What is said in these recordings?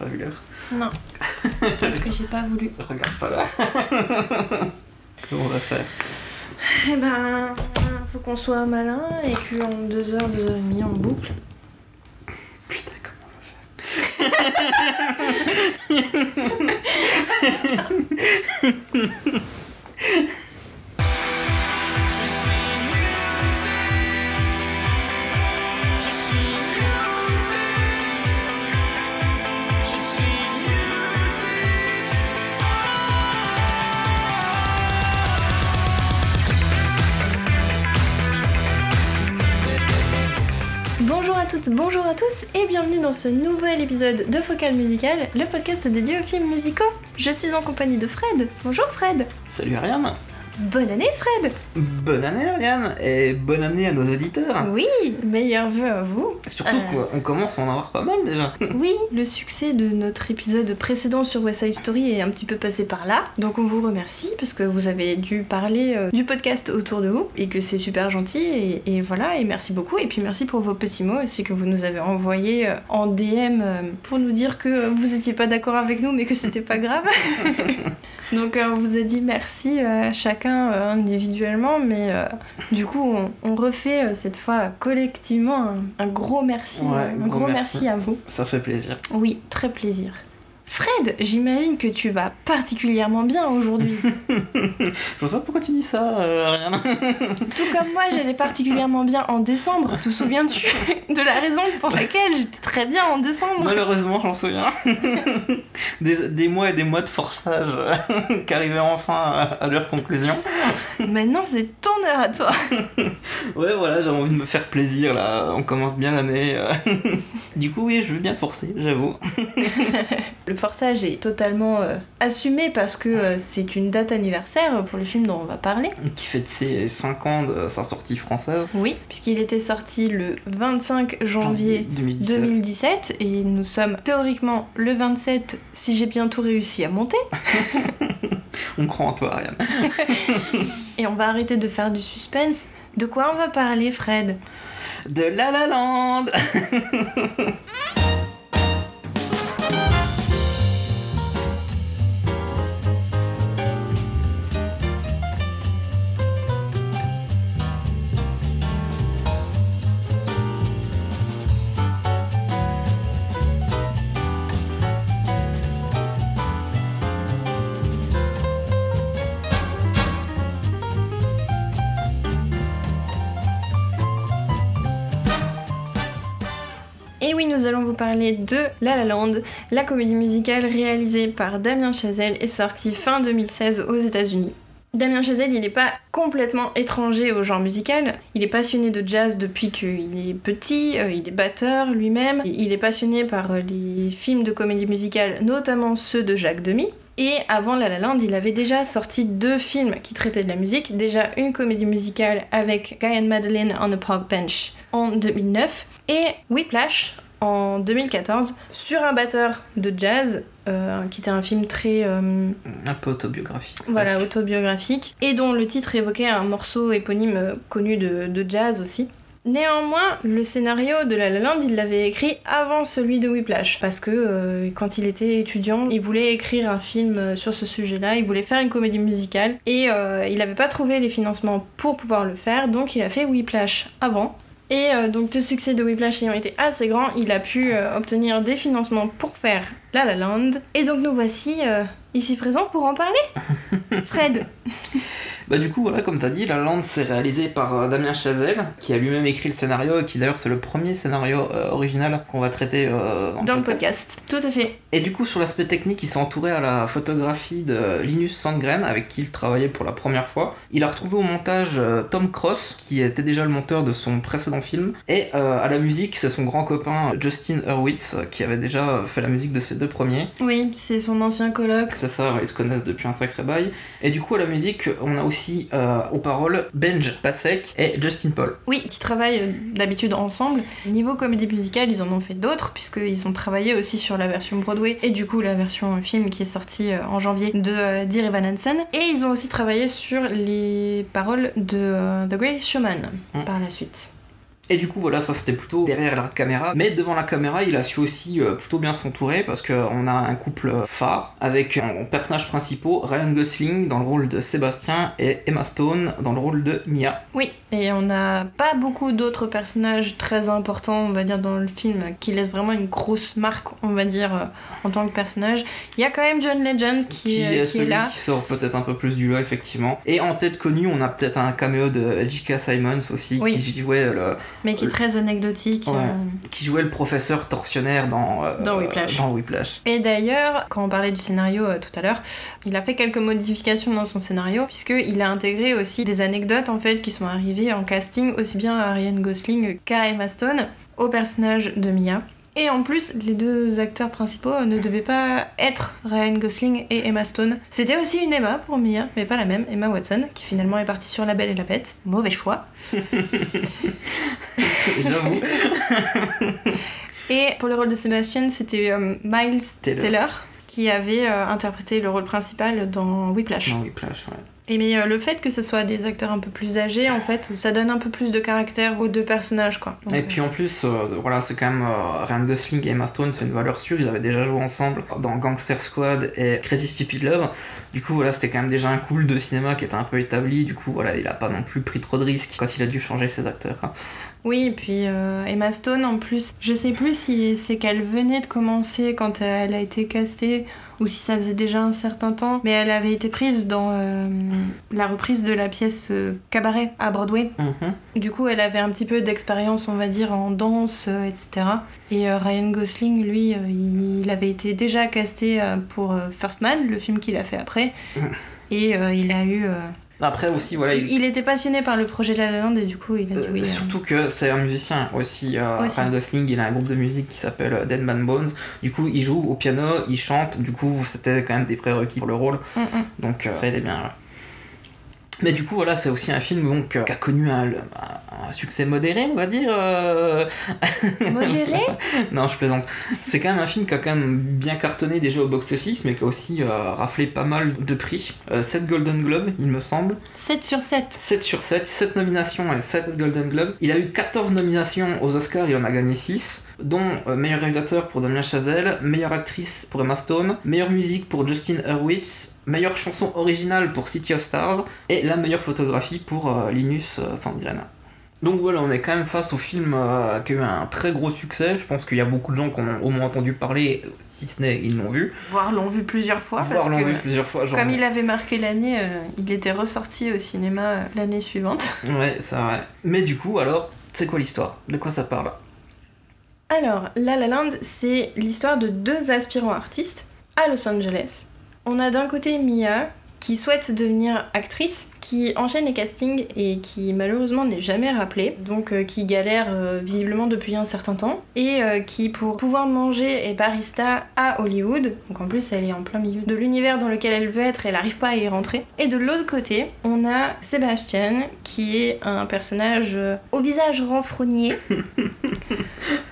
pas vu l'heure. Non. Parce que j'ai pas voulu. Regarde pas là. Comment on va faire? Eh ben, faut qu'on soit malin et qu'en 2 heures, 2 heures et demie, on boucle. Putain, comment on va faire? tous et bienvenue dans ce nouvel épisode de Focal Musical, le podcast dédié aux films musicaux. Je suis en compagnie de Fred. Bonjour Fred. Salut Ariane Bonne année Fred. Bonne année Ariane Et bonne année à nos auditeurs Oui, meilleurs vœux à vous. Surtout Euh. qu'on commence à en avoir pas mal déjà. Oui, le succès de notre épisode précédent sur West Side Story est un petit peu passé par là. Donc on vous remercie parce que vous avez dû parler euh, du podcast autour de vous et que c'est super gentil. Et, et voilà, et merci beaucoup. Et puis merci pour vos petits mots aussi que vous nous avez envoyés euh, en DM pour nous dire que vous étiez pas d'accord avec nous mais que c'était pas grave. Donc on vous a dit merci euh, chacun euh, individuellement, mais euh, du coup on, on refait euh, cette fois collectivement un, un gros merci, Ouais, un gros gros merci. merci à vous. Ça fait plaisir. Oui, très plaisir. Fred, j'imagine que tu vas particulièrement bien aujourd'hui. Je vois pas pourquoi tu dis ça, euh, Ariane. Tout comme moi, j'allais particulièrement bien en décembre. Te souviens-tu de la raison pour laquelle j'étais très bien en décembre? Malheureusement, j'en souviens. des, des mois et des mois de forçage euh, qui arrivaient enfin à, leur conclusion. Maintenant, c'est ton heure à toi. Ouais, voilà, j'avais envie de me faire plaisir là. On commence bien l'année. euh. du coup, oui, je veux bien forcer, j'avoue. Le forçage est totalement euh, assumé parce que euh, c'est une date anniversaire pour le film dont on va parler. Qui fête ses 5 ans de sa sortie française. Oui, puisqu'il était sorti le 25 janvier 2017. 2017 et nous sommes théoriquement le 27 si j'ai bien tout réussi à monter. On croit en toi, Ariane. Et on va arrêter de faire du suspense. De quoi on va parler, Fred? De La La Land allons vous parler de La La Land, la comédie musicale réalisée par Damien Chazelle et sortie fin 2016 aux États-Unis. Damien Chazelle, il n'est pas complètement étranger au genre musical. Il est passionné de jazz depuis qu'il est petit, euh, il est batteur lui-même. Il est passionné par euh, les films de comédie musicale, notamment ceux de Jacques Demy. Et avant La La Land, il avait déjà sorti deux films qui traitaient de la musique. Déjà une comédie musicale avec Guy and Madeline on a Park Bench en 2009 et Whiplash en 2014 sur un batteur de jazz euh, qui était un film très euh, Un peu autobiographique. voilà, presque. autobiographique et dont le titre évoquait un morceau éponyme euh, connu de, de jazz aussi. Néanmoins, le scénario de La La Land, il l'avait écrit avant celui de Whiplash parce que euh, quand il était étudiant, il voulait écrire un film sur ce sujet-là, il voulait faire une comédie musicale et il n'avait pas trouvé les financements pour pouvoir le faire, donc il a fait Whiplash avant. Et euh, donc le succès de Whiplash ayant été assez grand, il a pu euh, obtenir des financements pour faire La La Land. Et donc nous voici euh, ici présents pour en parler. Fred, Bah du coup, voilà, comme t'as dit, La La Land c'est réalisé par euh, Damien Chazelle, qui a lui-même écrit le scénario et qui d'ailleurs c'est le premier scénario euh, original qu'on va traiter euh, dans le podcast. Tout à fait. Et du coup, sur l'aspect technique, il s'est entouré à la photographie de Linus Sandgren, avec qui il travaillait pour la première fois. Il a retrouvé au montage euh, Tom Cross, qui était déjà le monteur de son précédent film. Et à la musique, c'est son grand copain Justin Hurwitz, qui avait déjà fait la musique de ses deux premiers. Oui, c'est son ancien coloc. C'est ça, ils se connaissent depuis un sacré bail. Et du coup, à la musique, on a aussi euh, aux paroles Benj Pasek et Justin Paul. Oui, qui travaillent euh, d'habitude ensemble. Niveau comédie musicale, ils en ont fait d'autres, puisqu'ils ont travaillé aussi sur la version Broadway et du coup la version film qui est sortie euh, en janvier de euh, Dear Evan Hansen. Et ils ont aussi travaillé sur les paroles de euh, The Great Showman Mm. par la suite. Et du coup, voilà, ça c'était plutôt derrière la caméra. Mais devant la caméra, il a su aussi euh, plutôt bien s'entourer parce qu'on a un couple phare avec en personnages principaux Ryan Gosling dans le rôle de Sébastien et Emma Stone dans le rôle de Mia. Oui, et on n'a pas beaucoup d'autres personnages très importants, on va dire, dans le film qui laissent vraiment une grosse marque, on va dire, euh, en tant que personnage. Il y a quand même John Legend qui, qui euh, est qui est là. qui sort peut-être un peu plus du lot, effectivement. Et en tête connue, on a peut-être un caméo de J.K. Simons aussi Oui. qui jouait le, mais qui est très anecdotique. Ouais. euh. qui jouait le professeur tortionnaire dans, euh, Dans Whiplash. dans Whiplash. Et d'ailleurs, quand on parlait du scénario euh, tout à l'heure, il a fait quelques modifications dans son scénario, puisqu'il a intégré aussi des anecdotes en fait qui sont arrivées en casting aussi bien à Ryan Gosling qu'à Emma Stone, au personnage de Mia. Et en plus, les deux acteurs principaux ne devaient pas être Ryan Gosling et Emma Stone. C'était aussi une Emma pour Mia, mais pas la même, Emma Watson, qui finalement est partie sur La Belle et la Bête. Mauvais choix. J'avoue. Et pour le rôle de Sébastien, c'était euh, Miles Taylor. Taylor. qui avait euh, interprété le rôle principal dans Whiplash. Dans Whiplash, ouais. Et mais euh, le fait que ce soit des acteurs un peu plus âgés, en fait, ça donne un peu plus de caractère aux deux personnages, quoi. Donc, Et puis en plus, euh, voilà, c'est quand même euh, Ryan Gosling et Emma Stone, c'est une valeur sûre. Ils avaient déjà joué ensemble dans Gangster Squad et Crazy Stupid Love. Du coup, voilà, c'était quand même déjà un cool de cinéma qui était un peu établi. Du coup, voilà, il a pas non plus pris trop de risques quand il a dû changer ses acteurs. Oui, et puis euh, Emma Stone, en plus, je sais plus si c'est qu'elle venait de commencer quand elle a été castée ou si ça faisait déjà un certain temps, mais elle avait été prise dans euh, la reprise de la pièce euh, Cabaret à Broadway. Mhm. Du coup, elle avait un petit peu d'expérience, on va dire, en danse, euh, etc. Et euh, Ryan Gosling, lui, il, avait été déjà casté pour First Man, le film qu'il a fait après. Et euh, il a eu. Après aussi, voilà, il- était passionné par le projet La La Land et du coup, il a dit Euh, oui. euh. surtout que c'est un musicien aussi. euh, Aussi. Ryan Gosling, il a un groupe de musique qui s'appelle euh, Dead Man Bones. Du coup, il joue au piano, il chante. Du coup, c'était quand même des prérequis pour le rôle. Mm, mm. Donc, ça, il est bien là. Mais du coup, voilà, c'est aussi un film donc, euh, qui a connu un, un- un succès modéré, on va dire. euh, Modéré? Non, je plaisante. C'est quand même un film qui a quand même bien cartonné déjà au box-office, mais qui a aussi euh, raflé pas mal de prix. 7 Golden Globes, il me semble. 7 sur 7. 7 sur 7, 7 nominations et 7 Golden Globes. Il a eu 14 nominations aux Oscars, il en a gagné 6, dont euh, meilleur réalisateur pour Damien Chazelle, meilleure actrice pour Emma Stone, meilleure musique pour Justin Hurwitz, meilleure chanson originale pour City of Stars et la meilleure photographie pour euh, Linus euh, Sandgren. Donc voilà, on est quand même face au film euh, qui a eu un très gros succès. Je pense qu'il y a beaucoup de gens qui en ont au moins entendu parler, si ce n'est ils l'ont vu, Voire l'ont vu plusieurs fois parce que vu plusieurs fois. genre- comme il avait marqué l'année, euh, il était ressorti au cinéma euh, l'année suivante. Ouais, c'est vrai. Mais du coup, alors, c'est quoi l'histoire? De quoi ça parle? Alors, La La Land, c'est l'histoire de deux aspirants artistes à Los Angeles. On a d'un côté Mia, qui souhaite devenir actrice, qui enchaîne les castings et qui malheureusement n'est jamais rappelée, donc euh, qui galère euh, visiblement depuis un certain temps, et euh, qui pour pouvoir manger est barista à Hollywood, donc en plus elle est en plein milieu de l'univers dans lequel elle veut être, elle n'arrive pas à y rentrer. Et de l'autre côté, on a Sébastien, qui est un personnage au visage renfrogné,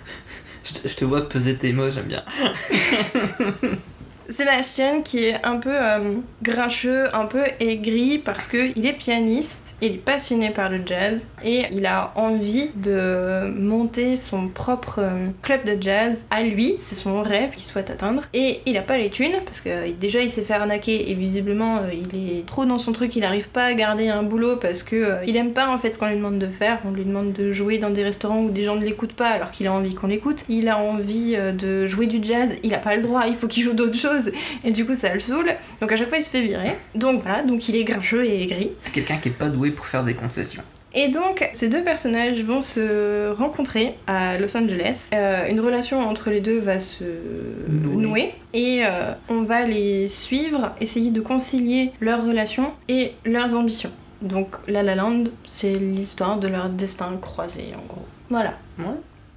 je te, vois peser tes mots, j'aime bien. Sébastien qui est un peu euh, grincheux, un peu aigri parce que il est pianiste, il est passionné par le jazz et il a envie de monter son propre euh, club de jazz à lui, c'est son rêve qu'il souhaite atteindre et il a pas les thunes parce que euh, déjà il s'est fait arnaquer et visiblement il est trop dans son truc, il arrive pas à garder un boulot parce que il aime pas en fait ce qu'on lui demande de faire, on lui demande de jouer dans des restaurants où des gens ne l'écoutent pas alors qu'il a envie qu'on l'écoute, il a envie de jouer du jazz, il a pas le droit, il faut qu'il joue d'autres choses et du coup ça le saoule. Donc à chaque fois il se fait virer. Donc voilà, donc il est grincheux et aigri. C'est quelqu'un qui est pas doué pour faire des concessions. Et donc ces deux personnages vont se rencontrer à Los Angeles. Euh, une relation entre les deux va se Nouer. nouer et euh, on va les suivre, essayer de concilier leur relation et leurs ambitions. Donc La La Land, c'est l'histoire de leur destin croisé en gros. Voilà. Ouais,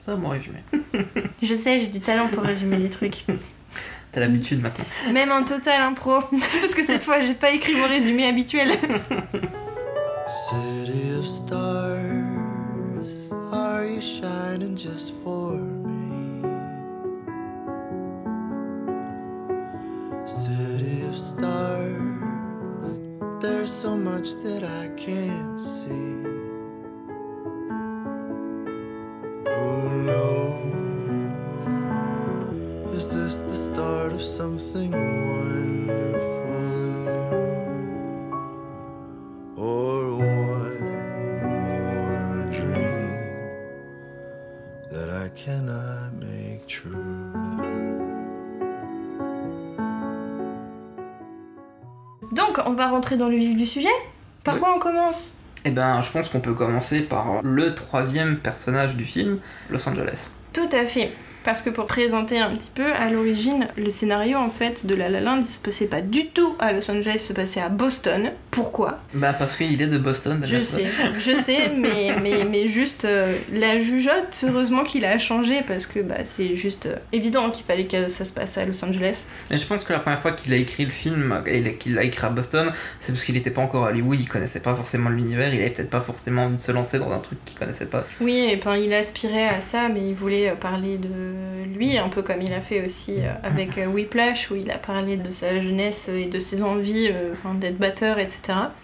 ça mon résumé. Je sais, j'ai du talent pour résumer les trucs. T'as l'habitude maintenant. Même en total impro, parce que cette fois j'ai pas écrit mon résumé habituel. City of stars, are you shining just for me? City of stars, there's so much that I can't see. Donc, on va rentrer dans le vif du sujet. Par quoi on commence? Eh ben, je pense qu'on peut commencer par le troisième personnage du film, Los Angeles. Tout à fait. Parce que pour présenter un petit peu, à l'origine, le scénario en fait de La La Land, il se passait pas du tout à Los Angeles, il se passait à Boston. Pourquoi Bah parce qu'il est de Boston. Je sais, je sais, mais, mais, mais juste euh, la jugeote, heureusement qu'il a changé parce que bah, c'est juste euh, évident qu'il fallait que ça se passe à Los Angeles. Mais je pense que la première fois qu'il a écrit le film et qu'il l'a écrit à Boston, c'est parce qu'il n'était pas encore à Hollywood, il connaissait pas forcément l'univers, il avait peut-être pas forcément envie de se lancer dans un truc qu'il connaissait pas. Oui, et ben, il aspirait à ça, mais il voulait euh, parler de lui, un peu comme il a fait aussi avec Whiplash, où il a parlé de sa jeunesse et de ses envies, euh, d'être batteur, etc.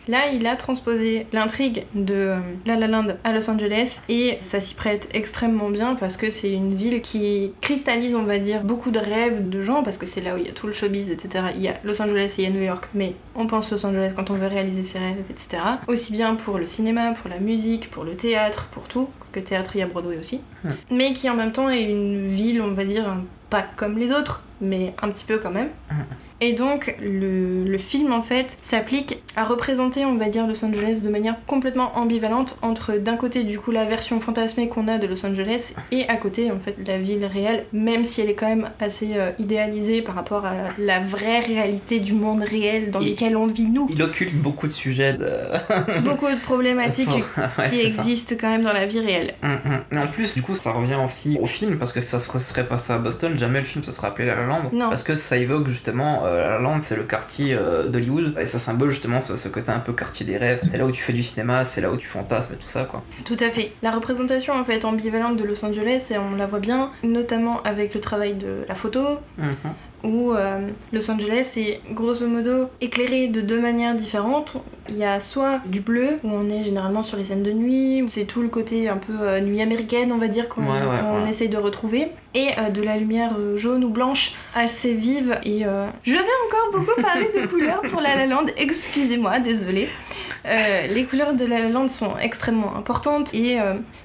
Là, il a transposé l'intrigue de euh, La La Land à Los Angeles, et ça s'y prête extrêmement bien parce que c'est une ville qui cristallise, on va dire, beaucoup de rêves de gens, parce que c'est là où il y a tout le showbiz, etc. Il y a Los Angeles et il y a New York, mais on pense Los Angeles quand on veut réaliser ses rêves, etc. Aussi bien pour le cinéma, pour la musique, pour le théâtre, pour tout, que théâtre, il y a Broadway aussi. Ouais. Mais qui en même temps est une ville, on va dire, pas comme les autres, mais un petit peu quand même. Ouais. Et donc le, le film en fait s'applique à représenter on va dire Los Angeles de manière complètement ambivalente entre d'un côté du coup la version fantasmée qu'on a de Los Angeles et à côté en fait la ville réelle même si elle est quand même assez euh, idéalisée par rapport à la vraie réalité du monde réel dans lequel on vit nous. Il occulte beaucoup de sujets de... Beaucoup de problématiques Ouais, qui ça. existent quand même dans la vie réelle. Hum, hum. Et en plus, du coup, ça revient aussi au film parce que ça se serait passé à Boston, jamais le film se serait appelé La La Land. Non. Parce que ça évoque justement La La Land, c'est le quartier euh, d'Hollywood et ça symbole justement ce, ce côté un peu quartier des rêves. C'est là où tu fais du cinéma, c'est là où tu fantasmes et tout ça quoi. Tout à fait. La représentation en fait ambivalente de Los Angeles, et on la voit bien, notamment avec le travail de la photo, Mhm. Où euh, Los Angeles est grosso modo éclairé de deux manières différentes. Il y a soit du bleu, où on est généralement sur les scènes de nuit, où c'est tout le côté un peu euh, nuit américaine, on va dire, qu'on Ouais, ouais, qu'on ouais. essaye de retrouver, et euh, de la lumière jaune ou blanche assez vive. Et je vais encore beaucoup parler de couleurs pour La La Land, excusez-moi, désolée. Euh, les couleurs de La La Land sont extrêmement importantes et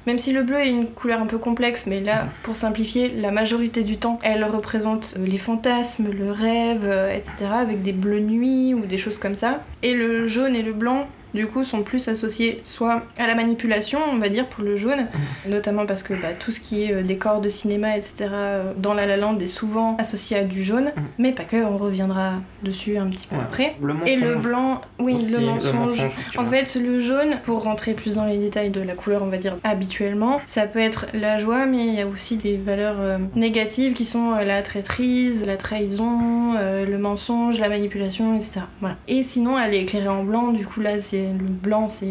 même si le bleu est une couleur un peu complexe, mais là, pour simplifier, la majorité du temps, elle représente les fantasmes, le rêve, euh, etc., avec des bleus nuits ou des choses comme ça. Et le jaune et le blanc, du coup, sont plus associés soit à la manipulation, on va dire, pour le jaune, notamment parce que bah, tout ce qui est euh, décor de cinéma, etc., euh, dans La La Land est souvent associé à du jaune, Mhm. mais pas que, on reviendra dessus un petit peu Ouais. après. Le Et le blanc, oui, aussi, le mensonge. En fait, le jaune, pour rentrer plus dans les détails de la couleur, on va dire habituellement, ça peut être la joie, mais il y a aussi des valeurs euh, négatives qui sont euh, la traîtrise, la trahison, euh, le mensonge, la manipulation, etc. Voilà. Et sinon, elle est éclairée en blanc, du coup là, c'est le blanc, c'est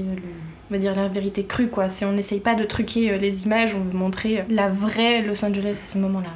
on va dire la vérité crue quoi. C'est on n'essaye pas de truquer euh, les images, on veut montrer la vraie Los Angeles à ce moment-là.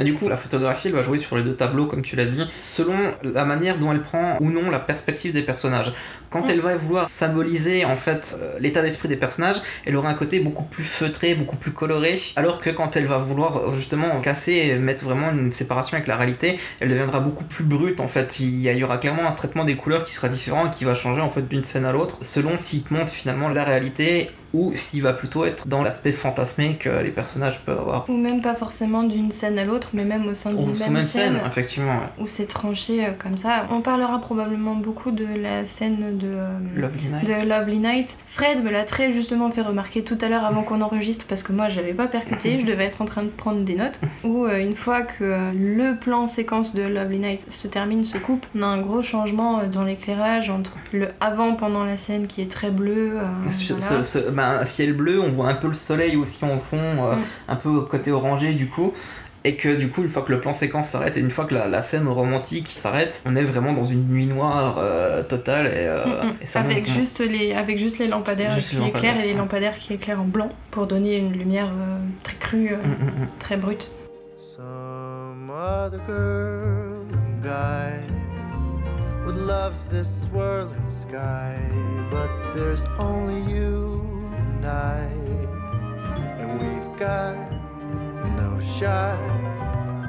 Mais du coup, la photographie, elle va jouer sur les deux tableaux, comme tu l'as dit, selon la manière dont elle prend ou non la perspective des personnages. Quand Mm. elle va vouloir symboliser en fait euh, l'état d'esprit des personnages, elle aura un côté beaucoup plus feutré, beaucoup plus coloré, alors que quand elle va vouloir euh, justement casser et mettre vraiment une séparation avec la réalité, elle deviendra beaucoup plus brute en fait. Il y, a- il y aura clairement un traitement des couleurs qui sera différent et qui va changer en fait d'une scène à l'autre, selon s'il te montre finalement la réalité ou s'il va plutôt être dans l'aspect fantasmé que les personnages peuvent avoir. Ou même pas forcément d'une scène à l'autre, mais même au sein d'une même, même scène. scène, effectivement. ouais. où c'est tranché euh, comme ça. On parlera probablement beaucoup de la scène de, euh, Lovely Night. de Lovely Night. Fred me l'a très justement fait remarquer tout à l'heure avant qu'on enregistre parce que moi j'avais pas percuté, je devais être en train de prendre des notes. Où euh, une fois que le plan séquence de Lovely Night se termine, se coupe, on a un gros changement euh, dans l'éclairage entre le avant pendant la scène qui est très bleu. Ce- voilà. ce- ce- ben, un ciel bleu, on voit un peu le soleil aussi en fond, euh, Mm. un peu côté orangé du coup. Et que du coup, une fois que le plan séquence s'arrête et une fois que la, la scène romantique s'arrête, on est vraiment dans une nuit noire euh, totale et, euh, Mm, mm. et ça avec, juste les, avec juste les lampadaires Juste qui les éclairent et les ouais. lampadaires qui éclairent en blanc pour donner une lumière euh, très crue, euh, Mm, mm, mm. très brute. Some other girl guy would love this swirling sky, but there's only you and and we've got no shot.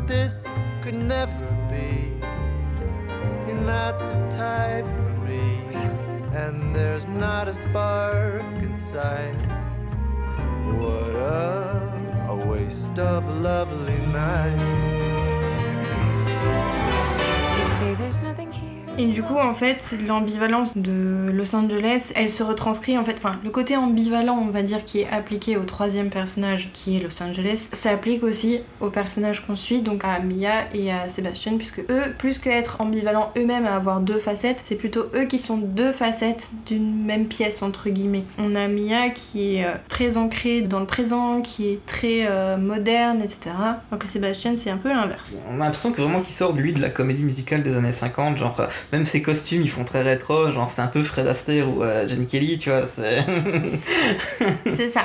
This could never be. You're not the type for me, and there's not a spark inside. What a, a waste of a lovely night. You say there's here. Et du coup, en fait, l'ambivalence de Los Angeles, elle se retranscrit en fait. Enfin, le côté ambivalent, on va dire, qui est appliqué au troisième personnage, qui est Los Angeles, s'applique aussi aux personnages qu'on suit, donc à Mia et à Sébastien, puisque eux, plus que être ambivalents eux-mêmes à avoir deux facettes, c'est plutôt eux qui sont deux facettes d'une même pièce, entre guillemets. On a Mia qui est euh, très ancrée dans le présent, qui est très euh, moderne, etc. Alors que Sébastien, c'est un peu l'inverse. On a l'impression que vraiment qu'il sort lui de la comédie musicale des années 50, genre euh, même ses costumes ils font très rétro, genre c'est un peu Fred Astaire ou euh, Jenny Kelly, tu vois, c'est... C'est ça.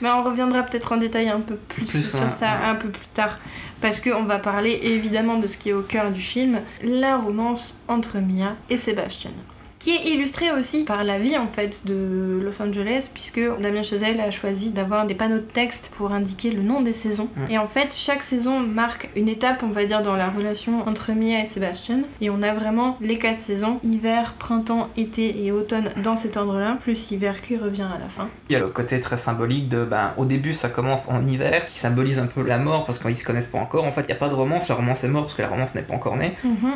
Mais on reviendra peut-être en détail un peu plus, Plus, sur ça ouais. un peu plus tard. Parce qu'on va parler évidemment de ce qui est au cœur du film, la romance entre Mia et Sébastien. Qui est illustrée aussi par la vie en fait de Los Angeles, puisque Damien Chazelle a choisi d'avoir des panneaux de texte pour indiquer le nom des saisons. Et en fait, chaque saison marque une étape, on va dire, dans la relation entre Mia et Sébastien. Et on a vraiment les quatre saisons hiver, printemps, été et automne dans cet ordre-là, plus hiver qui revient à la fin. Il y a le côté très symbolique de, ben, au début ça commence en hiver, qui symbolise un peu la mort parce qu'ils se connaissent pas encore. En fait, il n'y a pas de romance, la romance est morte parce que la romance n'est pas encore née.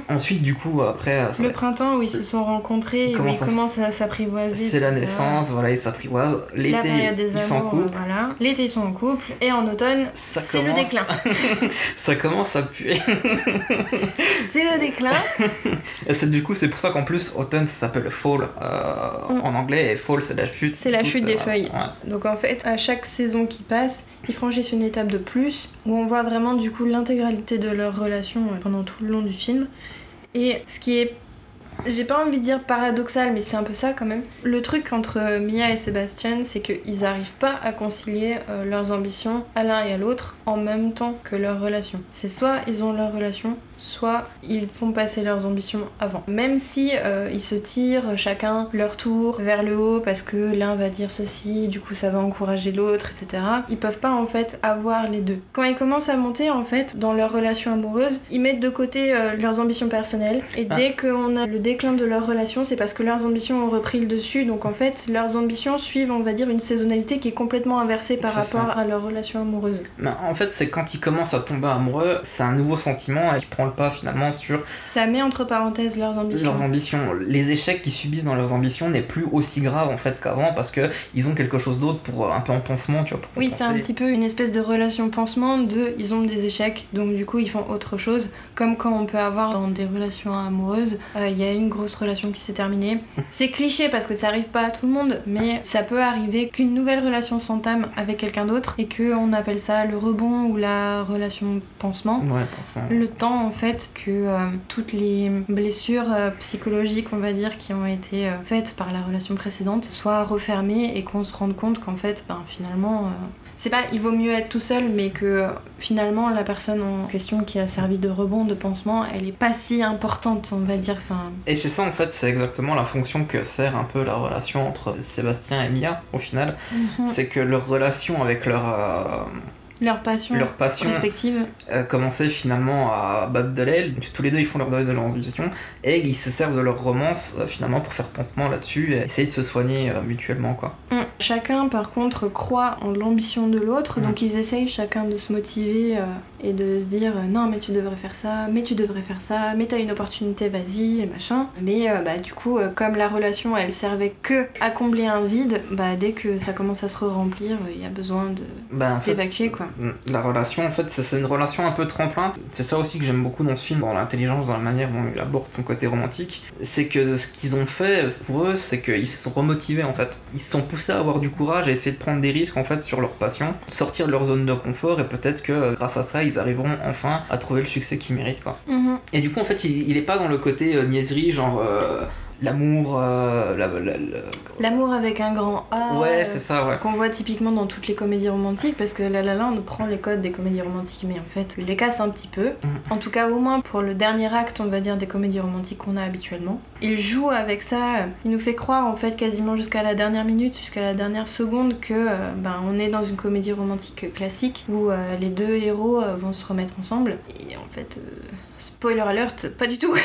Ensuite, du coup, après, ça- Le printemps où ils se sont rencontrés où commencent ils à s- commencent à s'apprivoiser. c'est la naissance, voilà, ils s'apprivoisent. L'été, ils sont en couple. voilà. L'été ils sont en couple et en automne c'est le commence- déclin. Ça commence à puer. c'est le déclin. Et c'est du coup, c'est pour ça qu'en plus, automne ça s'appelle fall euh, Mm. en anglais et fall c'est la chute. C'est la coup, chute des euh, feuilles. ouais. Donc en fait, à chaque saison qui passe, ils franchissent une étape de plus où on voit vraiment du coup l'intégralité de leur relation euh, pendant tout le long du film. Et ce qui est j'ai pas envie de dire paradoxal, mais c'est un peu ça quand même. Le truc entre Mia et Sébastien, c'est qu'ils arrivent pas à concilier euh, leurs ambitions à l'un et à l'autre en même temps que leur relation. C'est soit ils ont leur relation, soit ils font passer leurs ambitions avant. Même si euh, ils se tirent chacun leur tour vers le haut parce que l'un va dire ceci, du coup ça va encourager l'autre, etc. Ils peuvent pas en fait avoir les deux. Quand ils commencent à monter en fait dans leur relation amoureuse, ils mettent de côté euh, leurs ambitions personnelles et Ah. dès qu'on a le déclin de leur relation, c'est parce que leurs ambitions ont repris le dessus. Donc en fait, leurs ambitions suivent, on va dire, une saisonnalité qui est complètement inversée par ça. rapport à leur relation amoureuse. En fait, c'est quand ils commencent à tomber amoureux, c'est un nouveau sentiment et qui prend le pas finalement sur Ça met entre parenthèses leurs ambitions. leurs ambitions. Les échecs qu'ils subissent dans leurs ambitions n'est plus aussi grave en fait qu'avant parce que ils ont quelque chose d'autre pour euh, un peu en pansement, tu vois. Pour Oui, c'est un petit peu une espèce de relation pansement de ils ont des échecs, donc du coup ils font autre chose. Comme quand on peut avoir dans des relations amoureuses, euh, il y a une grosse relation qui s'est terminée. C'est cliché parce que ça arrive pas à tout le monde, mais ça peut arriver qu'une nouvelle relation s'entame avec quelqu'un d'autre et qu'on appelle ça le rebond ou la relation pansement. Ouais, pansement. Le temps en fait que euh, toutes les blessures euh, psychologiques on va dire qui ont été euh, faites par la relation précédente soient refermées et qu'on se rende compte qu'en fait ben, finalement c'est pas il vaut mieux être tout seul mais que finalement la personne en question qui a servi de rebond de pansement elle est pas si importante on va dire enfin Et c'est ça en fait, c'est exactement la fonction que sert un peu la relation entre Sébastien et Mia au final. C'est que leur relation avec leur, leur passion leur passion respective euh, commençait finalement à battre de l'aile. Tous les deux ils font leur deuil de leurs ambitions et ils se servent de leur romance euh, finalement pour faire pansement là-dessus et essayer de se soigner euh, mutuellement quoi. Mm. Chacun, par contre, croit en l'ambition de l'autre, Mm. donc ils essayent chacun de se motiver et de se dire non, mais tu devrais faire ça, mais tu devrais faire ça, mais t'as une opportunité, vas-y, et machin. Mais bah, du coup, comme la relation elle servait que à combler un vide, bah, dès que ça commence à se re-remplir, il y a besoin de. D'évacuer, quoi. La relation, en fait, c'est une relation un peu tremplin. C'est ça aussi que j'aime beaucoup dans ce film, dans l'intelligence, dans la manière dont il aborde son côté romantique. C'est que ce qu'ils ont fait pour eux, c'est qu'ils se sont remotivés en fait. Ils se sont poussés à avoir du courage, à essayer de prendre des risques en fait sur leur passion, sortir de leur zone de confort et peut-être que euh, grâce à ça, ils arriveront enfin à trouver le succès qu'ils méritent quoi. Et du coup, en fait, il, il est pas dans le côté euh, niaiserie, genre euh, l'amour, euh, la- la- la- L'amour avec un grand A. Ouais, c'est ça, ouais. qu'on voit typiquement dans toutes les comédies romantiques parce que La La Land prend les codes des comédies romantiques mais en fait il les casse un petit peu Mm. en tout cas au moins pour le dernier acte on va dire des comédies romantiques qu'on a habituellement il joue avec ça. Il nous fait croire en fait quasiment jusqu'à la dernière minute, jusqu'à la dernière seconde que euh, ben, on est dans une comédie romantique classique où euh, les deux héros vont se remettre ensemble. Et en fait, spoiler alert, pas du tout.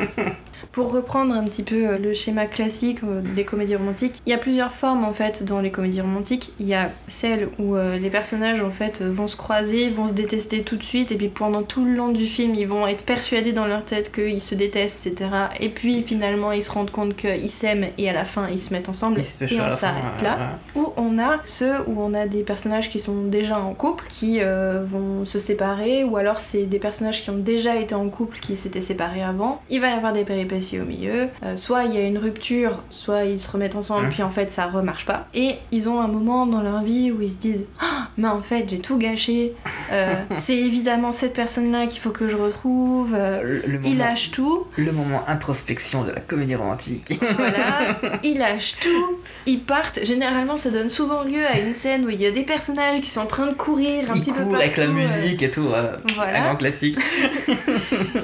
Pour reprendre un petit peu euh, le schéma classique euh, des comédies romantiques, il y a plusieurs formes en fait dans les comédies romantiques. Il y a celle où euh, les personnages en fait vont se croiser, vont se détester tout de suite, et puis pendant tout le long du film, ils vont être persuadés dans leur tête qu'ils se détestent, etc. Et puis finalement, ils se rendent compte qu'ils s'aiment et à la fin, ils se mettent ensemble et on s'arrête ouais, là. ouais. Où on a ceux où on a des personnages qui sont déjà en couple, qui euh, vont se séparer, ou alors c'est des personnages qui ont déjà été en couple, qui s'étaient séparés avant. Il va y avoir des péripéties au milieu. Euh, soit il y a une rupture, soit ils se remettent ensemble, Mhm. puis en fait ça remarche pas. Et ils ont un moment dans leur vie où ils se disent Ah, mais en fait j'ai tout gâché. Euh, c'est évidemment cette personne-là qu'il faut que je retrouve. Euh, Le, le ils moment, lâchent tout. le moment introspection de la comédie romantique. Voilà, ils lâchent tout, ils partent. Généralement, ça donne souvent lieu à une scène où il y a des personnages qui sont en train de courir un Il petit peu partout. avec la musique et tout, voilà. Voilà. Un grand classique.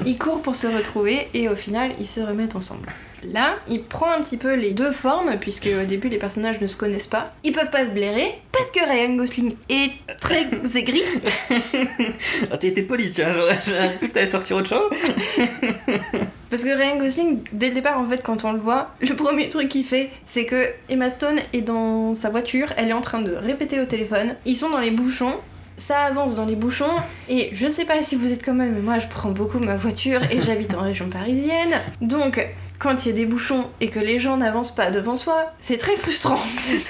Ils courent pour se retrouver et au final, ils se remettent ensemble. Là, il prend un petit peu les deux formes, puisque au début, les personnages ne se connaissent pas. Ils peuvent pas se blairer, parce que Ryan Gosling est très aigri. Ah, t'es t'es poli, tiens, j'aurais j'aurais cru que t'allais sortir autre chose. Parce que Ryan Gosling, dès le départ, en fait, quand on le voit, le premier truc qu'il fait, c'est que Emma Stone est dans sa voiture, elle est en train de répéter au téléphone, ils sont dans les bouchons, ça avance dans les bouchons, et je sais pas si vous êtes comme elle, mais moi je prends beaucoup ma voiture et j'habite en région parisienne, donc quand il y a des bouchons et que les gens n'avancent pas devant soi, c'est très frustrant.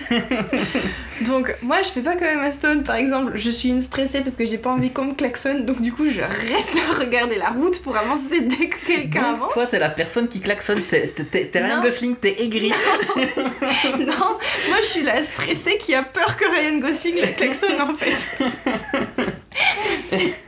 donc moi je fais pas comme Emma Stone par exemple, je suis une stressée parce que j'ai pas envie qu'on me klaxonne, donc du coup je reste à regarder la route pour avancer dès que quelqu'un avance. toi, t'es la personne qui klaxonne, t'es Ryan Non. Gosling, t'es aigri. Non, moi je suis la stressée qui a peur que Ryan Gosling la klaxonne en fait.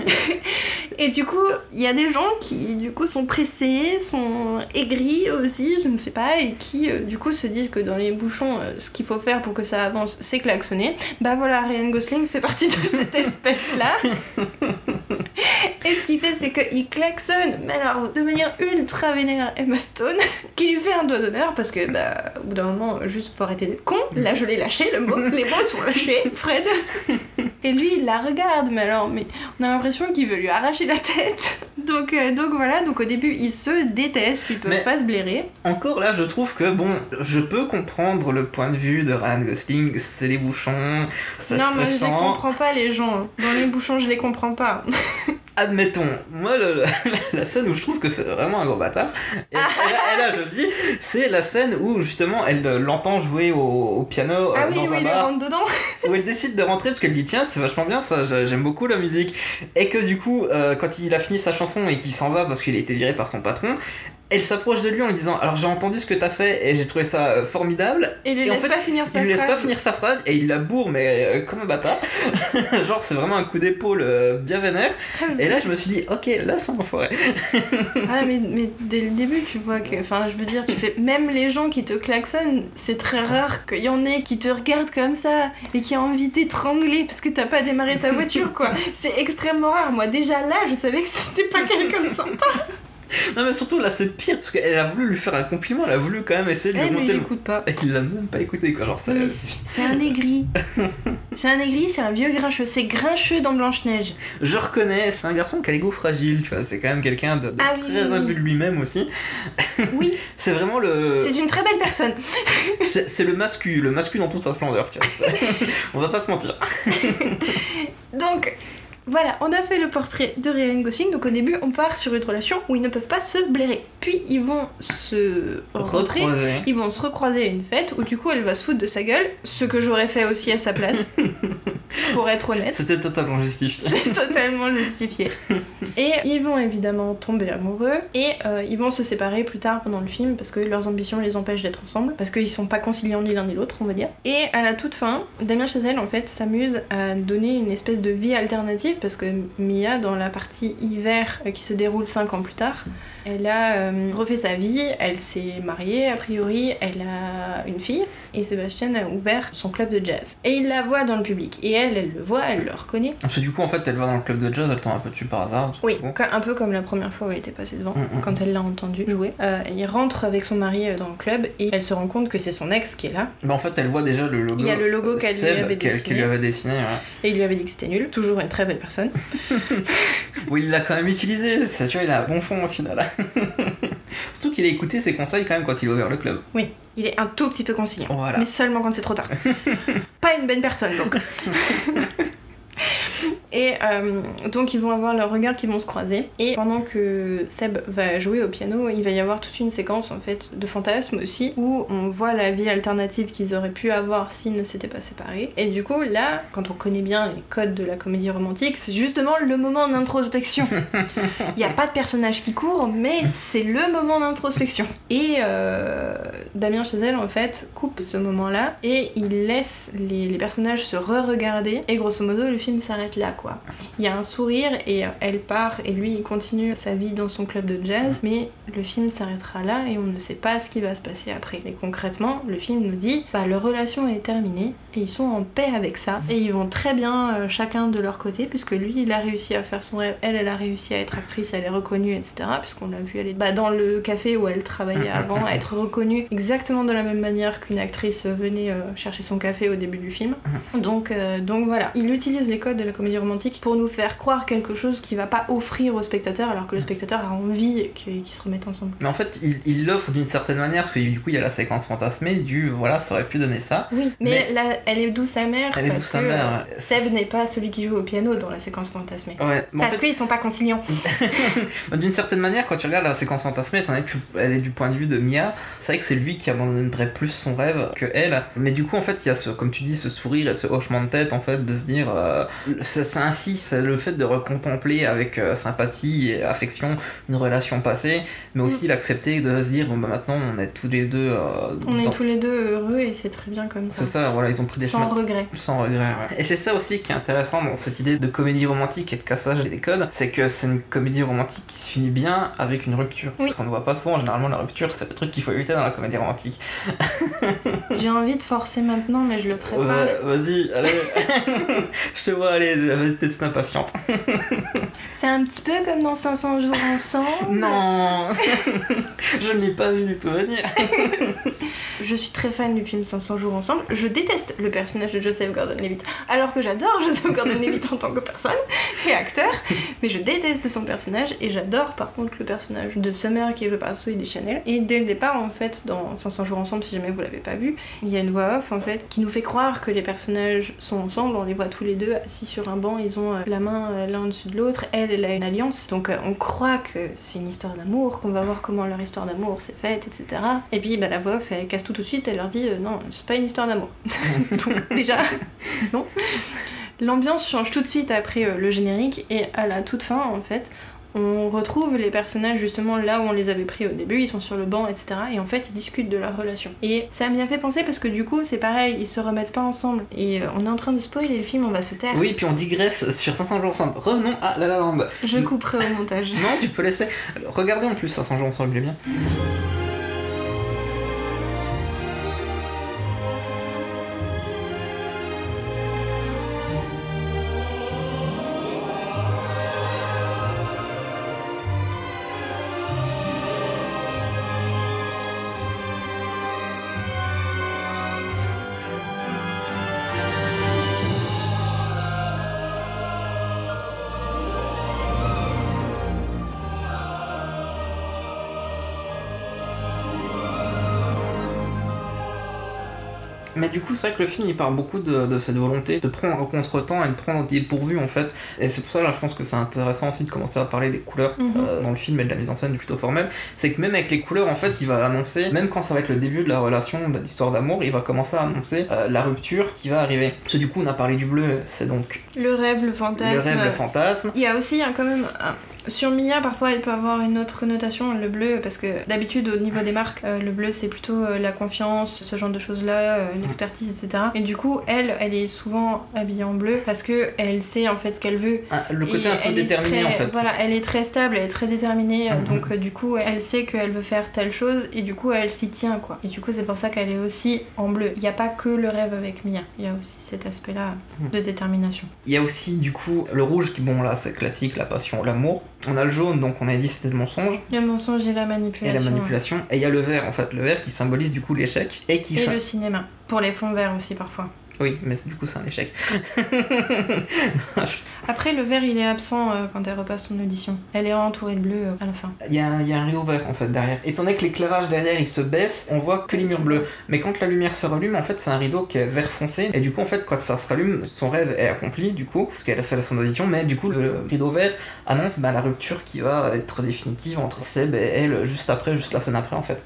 Et du coup, il y a des gens qui du coup sont pressés, sont aigris aussi, je ne sais pas, et qui euh, du coup se disent que dans les bouchons, euh, ce qu'il faut faire pour que ça avance, c'est klaxonner. Bah voilà, Ryan Gosling fait partie de cette espèce-là. Et ce qu'il fait, c'est qu'il klaxonne, mais alors de manière ultra vénère Emma Stone, qui lui fait un doigt d'honneur parce que, bah, au bout d'un moment, juste faut arrêter d'être con. Là, je l'ai lâché, le mot, les mots sont lâchés, Fred. Et lui, il la regarde, mais alors, mais on a l'impression qu'il veut lui arracher la tête. Donc, euh, donc voilà, donc au début, ils se détestent, ils peuvent Mais- pas se blairer. Encore là, je trouve que bon, je peux comprendre le point de vue de Ryan Gosling, c'est les bouchons, c'est non, moi, je les comprends pas, les gens. Dans les bouchons, je les comprends pas. Admettons, moi, le- la scène où je trouve que c'est vraiment un gros bâtard, et, et là, et là, je le dis, c'est la scène où justement elle euh, l'entend jouer au, au piano euh, ah oui, dans oui, un bar. rentre dedans. où elle décide de rentrer parce qu'elle dit tiens c'est vachement bien ça j'a- j'aime beaucoup la musique et que du coup euh, quand il a fini sa chanson et qu'il s'en va parce qu'il a été viré par son patron elle s'approche de lui en lui disant alors j'ai entendu ce que t'as fait et j'ai trouvé ça euh, formidable. Et il lui Et en laisse fait, pas finir sa il lui laisse phrase. pas finir sa phrase et il la bourre mais euh, comme un bâtard. Genre c'est vraiment un coup d'épaule euh, bien vénère. Et là je me suis dit ok là c'est un enfoiré. Ah mais, mais dès le début tu vois que enfin je veux dire tu fais même les gens qui te klaxonnent c'est très rare qu'il y en ait qui te regardent comme ça et qui a envie d'étrangler parce que t'as pas démarré ta voiture quoi. C'est extrêmement rare. Moi déjà là je savais que c'était pas quelqu'un de sympa non mais surtout là c'est pire parce qu'elle a voulu lui faire un compliment elle a voulu quand même essayer de lui Eh, mais remonter il le écoute pas et il l'a même pas écouté quoi genre c'est un aigri c'est un aigri c'est un vieux grincheux c'est grincheux dans Blanche-Neige Je reconnais, c'est un garçon qui a l'ego fragile, tu vois, c'est quand même quelqu'un de, de Ah très oui, imbu de lui-même aussi. oui C'est vraiment le. c'est une très belle personne C'est le mascu, le mascu dans toute sa splendeur, tu vois. On va pas se mentir. donc voilà, on a fait le portrait de Ryan Gosling. Donc au début, on part sur une relation où ils ne peuvent pas se blairer. Puis ils vont se Recroiser. Ils vont se recroiser à une fête où du coup elle va se foutre de sa gueule, ce que j'aurais fait aussi à sa place, pour être honnête. C'était totalement justifié. C'est totalement justifié. Et ils vont évidemment tomber amoureux et euh, ils vont se séparer plus tard pendant le film parce que leurs ambitions les empêchent d'être ensemble, parce qu'ils sont pas conciliants ni l'un ni l'autre, on va dire. Et à la toute fin, Damien Chazelle en fait s'amuse à donner une espèce de vie alternative parce que Mia, dans la partie hiver euh, qui se déroule 5 ans plus tard, elle a euh, refait sa vie, elle s'est mariée a priori, elle a une fille, et Sébastien a ouvert son club de jazz. Et il la voit dans le public, et elle, elle le voit, elle le reconnaît. Parce que du coup, en fait, elle va dans le club de jazz, elle tombe un peu dessus par hasard. Oui, Bon. un peu comme la première fois où elle était passée devant, Mm, mm. quand elle l'a entendu jouer. Euh, il rentre avec son mari euh, dans le club et elle se rend compte que c'est son ex qui est là. Mais en fait, elle voit déjà le logo. Il y a le logo qu'elle lui avait dessiné. qu'elle lui avait dessiné. ouais. Et il lui avait dit que c'était nul. Toujours une très belle personne. Oui, il l'a quand même utilisé. Ça, tu vois, il a un bon fond au final. Surtout qu'il a écouté ses conseils quand même quand il a ouvert le club. Oui, il est un tout petit peu conciliant. Voilà. Mais seulement quand c'est trop tard. Pas une bonne personne donc. Et euh, donc ils vont avoir leurs regards qui vont se croiser. Et pendant que Seb va jouer au piano, il va y avoir toute une séquence en fait de fantasmes aussi où on voit la vie alternative qu'ils auraient pu avoir s'ils ne s'étaient pas séparés. Et du coup là, quand on connaît bien les codes de la comédie romantique, c'est justement le moment d'introspection. Il n'y a pas de personnage qui court, mais c'est le moment d'introspection. Et euh, Damien Chazelle en fait coupe ce moment-là et il laisse les, les personnages se re-regarder. Et grosso modo, le film s'arrête là quoi. Il y a un sourire et euh, elle part et lui il continue sa vie dans son club de jazz, mais le film s'arrêtera là et on ne sait pas ce qui va se passer après. Et concrètement, le film nous dit bah leur relation est terminée et ils sont en paix avec ça et ils vont très bien euh, chacun de leur côté puisque lui il a réussi à faire son rêve, elle elle a réussi à être actrice, elle est reconnue, etc. Puisqu'on l'a vu aller bah, dans le café où elle travaillait avant, à être reconnue exactement de la même manière qu'une actrice venait euh, chercher son café au début du film. Donc, euh, donc voilà, il utilise les codes de la comédie romantique pour nous faire croire quelque chose qu'il va pas offrir au spectateur alors que le spectateur a envie qu'ils se remettent ensemble. Mais en fait, il l'offre d'une certaine manière, parce que du coup, il y a la séquence fantasmée du voilà, ça aurait pu donner ça. Oui, mais, Mais- là, elle est douce sa mère Elle est parce sa que mère. Seb n'est pas celui qui joue au piano dans la séquence fantasmée. Ouais, mais en Parce fait, qu'ils sont pas conciliants. Bah, D'une certaine manière, quand tu regardes la séquence fantasmée, étant donné qu'elle est du point de vue de Mia, c'est vrai que c'est lui qui abandonnerait plus son rêve que elle. Mais du coup, en fait, il y a ce, comme tu dis, ce sourire et ce hochement de tête, en fait, de se dire, euh, c'est ainsi, c'est le fait de recontempler avec euh, sympathie et affection une relation passée, mais aussi l'accepter de se dire, bon bah maintenant, on est tous les deux. euh, On est tous les deux heureux et c'est très bien comme ça. C'est ça, voilà, ils ont pris des Sans chemins regret. sans regret, ouais. Et c'est ça aussi qui est intéressant dans cette idée de comédie romantique et de cassage des codes, c'est que c'est une comédie romantique qui se finit bien avec une rupture. Oui. Parce qu'on ne voit pas souvent, généralement la rupture c'est le truc qu'il faut éviter dans la comédie romantique. J'ai envie de forcer maintenant, mais je le ferai pas. Vas-y, allez, je te vois, allez, vas-y, t'es impatiente. C'est un petit peu comme dans 500 jours ensemble. Non Je ne l'ai pas vu du tout venir. Je suis très fan du film 500 jours ensemble. Je déteste le personnage de Joseph Gordon-Levitt. Alors que j'adore Joseph Gordon-Levitt en tant que personne et acteur, mais je déteste son personnage et j'adore par contre le personnage de Summer qui est joué par Zoe Deschanel. Et dès le départ, en fait, dans 500 jours ensemble, si jamais vous l'avez pas vu, il y a une voix off en fait qui nous fait croire que les personnages sont ensemble. On les voit tous les deux assis sur un banc, ils ont euh, la main euh, l'un au-dessus de l'autre. Elle, elle a une alliance, donc euh, on croit que c'est une histoire d'amour, qu'on va voir comment leur histoire d'amour s'est faite, etc. Et puis bah, la voix off, elle casse tout tout de suite, elle leur dit euh, non, c'est pas une histoire d'amour. donc déjà, non. L'ambiance change tout de suite après le générique et à la toute fin en fait. On retrouve les personnages justement là où on les avait pris au début, ils sont sur le banc, etc. Et en fait, ils discutent de leur relation. Et ça m'a fait penser parce que du coup, c'est pareil, ils se remettent pas ensemble. Et euh, on est en train de spoiler le film, on va se taire. Oui, puis on digresse sur 500 jours ensemble. Revenons à La La Land. Je couperai au montage. Non, tu peux laisser. Regardez en plus 500 jours ensemble, il est bien. Mais du coup, c'est vrai que le film il part beaucoup de, de cette volonté de prendre en contre-temps et de prendre des pourvus en fait. Et c'est pour ça là, je pense que c'est intéressant aussi de commencer à parler des couleurs Mhm. euh, dans le film et de la mise en scène plutôt formelle. C'est que même avec les couleurs, en fait, il va annoncer, même quand ça va être le début de la relation, de l'histoire d'amour, il va commencer à annoncer euh, la rupture qui va arriver. Parce que du coup, on a parlé du bleu, c'est donc Le rêve, le fantasme. le rêve, le fantasme. Il y a aussi hein, quand même un- sur Mia parfois elle peut avoir une autre connotation le bleu parce que d'habitude au niveau des marques euh, le bleu c'est plutôt euh, la confiance ce genre de choses là l'expertise etc et du coup elle elle est souvent habillée en bleu parce que elle sait en fait ce qu'elle veut Ah, le côté Et un peu déterminé très- en fait. Voilà, elle est très stable, elle est très déterminée, euh, Mhm. donc euh, du coup elle sait qu'elle veut faire telle chose et du coup elle s'y tient quoi. Et du coup c'est pour ça qu'elle est aussi en bleu. Il n'y a pas que le rêve avec Mia, il y a aussi cet aspect-là de détermination. Il y a aussi du coup le rouge qui, bon là, c'est classique, la passion, l'amour. On a le jaune, donc on a dit c'était le mensonge Il y a le mensonge et la et manipulation. la manipulation. Et il y a le vert, en fait, le vert qui symbolise du coup l'échec et qui. Et le cinéma. Pour les fonds verts aussi parfois. Oui, mais du coup c'est un échec. Après, le vert, il est absent euh, quand elle repasse son audition. Elle est entourée de bleu euh, à la fin. Il y, a un- il y a un rideau vert en fait derrière. Étant donné que l'éclairage derrière il se baisse, on voit que les murs bleus. Mais quand la lumière se rallume, en fait c'est un rideau qui est vert foncé. Et du coup, en fait, quand ça se rallume, son rêve est accompli du coup, parce qu'elle a fait son audition. Mais du coup, le rideau vert annonce bah, la rupture qui va être définitive entre Seb et elle juste après, juste la scène après en fait.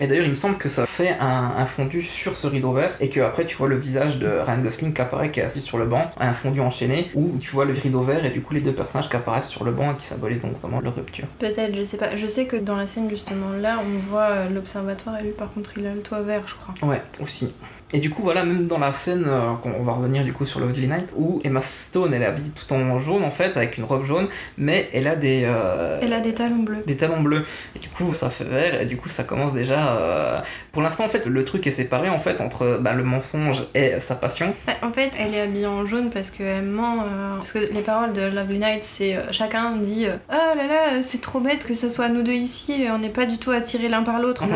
Et d'ailleurs, il me semble que ça fait un, un fondu sur ce rideau vert et que après tu vois le visage de Ryan Gosling qui apparaît, qui est assis sur le banc, un fondu enchaîné, où tu vois le rideau vert et du coup les deux personnages qui apparaissent sur le banc et qui symbolisent donc vraiment leur rupture. Peut-être, je sais pas. Je sais que dans la scène justement là, on voit euh, l'observatoire et lui par contre il a le toit vert, je crois. Ouais, aussi. Et du coup, voilà, même dans la scène, euh, on va revenir du coup sur Lovely Night, où Emma Stone, elle est habillée tout en jaune en fait, avec une robe jaune, mais elle a des, euh, Elle a des talons bleus. des talons bleus. Et du coup, ça fait vert, et du coup, ça commence déjà. euh, Pour l'instant, en fait, le truc est séparé en fait entre bah, le mensonge et sa passion. Ouais, En fait, elle est habillée en jaune parce qu'elle ment. parce que les paroles de Lovely Night, c'est chacun dit Oh là là, c'est trop bête que ce soit nous deux ici, et on n'est pas du tout attirés l'un par l'autre.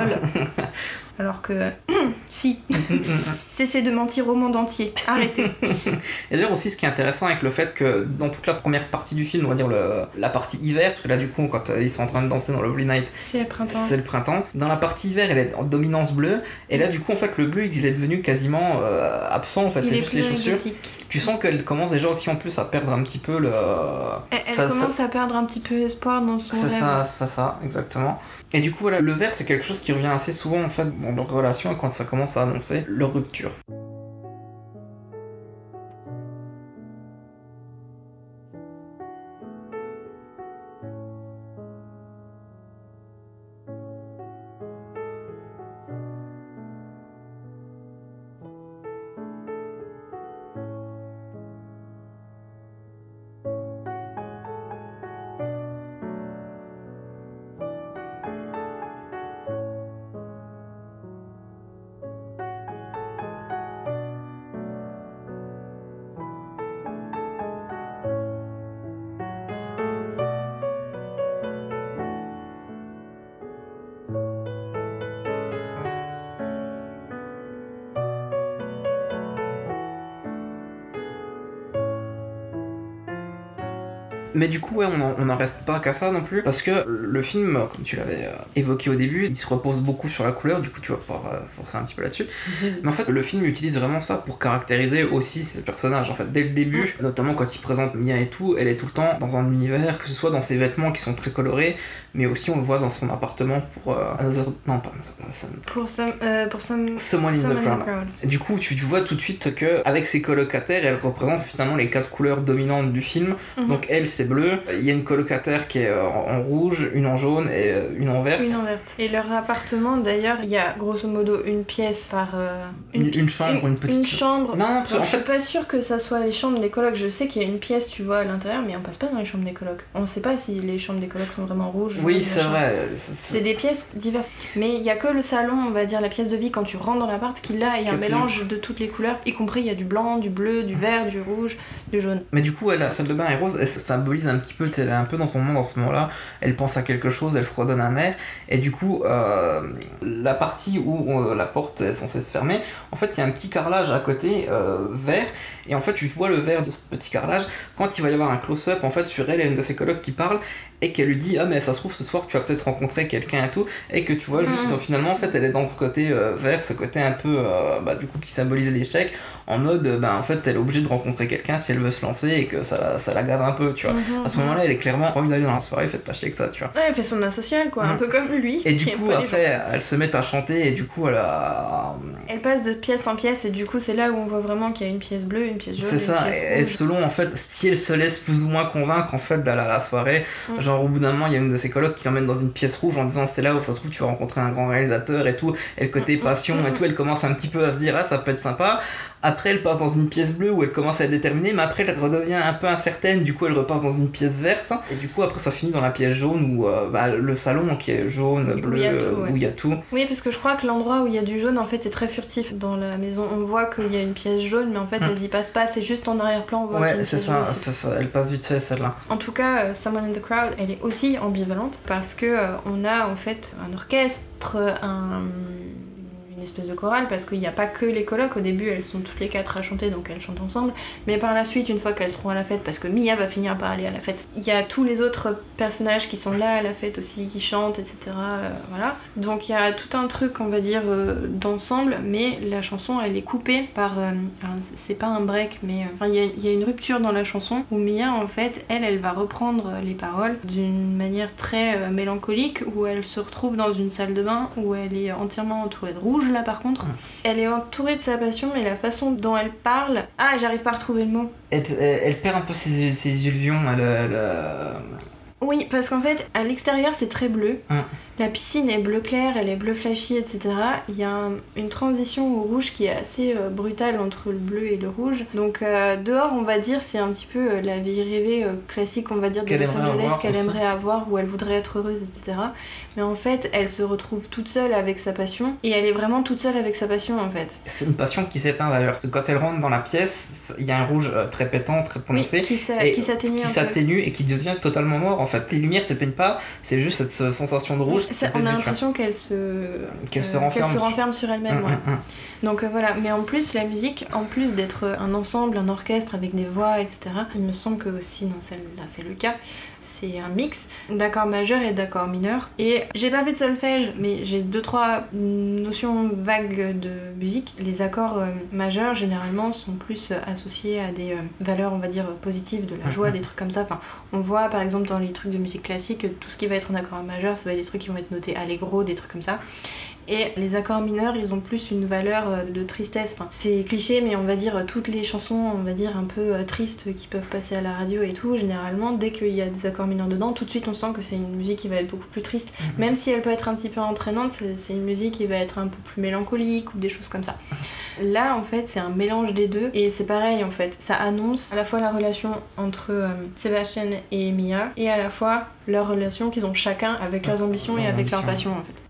Alors que, si, cessez de mentir au monde entier, arrêtez. Et d'ailleurs aussi ce qui est intéressant avec le fait que dans toute la première partie du film, on va dire le, la partie hiver, parce que là du coup quand euh, ils sont en train de danser dans Lovely Night, C'est le printemps. c'est le printemps. Dans la partie hiver, elle est en dominance bleue, et là du coup en fait le bleu il est devenu quasiment euh, absent en fait, c'est est juste les chaussures. Tu sens qu'elle commence déjà aussi en plus à perdre un petit peu le... Elle, elle ça- ça- commence à perdre un petit peu espoir dans son C'est ça, c'est ça, exactement. Et du coup, voilà, le vert, c'est quelque chose qui revient assez souvent en fait dans leur relation quand ça commence à annoncer leur rupture. Mais du coup, ouais, on en- on n'en reste pas qu'à ça non plus, parce que le film, comme tu l'avais euh, évoqué au début, il se repose beaucoup sur la couleur, du coup tu vas pouvoir euh, forcer un petit peu là-dessus. Mais en fait, le film utilise vraiment ça pour caractériser aussi ses personnages. En fait, dès le début, notamment quand il présente Mia et tout, elle est tout le temps dans un univers, que ce soit dans ses vêtements qui sont très colorés, mais aussi on le voit dans son appartement pour euh, Another... Non, pas Another... Pour some, euh, pour some, Someone in Someone the in the Crown. Crowd. Et Du coup, tu, tu vois tout de suite que avec ses colocataires, elle représente finalement les quatre couleurs dominantes du film. Mhm. Donc elle, c'est bleu. Il y a une colocataire qui est euh, en, en rouge, une en jaune et euh, une en verte. Une en verte. Et leur appartement, d'ailleurs, il y a grosso modo une pièce par. euh, Une- pi- une chambre, une petite- Une chambre. Non, non, Donc, en je suis fait, pas sûre que ça soit les chambres des colocs. Je sais qu'il y a une pièce, tu vois, à l'intérieur, mais on passe pas dans les chambres des colocs. On sait pas si les chambres des colocs sont vraiment rouges. oui, c'est vrai. C'est des pièces diverses. Mais il y a que le salon, on va dire, la pièce de vie, quand tu rentres dans l'appart, qu'il a, il y a Que un mélange de toutes les couleurs, y compris il y a du blanc, du bleu, du vert, du rouge, du jaune. Mais du coup, la salle de bain est rose, elle un petit peu, elle est un peu dans son monde en ce moment-là, elle pense à quelque chose, elle fredonne un air, et du coup, euh, la partie où euh, la porte est censée se fermer, en fait, il y a un petit carrelage à côté, euh, vert, et en fait, tu vois le vert de ce petit carrelage, quand il va y avoir un close-up, en fait, sur elle et une de ses colocs qui parle, et qu'elle lui dit, ah, mais ça se trouve, ce soir, tu vas peut-être rencontrer quelqu'un et tout, et que tu vois, juste, Mhm. finalement, en fait, elle est dans ce côté euh, vert, ce côté un peu, euh, bah, du coup, qui symbolise l'échec, en mode, euh, ben, en fait, elle est obligée de rencontrer quelqu'un si elle veut se lancer, et que ça, la- ça la garde un peu, tu vois. Mhm. À ce moment-là, elle est clairement envie d'aller dans la soirée, faites pas chier que ça, tu vois. Ouais, elle fait son asocial, quoi, un Mhm. peu comme lui. Et du coup, après, elles se mettent à chanter, et du coup, elle a. Elle passe de pièce en pièce et du coup c'est là où on voit vraiment qu'il y a une pièce bleue, une pièce jaune, C'est ça, pièce et, selon en fait, si elle se laisse plus ou moins convaincre en fait d'aller à la soirée, Mm. genre au bout d'un moment, il y a une de ses colocs qui l'emmène dans une pièce rouge en disant c'est là où ça se trouve tu vas rencontrer un grand réalisateur et tout, et le côté Mm, mm, passion mm, et tout, elle commence un petit peu à se dire ah ça peut être sympa. Après, elle passe dans une pièce bleue où elle commence à être déterminée, mais après, elle redevient un peu incertaine. Du coup, elle repasse dans une pièce verte. Et du coup, après, ça finit dans la pièce jaune où euh, bah, le salon qui est jaune, Où bleu, il y euh, ouais. où il y a tout. Oui, parce que je crois que l'endroit où il y a du jaune, en fait, c'est très furtif dans la maison. On voit qu'il y a une pièce jaune, mais en fait, Hmm. elles y passent pas. C'est juste en arrière-plan, Ouais, c'est ça, ça, elle passe vite fait celle-là. En tout cas, euh, Someone in the Crowd, elle est aussi ambivalente parce que euh, on a en fait un orchestre, un- espèce de chorale parce qu'il n'y a pas que les colocs. Au début, elles sont toutes les quatre à chanter, donc elles chantent ensemble. Mais par la suite, une fois qu'elles seront à la fête, parce que Mia va finir par aller à la fête, il y a tous les autres personnages qui sont là à la fête aussi, qui chantent, etc. euh, voilà. Donc il y a tout un truc, on va dire, euh, d'ensemble, mais la chanson, elle est coupée par. euh, c'est pas un break, mais enfin, il y, y a une rupture dans la chanson où Mia, en fait, elle, elle va reprendre les paroles d'une manière très mélancolique, où elle se retrouve dans une salle de bain où elle est entièrement entourée de rouge, là par contre. Elle est entourée de sa passion, mais la façon dont elle parle. Ah, j'arrive pas à retrouver le mot. Elle, perd un peu ses, ses illusions, elle, elle, Oui, parce qu'en fait, à l'extérieur, c'est très bleu. La piscine est bleu clair, elle est bleu flashy, etc. Il y a un- une transition au rouge qui est assez euh, brutale entre le bleu et le rouge. Donc euh, dehors, on va dire, c'est un petit peu euh, la vie rêvée classique, on va dire, de Los Angeles qu'elle aimerait avoir, où elle voudrait être heureuse, etc. Mais en fait, elle se retrouve toute seule avec sa passion, et elle est vraiment toute seule avec sa passion, en fait. c'est une passion qui s'éteint d'ailleurs. Quand elle rentre dans la pièce, il y a un rouge très pétant, très prononcé. qui s'atténue qui et qui devient totalement noir en fait. Les lumières s'éteignent pas, c'est juste cette sensation de rouge Ça- on a l'impression qu'elle se, Qu'elle se euh, renferme sur- renferme sur elle-même. Ouais. hum, hum. Donc euh, voilà, mais en plus la musique, en plus d'être un ensemble, un orchestre avec des voix, etc., il me semble que aussi dans celle-là c'est le cas, c'est un mix d'accords majeurs et d'accords mineurs. Et j'ai pas fait de solfège, mais j'ai deux trois notions vagues de musique. Les accords euh, majeurs généralement sont plus associés à des valeurs, on va dire positives, de la joie, des trucs comme ça. Enfin, on voit par exemple dans les trucs de musique classique, tout ce qui va être en accord majeur, ça va être des trucs qui vont être notés allegro, des trucs comme ça. Et les accords mineurs, ils ont plus une valeur euh, de tristesse. Enfin, c'est cliché, mais on va dire euh, toutes les chansons, on va dire un peu euh, tristes qui peuvent passer à la radio et tout. Généralement, dès qu'il y a des accords mineurs dedans, tout de suite on sent que c'est une musique qui va être beaucoup plus triste. Même si elle peut être un petit peu entraînante, c'est une musique qui va être un peu plus mélancolique ou des choses comme ça. Là, en fait, c'est un mélange des deux et c'est pareil en fait. Ça annonce à la fois la relation entre euh, Sébastien et Mia et à la fois leur relation qu'ils ont chacun avec leurs ambitions et avec leurs passions en fait.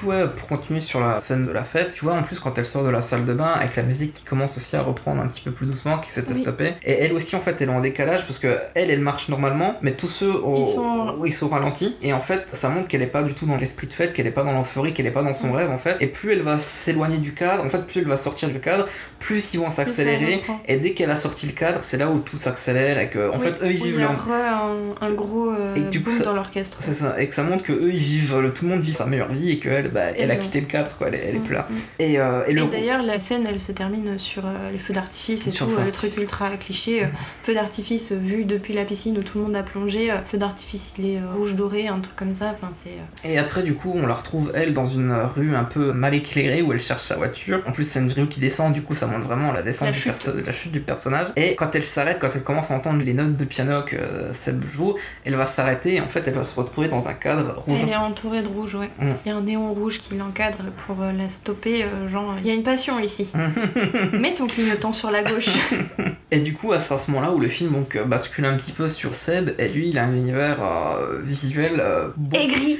Coup, ouais, pour continuer sur la scène de la fête, tu vois, en plus, quand elle sort de la salle de bain, avec la musique qui commence aussi à reprendre un petit peu plus doucement, qui s'était Oui. stoppée, et elle aussi, en fait, elle est en décalage parce que elle, elle marche normalement, mais tous ceux au, Ils sont- où ils sont ralentis, et en fait, ça montre qu'elle est pas du tout dans l'esprit de fête, qu'elle est pas dans l'euphorie, qu'elle est pas dans son Mm. rêve, en fait, et plus elle va s'éloigner du cadre, en fait, plus elle va sortir du cadre, plus ils vont s'accélérer, et dès qu'elle a sorti le cadre, c'est là où tout s'accélère, et que, en Oui, fait, eux, ils oui, vivent leur un, un gros euh, Et du coup, boom ça- dans l'orchestre. c'est ça, et que ça montre que eux ils vivent, le, tout le monde vit sa meilleure vie et qu'elle bah, elle a quitté le cadre, quoi, elle, elle est plus là. Et, euh, et Et le d'ailleurs, la scène, elle se termine sur euh, les feux d'artifice et Sur tout, feu euh, le truc ultra cliché. feu d'artifice vu depuis la piscine où tout le monde a plongé. feu d'artifice, il est rouge doré, un truc comme ça. Enfin, c'est. Et après, du coup, on la retrouve, elle, dans une rue un peu mal éclairée où elle cherche sa voiture. En plus, c'est une rue qui descend, du coup, ça montre vraiment la descente La du chute. perso- la chute du personnage. Et quand elle s'arrête, quand elle commence à entendre les notes de piano que Seb joue, elle va s'arrêter et en fait, elle va se retrouver dans un cadre rouge. Elle est entourée de rouge, ouais. Il y a un néon rouge qui l'encadre pour euh, la stopper. euh, genre, il y a une passion ici. Mets ton clignotant sur la gauche. Et du coup, à ce moment-là où le film donc, euh, bascule un petit peu sur Seb, et lui, il a un univers euh, visuel euh, Aigri,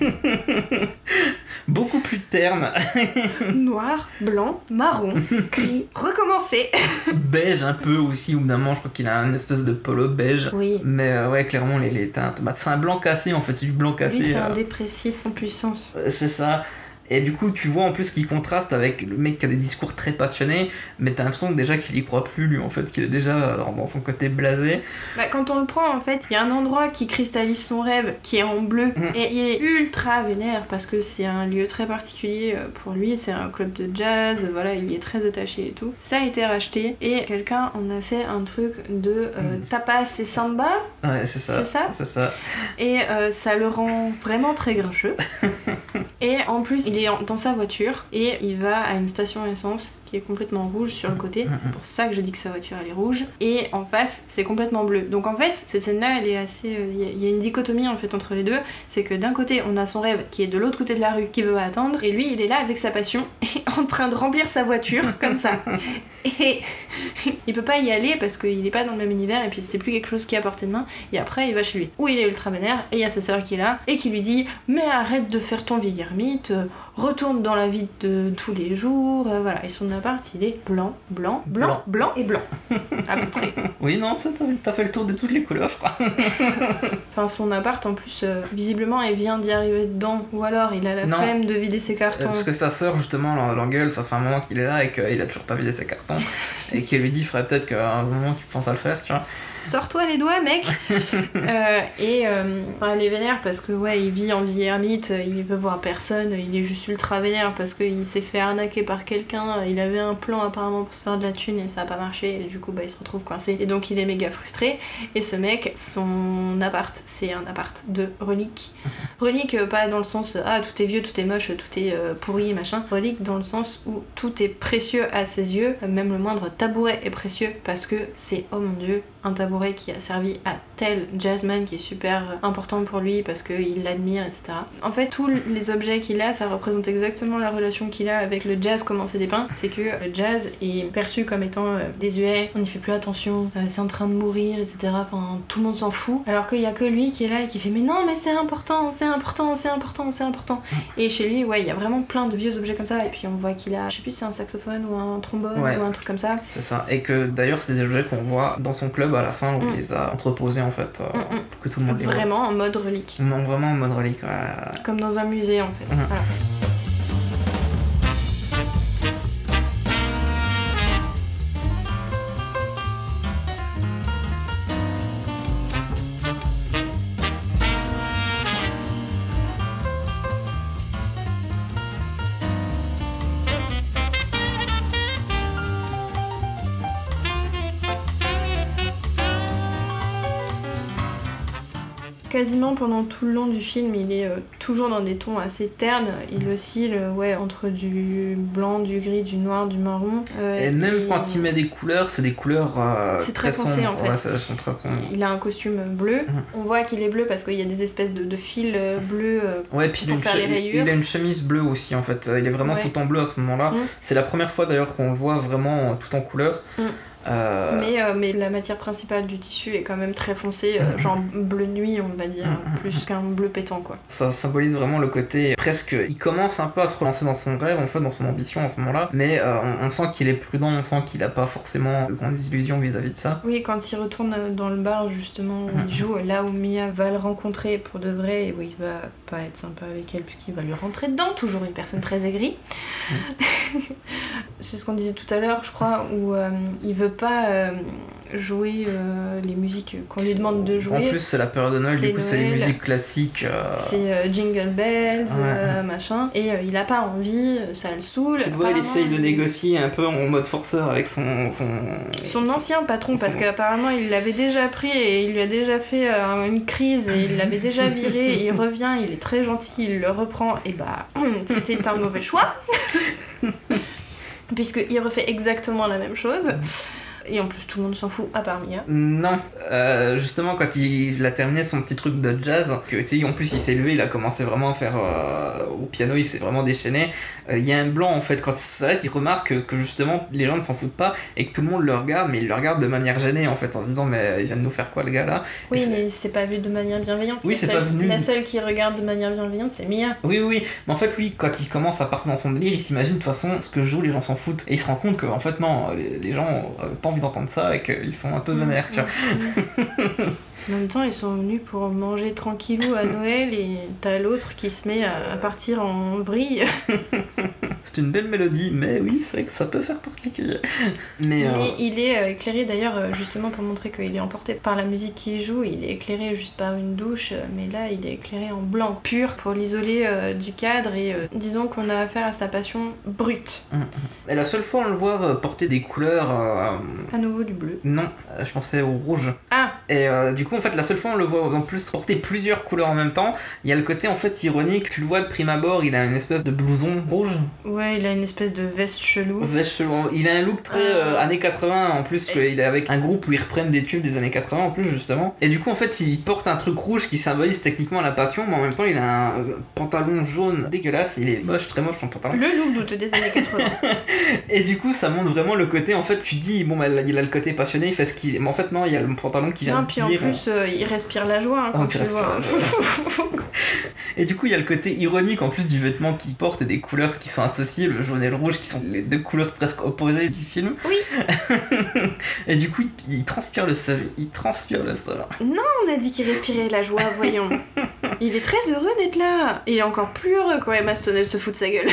beaucoup plus terne, noir, blanc, marron, gris, recommencer. beige un peu aussi, au bout d'un moment, je crois qu'il a un espèce de polo beige. Oui. Mais euh, ouais, clairement, les, les teintes. Bah, c'est un blanc cassé en fait, c'est du blanc cassé. Lui, c'est un euh, dépressif en puissance. euh, c'est ça. Et du coup, tu vois en plus qu'il contraste avec le mec qui a des discours très passionnés, mais t'as l'impression déjà qu'il y croit plus, lui, en fait, qu'il est déjà dans, son côté blasé. Bah, quand on le prend, en fait, il y a un endroit qui cristallise son rêve, qui est en bleu, Mm. et il est ultra vénère parce que c'est un lieu très particulier euh, pour lui, c'est un club de jazz, voilà, il y est très attaché et tout. Ça a été racheté, et quelqu'un en a fait un truc de euh, Mm. tapas et samba, Ouais, c'est ça. C'est ça C'est ça. et euh, ça le rend vraiment très grincheux. et en plus, il est dans sa voiture, et il va à une station essence qui est complètement rouge sur le côté. C'est pour ça que je dis que sa voiture elle est rouge. Et en face, c'est complètement bleu. Donc en fait, cette scène-là, elle est assez. euh, Il y a- une dichotomie en fait entre les deux. C'est que d'un côté, on a son rêve qui est de l'autre côté de la rue, qui veut attendre, et lui, il est là avec sa passion, en train de remplir sa voiture comme ça. Et il peut pas y aller parce qu'il est pas dans le même univers, et puis c'est plus quelque chose qui est à portée de main. Et après, il va chez lui, où il est ultra vénère, et il y a sa sœur qui est là, et qui lui dit Mais arrête de faire ton vieil ermite, euh, retourne dans la vie de tous les jours. euh, voilà. Et son appart, il est blanc, blanc, blanc, blanc et blanc. à peu près. Oui, non, ça, t'as fait le tour de toutes les couleurs, je crois. Enfin, son appart, en plus, euh, visiblement, il vient d'y arriver dedans. Ou alors, il a la Non. flemme de vider ses cartons. Euh, Parce que sa sœur, justement, l'en- l'engueule, ça fait un moment qu'il est là et qu'il a toujours pas vidé ses cartons. et qu'il lui dit, il faudrait peut-être qu'à un moment tu penses à le faire, tu vois. Sors-toi les doigts, mec Euh, Et euh, enfin, elle est vénère parce que, ouais, il vit en vie ermite, il veut voir personne, il est juste ultra vénère parce qu'il s'est fait arnaquer par quelqu'un, il avait un plan apparemment pour se faire de la thune et ça a pas marché, et du coup, bah, il se retrouve coincé. Et donc, il est méga frustré. Et ce mec, son appart, c'est un appart de relique. Relique, euh, pas dans le sens, ah, tout est vieux, tout est moche, tout est pourri, machin. Relique dans le sens où tout est précieux à ses yeux, même le moindre tabouret est précieux parce que c'est, oh mon dieu, un tabouret qui a servi à tel jazzman qui est super important pour lui parce qu'il l'admire, etc. En fait, tous les objets qu'il a, ça représente exactement la relation qu'il a avec le jazz, comment c'est dépeint. C'est que le jazz est perçu comme étant euh, désuet, on n'y fait plus attention, euh, c'est en train de mourir, etc. Enfin, tout le monde s'en fout. Alors qu'il y a que lui qui est là et qui fait Mais non, mais c'est important, c'est important, c'est important, c'est important. Et chez lui, ouais, il y a vraiment plein de vieux objets comme ça. Et puis on voit qu'il a, je sais plus si c'est un saxophone ou un trombone Ouais. ou un truc comme ça. C'est ça. Et que d'ailleurs, c'est des objets qu'on voit dans son club à la fin où Mm. il les a entreposés, en fait, euh, Mm, mm. pour que tout le monde les voit. Vraiment en mode relique. Non, vraiment en mode relique, ouais. Comme dans un musée en fait. Voilà. Quasiment pendant tout le long du film, il est euh, toujours dans des tons assez ternes. Il oscille euh, ouais, entre du blanc, du gris, du noir, du marron. Euh, Et même quand il met des couleurs, c'est des couleurs C'est très foncé, sombres. en fait. Ouais, ça- elles sont très. Il a un costume bleu. Mhm. On voit qu'il est bleu parce qu'il y a des espèces de, de fils bleus. Ouais, puis il Pour faire les rayures. il a une chemise bleue aussi en fait. Il est vraiment Ouais. tout en bleu à ce moment-là. Mm. C'est la première fois d'ailleurs qu'on le voit vraiment tout en couleur. Mm. Euh, Mais, euh, mais la matière principale du tissu est quand même très foncée, euh, Mhm. genre bleu nuit, on va dire, Mhm. plus qu'un bleu pétant quoi. Ça symbolise vraiment le côté presque. Il commence un peu à se relancer dans son rêve, en fait, dans son ambition à ce moment-là. Mais on, on sent qu'il est prudent, on sent qu'il a pas forcément de grandes illusions vis-à-vis de ça. Oui, quand il retourne dans le bar justement où il joue, là où Mia va le rencontrer pour de vrai et où il va pas être sympa avec elle puisqu'il va lui rentrer dedans, toujours une personne très aigrie. C'est ce qu'on disait tout à l'heure, je crois, où il veut pas euh, jouer euh, les musiques qu'on lui demande de En jouer. plus, c'est la période de Noël, du coup, c'est les musiques classiques. euh, C'est euh, Jingle Bells, Ouais. machin, et il a pas envie, ça le saoule. Tu vois, il essaye de négocier un peu en mode forceur avec son. Son, Son ancien patron, parce son- qu'apparemment il l'avait déjà pris et il lui a déjà fait une crise et il l'avait déjà viré. et il revient, il est très gentil, il le reprend, et bah c'était un mauvais choix. Puisqu'il refait exactement la même chose. Et en plus, tout le monde s'en fout, à part Mia. Non, euh, justement quand il a terminé son petit truc de jazz, que en plus il s'est levé, il a commencé vraiment à faire euh, au piano, il s'est vraiment déchaîné. Euh, Il y a un blanc en fait quand ça s'arrête, il remarque que, que, justement les gens ne s'en foutent pas et que tout le monde le regarde, mais il le regarde de manière gênée en fait en se disant mais il vient de nous faire quoi le gars là? Oui, c'est- mais c'est pas vu de manière bienveillante. Oui, c'est pas venu- La seule qui regarde de manière bienveillante, c'est Mia. Oui, oui, oui. Mais en fait, lui, quand il commence à partir dans son délire, il s'imagine de toute façon ce que je joue, les gens s'en foutent. Et il se rend compte que, en fait, non, les, les gens pas envie d'entendre ça et qu'ils sont un peu vénères, tu vois. En même temps, ils sont venus pour manger tranquillou à Noël et t'as l'autre qui se met à, partir en vrille. C'est une belle mélodie, mais oui, c'est vrai que ça peut faire particulier. Mais, euh, Mais il est euh, éclairé d'ailleurs, euh, justement pour montrer qu'il est emporté par la musique qu'il joue, il est éclairé juste par une douche, mais là il est éclairé en blanc pur pour l'isoler euh, du cadre et euh, disons qu'on a affaire à sa passion brute. et la seule fois on le voit porter des couleurs. euh, À nouveau du bleu. non, je pensais au rouge. Ah Et euh, du coup, en fait, la seule fois on le voit en plus porter plusieurs couleurs en même temps, il y a le côté en fait ironique. Tu le vois de prime abord, il a une espèce de blouson rouge. Ouais, il a une espèce de veste chelou. Veste chelou. Il a un look très euh, années 80 en plus, Et- il est avec un groupe où ils reprennent des tubes des années 80 en plus, justement. Et du coup, en fait, il porte un truc rouge qui symbolise techniquement la passion, mais en même temps, il a un euh, pantalon jaune dégueulasse. Il est moche, très moche son pantalon. Le look des années 80. Et du coup, ça montre vraiment le côté, en fait, tu dis, bon, bah, il a le côté passionné, il fait ce qu'il. Mais en fait, non, il y a le pantalon qui vient non, de en plier, plus, euh, il respire la joie hein, quand puis tu le vois. Et du coup, il y a le côté ironique en plus du vêtement qu'il porte et des couleurs qui sont associées, le jaune et le rouge, qui sont les deux couleurs presque opposées du film. Oui. et du coup, il, transpire le sol. Il transpire le sol. On a dit qu'il respirait la joie, voyons. Il est très heureux d'être là. Il est encore plus heureux quand Emma Stone elle se fout de sa gueule.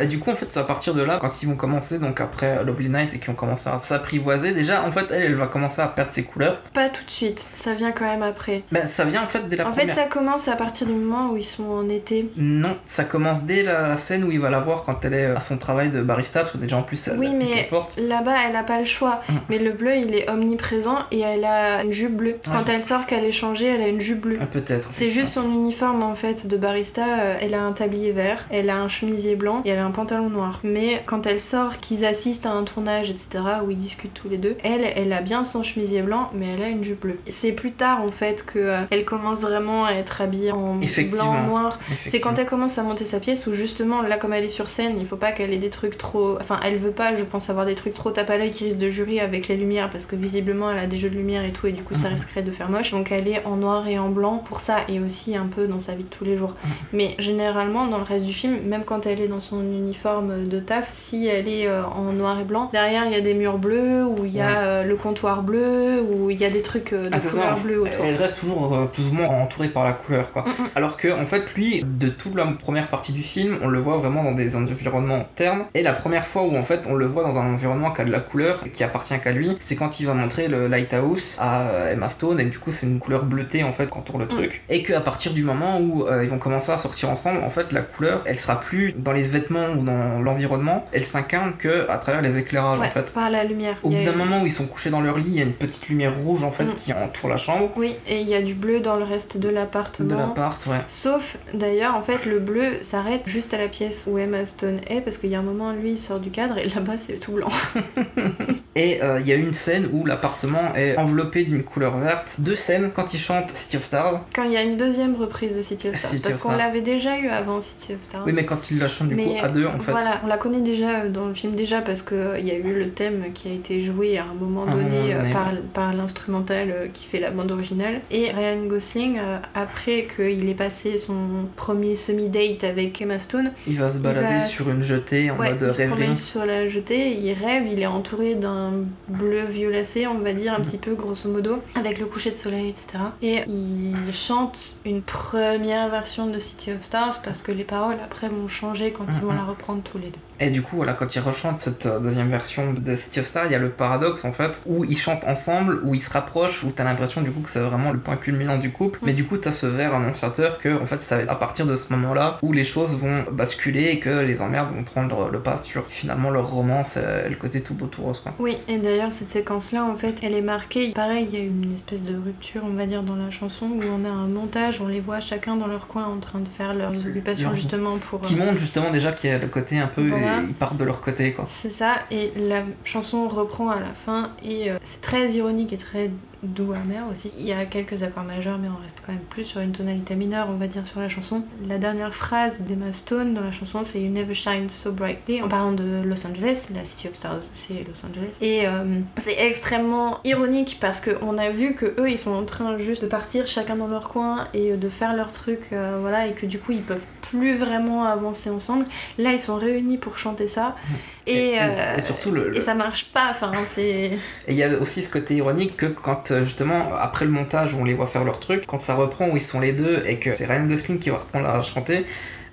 Et du coup, en fait, c'est à partir de là, quand ils vont commencer, donc après Lovely Night, et qu'ils ont commencé à s'apprivoiser, déjà, en fait, elle, elle va commencer à perdre ses couleurs. Pas tout de suite, ça vient quand même après. Ben, ça vient en fait dès la En fait, première. ça commence à partir du moment où ils sont en été. Non, ça commence dès la, la scène où il va la voir quand elle est à son travail de barista, parce que déjà en plus, elle Oui, mais porte. là-bas, elle a pas le choix. Mm. Mais le bleu, il est omniprésent et elle a une jupe bleue. Ah, Quand je- elle sort qu'elle est changée, elle a une jupe bleue. Ah, Peut-être. C'est juste son uniforme en fait de barista. euh, Elle a un tablier vert, elle a un chemisier blanc et elle a un pantalon noir. Mais quand elle sort, qu'ils assistent à un tournage, etc., où ils discutent tous les deux, elle, elle a bien son chemisier blanc, mais elle a une jupe bleue. C'est plus tard en fait que euh, elle commence vraiment à être habillée en blanc, noir. C'est quand elle commence à monter sa pièce où justement, là comme elle est sur scène, il faut pas qu'elle ait des trucs trop... Enfin, elle veut pas, je pense, avoir des trucs trop tape à l'œil qui risquent de jury avec les lumières parce que visiblement elle a des jeux de lumière et tout et du coup ça Mhm. risquerait de faire moche. Donc elle est en noir et en blanc pour ça et aussi un peu dans sa vie de tous les jours. Mhm. Mais généralement dans le reste du film, même quand elle est dans son uniforme de taf, si elle est euh, en noir et blanc, derrière il y a des murs bleus ou il y a Ouais. euh, le comptoir bleu ou il y a des trucs euh, de Ah, couleur bleue autour. Elle reste toujours plus ou moins entourée par la couleur, quoi. Mm, mm. Alors que, en fait, lui, de toute la première partie du film, on le voit vraiment dans des environnements ternes. Et la première fois où, en fait, on le voit dans un environnement qui a de la couleur, qui appartient qu'à lui, c'est quand il va montrer le Lighthouse à Emma Stone, et du coup, c'est une couleur bleutée, en fait, qu'entoure le Mm. truc. Et qu'à partir du moment où euh, ils vont commencer à sortir ensemble, en fait, la couleur, elle sera plus dans les vêtements ou dans l'environnement, elle s'incarne que à travers les éclairages, Ouais, en fait. par la lumière. Au bout d'un moment où ils sont couchés dans leur lit, il y a une petite lumière rouge en fait Mm. qui entoure la chambre Oui, et il y a du bleu dans le reste de de l'appartement. l'appart, ouais. Sauf, d'ailleurs, en fait, le bleu s'arrête juste à la pièce où Emma Stone est, parce qu'il y a un moment, lui, il sort du cadre, et là-bas, c'est tout blanc. Et euh, il y a une scène où l'appartement est enveloppé d'une couleur verte. Deux scènes quand ils chantent City of Stars. Quand il y a une deuxième reprise de City of Stars, City parce qu'on l'avait déjà eu avant City of Stars. Oui, mais quand ils la chantent du coup Mais à deux en fait. Voilà, on la connaît déjà euh, dans le film déjà parce qu'il y a eu le thème qui a été joué à un moment donné, euh, donné, par, par l'instrumental euh, qui fait la bande originale. Et Ryan Gosling, euh, après qu'il ait passé son premier semi-date avec Emma Stone, Il va se balader va sur une jetée en ouais, mode il se rêverie. sur la jetée, il rêve, il est entouré d'un bleu violacé, on va dire un petit peu grosso modo, avec le coucher de soleil, etc. Et il chante une première version de City of Stars parce que les paroles après vont changer quand ils vont Mhm. Reprendre tous les deux. Et du coup, voilà, quand ils rechantent cette euh, deuxième version de City of Stars, il y a le paradoxe en fait, où ils chantent ensemble, où ils se rapprochent, où t'as l'impression du coup que c'est vraiment le point culminant du couple. Mais du coup, t'as ce verre annonciateur que en fait, ça va être à partir de ce moment-là où les choses vont basculer et que les emmerdes vont prendre le pas sur finalement leur romance et le côté tout beau tout rose quoi. Oui, et d'ailleurs cette séquence-là, en fait, elle est marquée. Pareil, il y a une espèce de rupture, on va dire, dans la chanson où on a un montage, on les voit chacun dans leur coin en train de faire leurs occupations justement pour. Qui euh, montre justement déjà qu'il y a le côté un peu, Voilà. ils partent de leur côté quoi. C'est ça, et la chanson reprend à la fin, et euh, c'est très ironique et très doux amer aussi. Il y a quelques accords majeurs, mais on reste quand même plus sur une tonalité mineure, on va dire, sur la chanson. La dernière phrase d'Emma Stone dans la chanson, c'est You never shine so brightly, en parlant de Los Angeles, la City of Stars, c'est Los Angeles. Et euh, c'est extrêmement ironique parce qu'on a vu que eux, ils sont en train juste de partir chacun dans leur coin et de faire leur truc, euh, voilà, et que du coup, ils peuvent plus vraiment avancer ensemble. Là, ils sont réunis pour chanter ça. Et, Et- et- euh, et surtout, le- et ça marche pas, enfin, c'est. Et il y a aussi ce côté ironique que quand euh, justement après le montage où on les voit faire leur truc, quand ça reprend où ils sont les deux et que c'est Ryan Gosling qui va reprendre à chanter,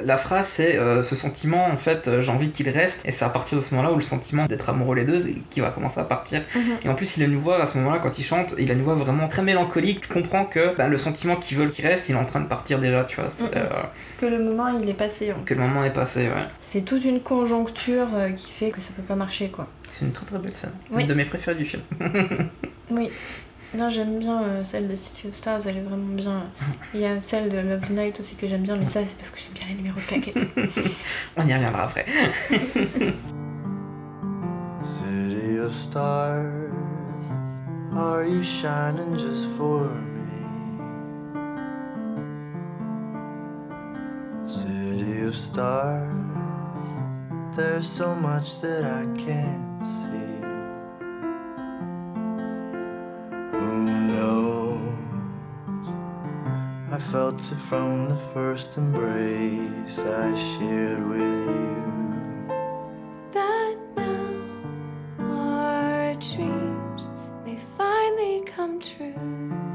la phrase c'est euh, ce sentiment en fait euh, j'ai envie qu'il reste et c'est à partir de ce moment là où le sentiment d'être amoureux les deux qui va commencer à partir Mhm. et en plus il a une voix à ce moment là quand il chante il a une voix vraiment très mélancolique tu comprends que bah, le sentiment qu'ils veulent qu'il reste il est en train de partir déjà tu vois Mhm. euh, que le moment il est passé. que le moment est passé ouais. C'est toute une conjoncture qui fait que ça peut pas marcher quoi. c'est une très très belle scène Oui. une de mes préférées du film Oui. Non, j'aime bien euh, celle de City of Stars, elle est vraiment bien. Il y a celle de Love the Night aussi que j'aime bien, mais ça c'est parce que j'aime bien les numéros de plaquettes. on y reviendra après City of stars, are you shining just for me? City of stars, there's so much that I can't see. Who knows? I felt it from the first embrace I shared with you. that now our dreams may finally come true.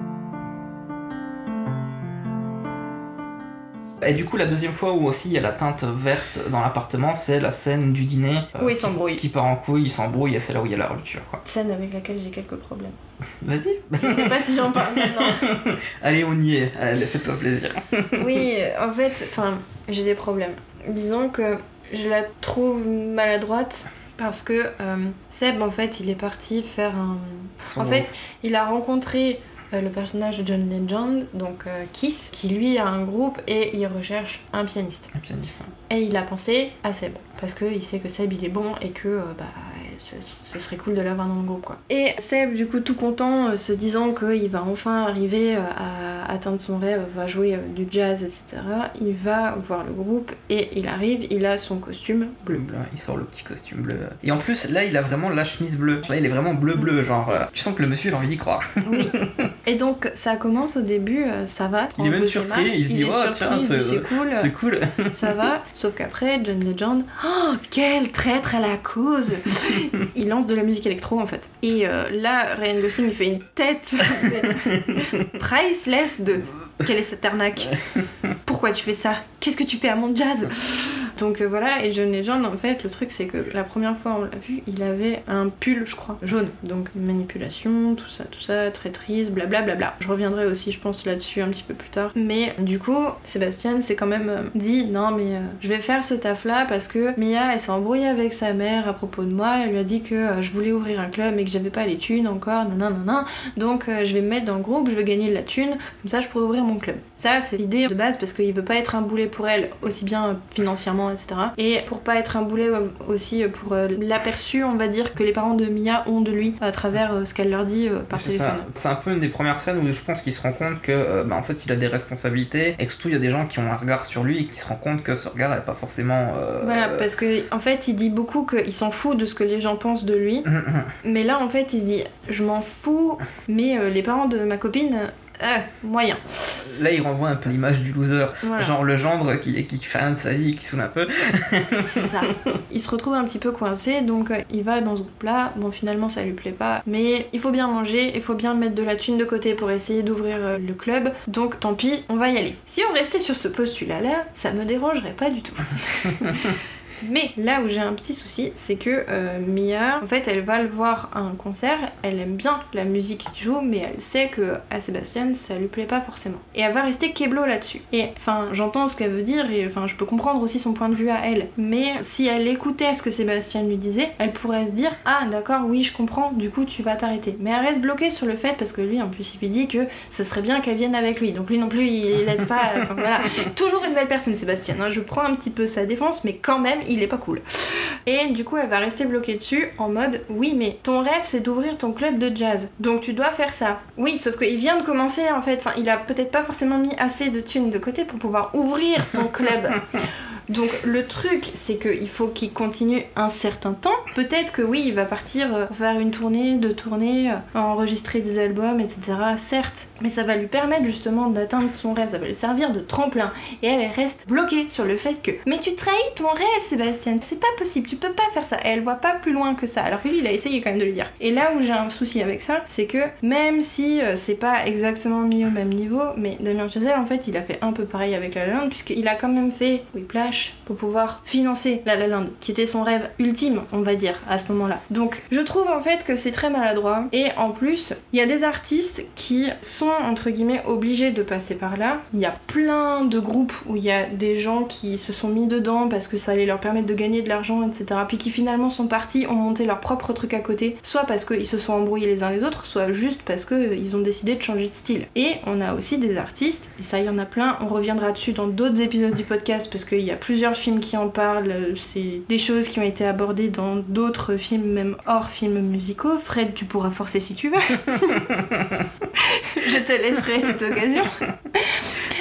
Et du coup, la deuxième fois où aussi il y a la teinte verte dans l'appartement, c'est la scène du dîner. euh, ils qui-. Qui part en couille, ils s'embrouillent et c'est là où il y a la rupture, quoi. Scène avec laquelle j'ai quelques problèmes. Vas-y, Je sais pas si j'en parle maintenant. allez, on y est. Allez, fais-toi plaisir. Oui, en fait, enfin, j'ai des problèmes. Disons que je la trouve maladroite parce que euh, Seb, en fait, il est parti faire un. Son En fait, il a rencontré le personnage de John Legend, donc euh, Keith, qui lui a un groupe et il recherche un pianiste. un pianiste. Et il a pensé à Seb, parce qu'il sait que Seb il est bon et que euh, bah, ce, serait cool de l'avoir dans le groupe quoi. Et Seb, du coup, tout content, euh, se disant qu'il va enfin arriver euh, à atteindre son rêve, va jouer euh, du jazz, etc., il va voir le groupe et il arrive, il a son costume Bleu, bleu, il sort le petit costume bleu. Et en plus, là, il a vraiment la chemise bleue. Vois, il est vraiment bleu-bleu, genre. euh, tu sens que le monsieur, il a envie d'y croire. Oui. Et donc ça commence au début, ça va. Il est même surpris, il se dit, Oh, tiens, c'est cool, C'est cool. ça va. Sauf qu'après, John Legend, oh, quel traître à la cause Il lance de la musique électro en fait. Et euh, là, Ryan Gosling il fait une tête priceless de quelle est cette arnaque? Pourquoi tu fais ça? Qu'est-ce que tu fais à mon jazz? Donc euh, voilà, et John Legend, en fait, le truc c'est que la première fois on l'a vu, il avait un pull, je crois, jaune. Donc manipulation, tout ça, tout ça, traîtrise, blablabla. Je reviendrai aussi, je pense, là-dessus un petit peu plus tard. Mais du coup, Sébastien s'est quand même euh, dit non, mais euh, je vais faire ce taf-là parce que Mia, elle s'est embrouillée avec sa mère à propos de moi. Elle lui a dit que je voulais ouvrir un club mais que j'avais pas les thunes encore, nanana. Donc je vais me mettre dans le groupe, je vais gagner de la thune, comme ça je pourrai ouvrir mon club. Ça, c'est l'idée de base parce qu'il veut pas être un boulet pour elle, aussi bien financièrement, etc. Et pour pas être un boulet euh, aussi pour euh, l'aperçu, on va dire, que les parents de Mia ont de lui à travers euh, ce qu'elle leur dit euh, par téléphone. C'est un peu une des premières scènes où je pense qu'il se rend compte que, euh, bah, en fait, il a des responsabilités et que surtout, il y a des gens qui ont un regard sur lui et qui se rend compte que ce regard n'est pas forcément. euh, Voilà, parce que en fait, il dit beaucoup qu'il s'en fout de ce que les gens pensent de lui. Mais là, en fait, il se dit, je m'en fous, mais euh, les parents de ma copine, euh, moyen. Là, il renvoie un peu l'image du loser. Voilà. Genre le gendre qui, qui fait rien de sa vie, qui saoule un peu. C'est ça. Il se retrouve un petit peu coincé, donc euh, il va dans ce groupe-là. Bon, finalement, ça lui plaît pas, mais il faut bien manger, il faut bien mettre de la thune de côté pour essayer d'ouvrir euh, le club. Donc, tant pis, on va y aller. Si on restait sur ce postulat-là, ça me dérangerait pas du tout. Mais là où j'ai un petit souci, c'est que euh, Mia, en fait, elle va le voir à un concert, elle aime bien la musique qu'il joue, mais elle sait que à Sébastien, ça lui plaît pas forcément. Et elle va rester keblo là-dessus. Et enfin, j'entends ce qu'elle veut dire, et enfin, je peux comprendre aussi son point de vue à elle. Mais si elle écoutait ce que Sébastien lui disait, elle pourrait se dire Ah, d'accord, oui, je comprends, du coup, tu vas t'arrêter. Mais elle reste bloquée sur le fait, parce que lui, en plus, il lui dit que ce serait bien qu'elle vienne avec lui. Donc lui non plus, il l'aide pas. Enfin, voilà. Toujours une belle personne, Sébastien. hein. Je prends un petit peu sa défense, mais quand même, il est pas cool. Et du coup, elle va rester bloquée dessus en mode oui, mais ton rêve c'est d'ouvrir ton club de jazz. Donc tu dois faire ça. Oui, sauf qu'il vient de commencer en fait. Enfin, il a peut-être pas forcément mis assez de thunes de côté pour pouvoir ouvrir son club. Donc le truc, c'est qu'il faut qu'il continue un certain temps. Peut-être que oui, il va partir euh, faire une tournée, deux tournées, euh, enregistrer des albums, etc. Certes, mais ça va lui permettre justement d'atteindre son rêve. Ça va lui servir de tremplin. Et elle, elle reste bloquée sur le fait que mais tu trahis ton rêve, Sébastien. C'est pas possible. Tu peux pas faire ça. Et elle voit pas plus loin que ça. Alors que lui, il a essayé quand même de le dire. Et là où j'ai un souci avec ça, c'est que même si euh, c'est pas exactement mis au même niveau, mais Damien Chazelle, en fait, il a fait un peu pareil avec La La Land, puisqu'il a quand même fait Whiplash pour pouvoir financer La La Land, qui était son rêve ultime, on va dire, à ce moment-là. Donc, je trouve en fait que c'est très maladroit. Et en plus, il y a des artistes qui sont, entre guillemets, obligés de passer par là. Il y a plein de groupes où il y a des gens qui se sont mis dedans parce que ça allait leur permettre de gagner de l'argent, etc. Puis qui finalement sont partis, ont monté leur propre truc à côté, soit parce qu'ils se sont embrouillés les uns les autres, soit juste parce qu'ils ont décidé de changer de style. Et on a aussi des artistes, et ça il y en a plein, on reviendra dessus dans d'autres épisodes du podcast parce qu'il y a plusieurs films qui en parlent, c'est des choses qui ont été abordées dans d'autres films, même hors films musicaux. Fred, tu pourras forcer si tu veux. Je te laisserai cette occasion.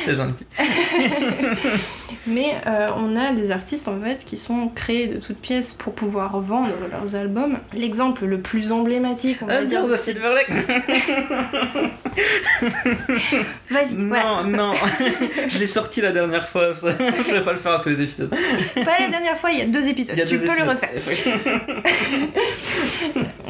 C'est gentil. Mais euh, on a des artistes en fait qui sont créés de toutes pièces pour pouvoir vendre leurs albums. L'exemple le plus emblématique, on va dire. Under the Silver Lake Vas-y. Non, non. je l'ai sorti la dernière fois. ça. je vais pas le faire à tous les épisodes. Pas la dernière fois, il y a deux épisodes. A tu deux peux le refaire.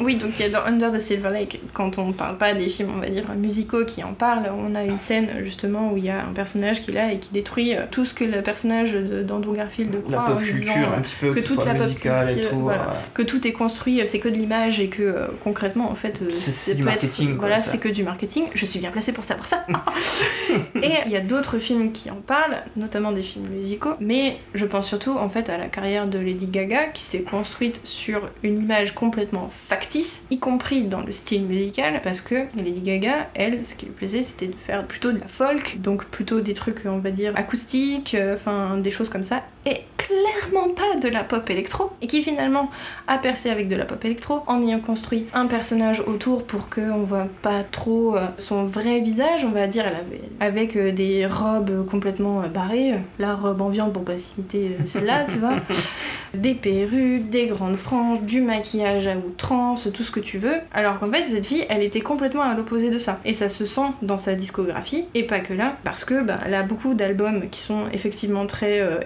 Oui, donc il y a dans Under the Silver Lake, quand on parle pas des films, on va dire, musicaux qui en parlent, on a une scène justement où il y a un personnage qui est là et qui détruit euh, tout ce que le personnage de- d'Andrew Garfield La croit en pop disant, euh, un petit peu, que, toute la pop et culture, tout. voilà. ouais. que tout est construit, euh, c'est que de l'image et que euh, concrètement en fait euh, C'est- du peut marketing, être, quoi, voilà, ça. c'est que du marketing. Je suis bien placée pour savoir ça. et il y a d'autres films qui en parlent, notamment des films musicaux, mais je pense surtout en fait à la carrière de Lady Gaga qui s'est construite sur une image complètement factice, y compris dans le style musical, parce que Lady Gaga, elle, ce qui lui plaisait, c'était de faire plutôt de la folk, donc plutôt des trucs, on va dire, acoustiques, euh, des choses comme ça, et clairement pas de la pop électro, et qui finalement a percé avec de la pop électro en ayant construit un personnage autour pour qu'on voit pas trop euh, son vrai visage, on va dire, elle avait, avec euh, des robes complètement euh, barrées, la robe en viande pour pas citer celle-là, tu vois, des perruques, des grandes franges, du maquillage à outrance, tout ce que tu veux, alors qu'en fait cette fille, elle était complètement à l'opposé de ça, et ça se sent dans sa discographie, et pas que là, parce que bah, elle a beaucoup d'albums qui sont effectivement très euh,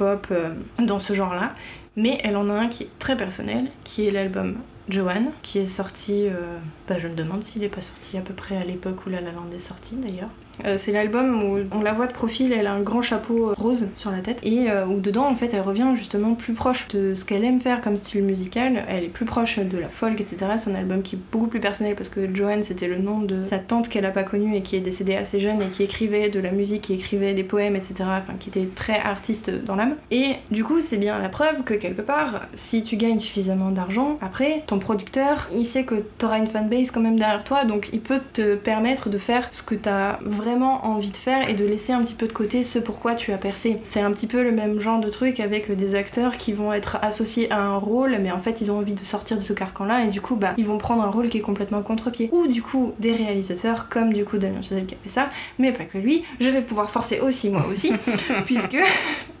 électropop euh, dans ce genre-là, mais elle en a un qui est très personnel, qui est l'album Joanne, qui est sorti. euh, bah, je me demande s'il est pas sorti à peu près à l'époque où La La Land est sortie d'ailleurs. Euh, c'est l'album où on la voit de profil, elle a un grand chapeau euh, rose sur la tête et euh, où dedans en fait elle revient justement plus proche de ce qu'elle aime faire comme style musical. Elle est plus proche de la folk, etc. C'est un album qui est beaucoup plus personnel parce que Joanne c'était le nom de sa tante qu'elle a pas connue et qui est décédée assez jeune et qui écrivait de la musique, qui écrivait des poèmes, etc. Enfin qui était très artiste dans l'âme. Et du coup c'est bien la preuve que quelque part si tu gagnes suffisamment d'argent, après ton producteur il sait que t'auras une fanbase quand même derrière toi donc il peut te permettre de faire ce que t'as vraiment envie de faire et de laisser un petit peu de côté ce pourquoi tu as percé. C'est un petit peu le même genre de truc avec des acteurs qui vont être associés à un rôle mais en fait ils ont envie de sortir de ce carcan là et du coup bah ils vont prendre un rôle qui est complètement contre-pied. Ou du coup des réalisateurs comme du coup Damien Chazelle qui a fait ça mais pas que lui. Je vais pouvoir forcer aussi moi aussi puisque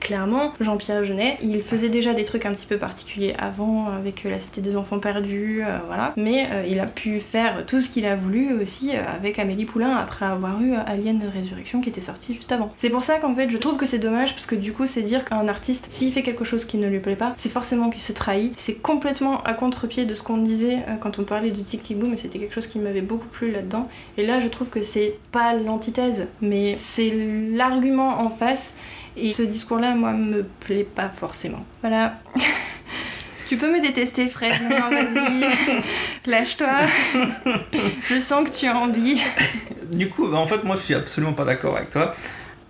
clairement Jean-Pierre Jeunet il faisait déjà des trucs un petit peu particuliers avant avec euh, la cité des enfants perdus euh, voilà. Mais euh, il a pu faire tout ce qu'il a voulu aussi avec Amélie Poulain après avoir eu Alien Résurrection qui était sorti juste avant. C'est pour ça qu'en fait je trouve que c'est dommage parce que du coup c'est dire qu'un artiste s'il fait quelque chose qui ne lui plaît pas c'est forcément qu'il se trahit. C'est complètement à contre-pied de ce qu'on disait quand on parlait du tic tic boom c'était quelque chose qui m'avait beaucoup plu là-dedans. Et là je trouve que c'est pas l'antithèse mais c'est l'argument en face et ce discours-là, moi, me plaît pas forcément. Voilà. tu peux me détester, Fred. Non, vas-y. Lâche-toi. Je sens que tu as envie. Du coup, bah, en fait, moi, je suis absolument pas d'accord avec toi.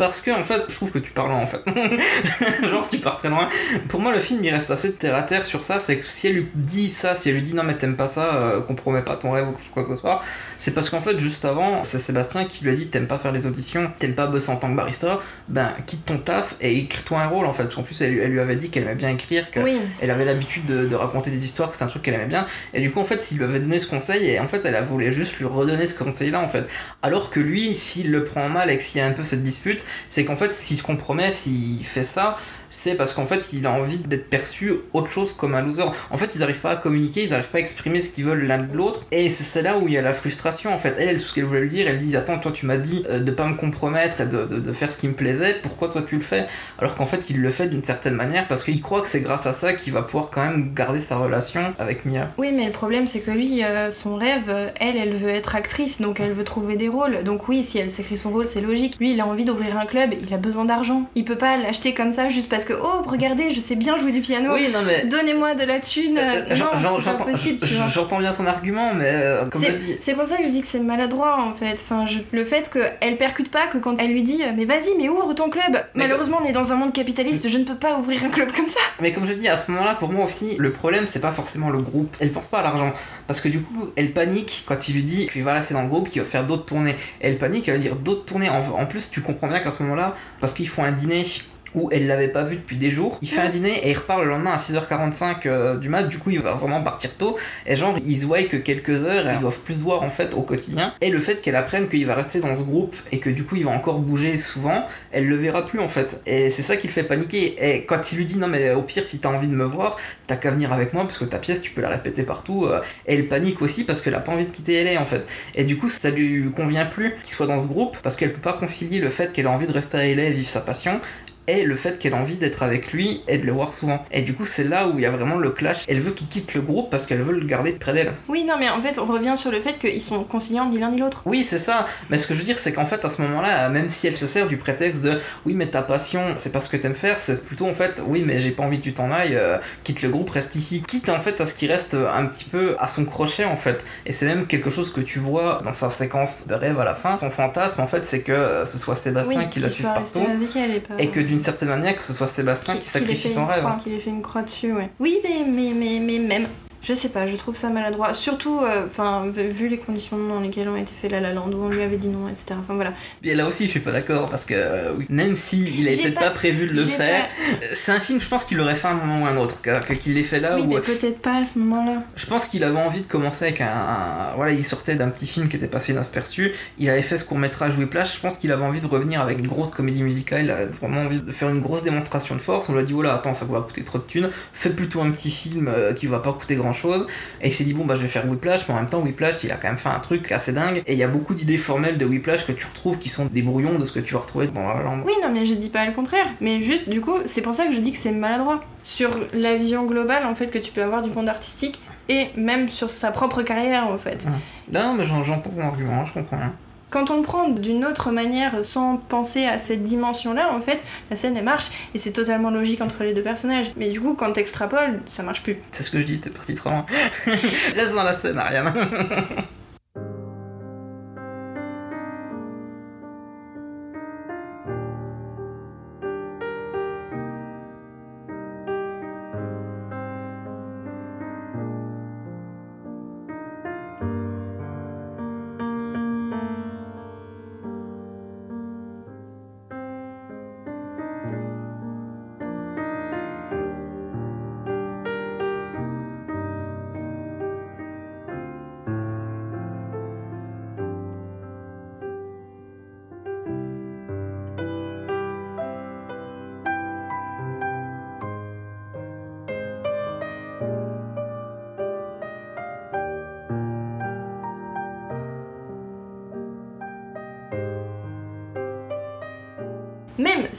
Parce que en fait, je trouve que tu pars loin en fait. Genre tu pars très loin. Pour moi, le film il reste assez terre à terre sur ça. C'est que si elle lui dit ça, si elle lui dit non mais t'aimes pas ça, euh, compromets pas ton rêve ou quoi que ce soit, c'est parce qu'en fait juste avant, c'est Sébastien qui lui a dit t'aimes pas faire les auditions, t'aimes pas bosser en tant que barista, ben quitte ton taf et écris-toi un rôle en fait. Parce qu'en plus elle, elle lui avait dit qu'elle aimait bien écrire, que Oui. elle avait l'habitude de, de raconter des histoires, que c'est un truc qu'elle aimait bien. Et du coup, en fait, s'il lui avait donné ce conseil, et en fait, elle a voulu juste lui redonner ce conseil-là, en fait. Alors que lui, s'il le prend mal et que s'il y a un peu cette dispute, c'est qu'en fait, s'il se compromet, s'il fait ça, c'est parce qu'en fait, il a envie d'être perçu autre chose comme un loser. En fait, ils n'arrivent pas à communiquer, ils n'arrivent pas à exprimer ce qu'ils veulent l'un de l'autre. Et c'est là où il y a la frustration, en fait. Elle, tout ce qu'elle voulait lui dire, elle dit Attends, toi, tu m'as dit euh, de pas me compromettre et de, de- de faire ce qui me plaisait, pourquoi toi tu le fais? Alors qu'en fait, il le fait d'une certaine manière parce qu'il croit que c'est grâce à ça qu'il va pouvoir quand même garder sa relation avec Mia. Oui, mais le problème, c'est que lui, euh, son rêve, euh, elle, elle veut être actrice, donc elle veut trouver des rôles. Donc oui, si elle s'écrit son rôle, c'est logique. Lui, il a envie d'ouvrir un club, il a besoin d'argent. Il peut pas l'acheter comme ça juste parce que, oh, regardez, je sais bien jouer du piano. Oui, non, mais. Donnez-moi de la thune. Euh, non, c'est pas j'entends- possible, tu vois. J'entends bien son argument, mais euh, comme C'est- dis. C'est pour ça que je dis que c'est maladroit en fait. Enfin, je- le fait qu'elle percute pas, que quand elle lui dit mais vas-y, mais ouvre ton club? Malheureusement, on est dans un monde capitaliste, je ne peux pas ouvrir un club comme ça. Mais comme je dis, à ce moment-là, pour moi aussi, le problème, c'est pas forcément le groupe. Elle pense pas à l'argent. Parce que du coup, elle panique quand il lui dit qu'il va rester dans le groupe, qu'il va faire d'autres tournées. Elle panique, elle va dire d'autres tournées. En, en plus, tu comprends bien qu'à ce moment-là, parce qu'ils font un dîner où elle l'avait pas vu depuis des jours, il fait un dîner et il repart le lendemain à 6h45 euh, du mat, du coup il va vraiment partir tôt, et genre ils se voient que quelques heures, et ils doivent plus se voir en fait au quotidien, et le fait qu'elle apprenne qu'il va rester dans ce groupe, et que du coup il va encore bouger souvent, elle le verra plus en fait, et c'est ça qui le fait paniquer, et quand il lui dit non mais au pire si t'as envie de me voir, t'as qu'à venir avec moi, parce que ta pièce tu peux la répéter partout, euh, elle panique aussi parce qu'elle a pas envie de quitter LA en fait, et du coup ça lui convient plus qu'il soit dans ce groupe, parce qu'elle peut pas concilier le fait qu'elle a envie de rester à LA et vivre sa passion, et le fait qu'elle a envie d'être avec lui et de le voir souvent. Et du coup, c'est là où il y a vraiment le clash. Elle veut qu'il quitte le groupe parce qu'elle veut le garder près d'elle. Oui, non, mais en fait, on revient sur le fait qu'ils sont conciliants ni l'un ni l'autre. Oui, c'est ça. Mais ce que je veux dire, c'est qu'en fait, à ce moment-là, même si elle se sert du prétexte de oui, mais ta passion, c'est pas ce que t'aimes faire, c'est plutôt en fait oui, mais j'ai pas envie que tu t'en ailles, euh, quitte le groupe, reste ici. Quitte en fait à ce qu'il reste un petit peu à son crochet en fait. Et c'est même quelque chose que tu vois dans sa séquence de rêve à la fin. Son fantasme en fait, c'est que euh, ce soit Sébastien oui, qui la suive partout. avec elle et pas. Et que d'une certaine manière, que ce soit Sébastien qui, ait sacrifie son rêve. croix, Qu'il ait fait une croix dessus, ouais. Oui, mais, mais, mais, mais même. Je sais pas, je trouve ça maladroit. Surtout, euh, enfin, vu- vu les conditions dans lesquelles ont été fait La La Land, où on lui avait dit non, etc. Enfin voilà. Et là aussi, je suis pas d'accord parce que euh, oui, même si il a J'ai peut-être pas- pas, prévu de le faire, euh, c'est un film, je pense qu'il l'aurait fait à un moment ou un autre, qu'il l'ait fait là. oui, où, mais peut-être pas à ce moment-là. je pense qu'il avait envie de commencer avec un, un- voilà, il sortait d'un petit film qui était passé inaperçu. Il avait fait ce court métrage Whiplash. Je pense qu'il avait envie de revenir avec une grosse comédie musicale. Il avait vraiment envie de faire une grosse démonstration de force. On lui a dit voilà, attends, ça va coûter trop de thunes. Fais plutôt un petit film qui va pas coûter grand chose. Et il s'est dit bon bah je vais faire Whiplash, mais en même temps Whiplash il a quand même fait un truc assez dingue. Et il y a beaucoup d'idées formelles de Whiplash que tu retrouves qui sont des brouillons de ce que tu vas retrouver dans La La Land. Oui, non, mais je dis pas le contraire. Mais juste, du coup, c'est pour ça que je dis que c'est maladroit. Sur la vision globale, en fait, que tu peux avoir du monde artistique et même sur sa propre carrière, en fait. Non, mais j'en- j'entends ton argument, je comprends bien. Quand on le prend d'une autre manière, sans penser à cette dimension-là, en fait, la scène, elle marche et c'est totalement logique entre les deux personnages. Mais du coup, quand t'extrapoles, ça marche plus. C'est ce que je dis, t'es parti trop loin. Reste dans la scène, Ariane.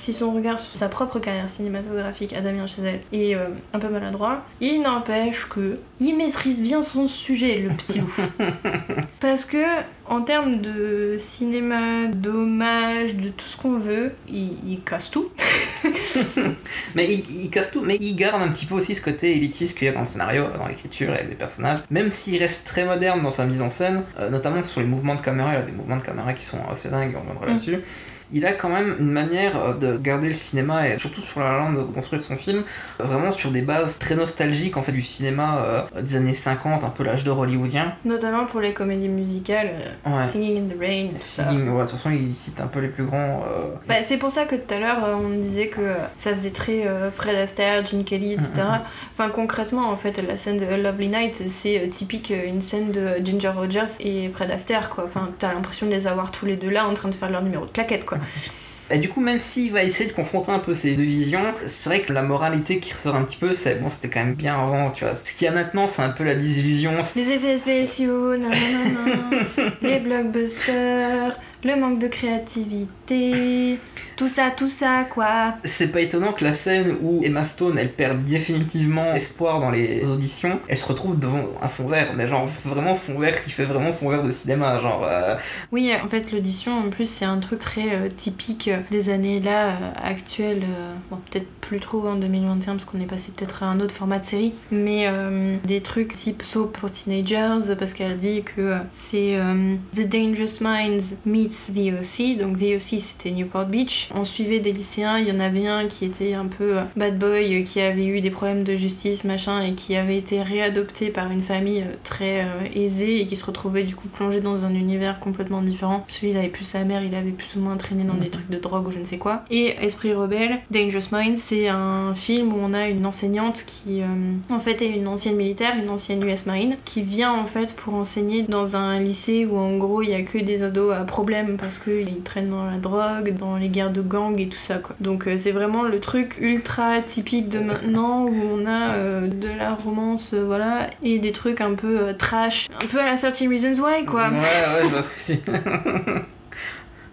si son regard sur sa propre carrière cinématographique à Damien Chazelle est euh, un peu maladroit, il n'empêche que il maîtrise bien son sujet, le petit loup. Parce que En termes de cinéma, d'hommage, de tout ce qu'on veut, il, il casse tout. Mais il, il casse tout, mais il garde un petit peu aussi ce côté élitiste qu'il y a dans le scénario, dans l'écriture et des personnages. Même s'il reste très moderne dans sa mise en scène, euh, notamment sur les mouvements de caméra, il a des mouvements de caméra qui sont assez dingues, on reviendra Mm. Il a quand même une manière euh, de garder le cinéma et surtout sur la langue de construire son film euh, vraiment sur des bases très nostalgiques en fait du cinéma euh, des années 50, un peu l'âge d'or hollywoodien. Notamment pour les comédies musicales, euh, Ouais. Singing in the Rain. Singing, ouais, de toute façon, il cite un peu les plus grands. euh, Bah, c'est pour ça que tout à l'heure on disait que ça faisait très Fred Astaire, Gene Kelly, etc. Mm, mm, mm. Enfin concrètement en fait la scène de A Lovely Night c'est typique une scène de Ginger Rogers et Fred Astaire quoi. Enfin t'as l'impression de les avoir tous les deux là en train de faire leur numéro de claquette quoi. Et du coup, même s'il va essayer de confronter un peu ces deux visions, c'est vrai que la moralité qui ressort un petit peu, c'est bon, c'était quand même bien avant, tu vois. Ce qu'il y a maintenant, c'est un peu la désillusion. Les effets spéciaux, nanana, les blockbusters, le manque de créativité, tout ça, tout ça quoi. C'est pas étonnant que la scène où Emma Stone, elle perd définitivement espoir dans les auditions, elle se retrouve devant un fond vert, mais genre vraiment fond vert qui fait vraiment fond vert de cinéma, genre. euh, Oui, en fait, l'audition, en plus, c'est un truc très euh, typique euh, des années là, euh, actuelles. bon, peut-être plus trop en 2021, parce qu'on est passé peut-être à un autre format de série. Mais des trucs type soap pour teenagers, parce qu'elle dit que c'est The Dangerous Minds meets The O.C. Donc, The O.C., c'était Newport Beach. On suivait des lycéens, il y en avait un qui était un peu euh, bad boy, euh, qui avait eu des problèmes de justice, machin, et qui avait été réadopté par une famille euh, très euh, aisée et qui se retrouvait du coup plongé dans un univers complètement différent. Celui, il avait plus sa mère, il avait plus ou moins traîné dans des trucs de drogue ou je ne sais quoi. Et Esprit Rebelle, Dangerous Minds, c'est un film où on a une enseignante qui, euh, en fait, est une ancienne militaire, une ancienne US Marine, qui vient en fait pour enseigner dans un lycée où en gros il y a que des ados à problème parce qu'ils traînent dans la drogue, dans les guerres de gang et tout ça quoi. Donc euh, c'est vraiment le truc ultra typique de maintenant où on a euh, de la romance, euh, voilà, et des trucs un peu trash, un peu à la 13 Reasons Why quoi. Ouais, ouais, je vois ce que c'est.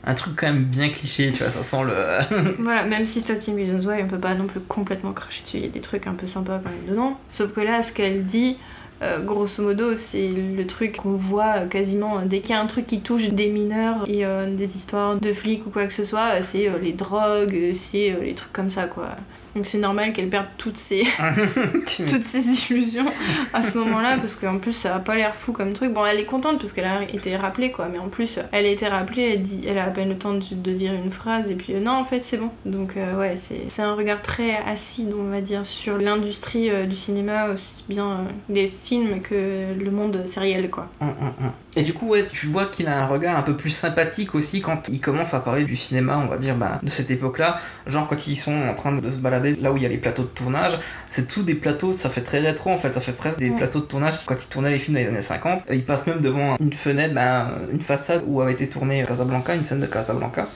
un truc quand même bien cliché, tu vois, ça sent le. Voilà, même si 13 Reasons Why, on peut pas non plus complètement cracher dessus, il y a des trucs un peu sympas quand même dedans. Sauf que là, ce qu'elle dit, euh, grosso modo, c'est le truc qu'on voit euh, quasiment euh, dès qu'il y a un truc qui touche des mineurs et des histoires de flics ou quoi que ce soit, c'est les drogues, c'est les trucs comme ça quoi. Donc c'est normal qu'elle perde toutes ses, toutes ses illusions à ce moment-là parce qu'en plus ça a pas l'air fou comme truc. Bon, elle est contente parce qu'elle a été rappelée quoi, mais en plus elle a été rappelée, elle, dit, elle a à peine le temps de, de dire une phrase et puis euh, non en fait c'est bon. Donc euh, ouais, c'est un regard très acide on va dire sur l'industrie euh, du cinéma aussi bien des films que le monde sériel quoi. Hum, hum, hum. Et du coup, ouais, tu vois qu'il a un regard un peu plus sympathique aussi quand il commence à parler du cinéma, on va dire, bah, de cette époque-là. Genre quand ils sont en train de se balader là où il y a les plateaux de tournage, c'est tout des plateaux, ça fait très rétro en fait, ça fait presque des Ouais. plateaux de tournage quand ils tournaient les films dans les années 50. Ils passent même devant une fenêtre, bah, une façade où avait été tourné Casablanca, une scène de Casablanca.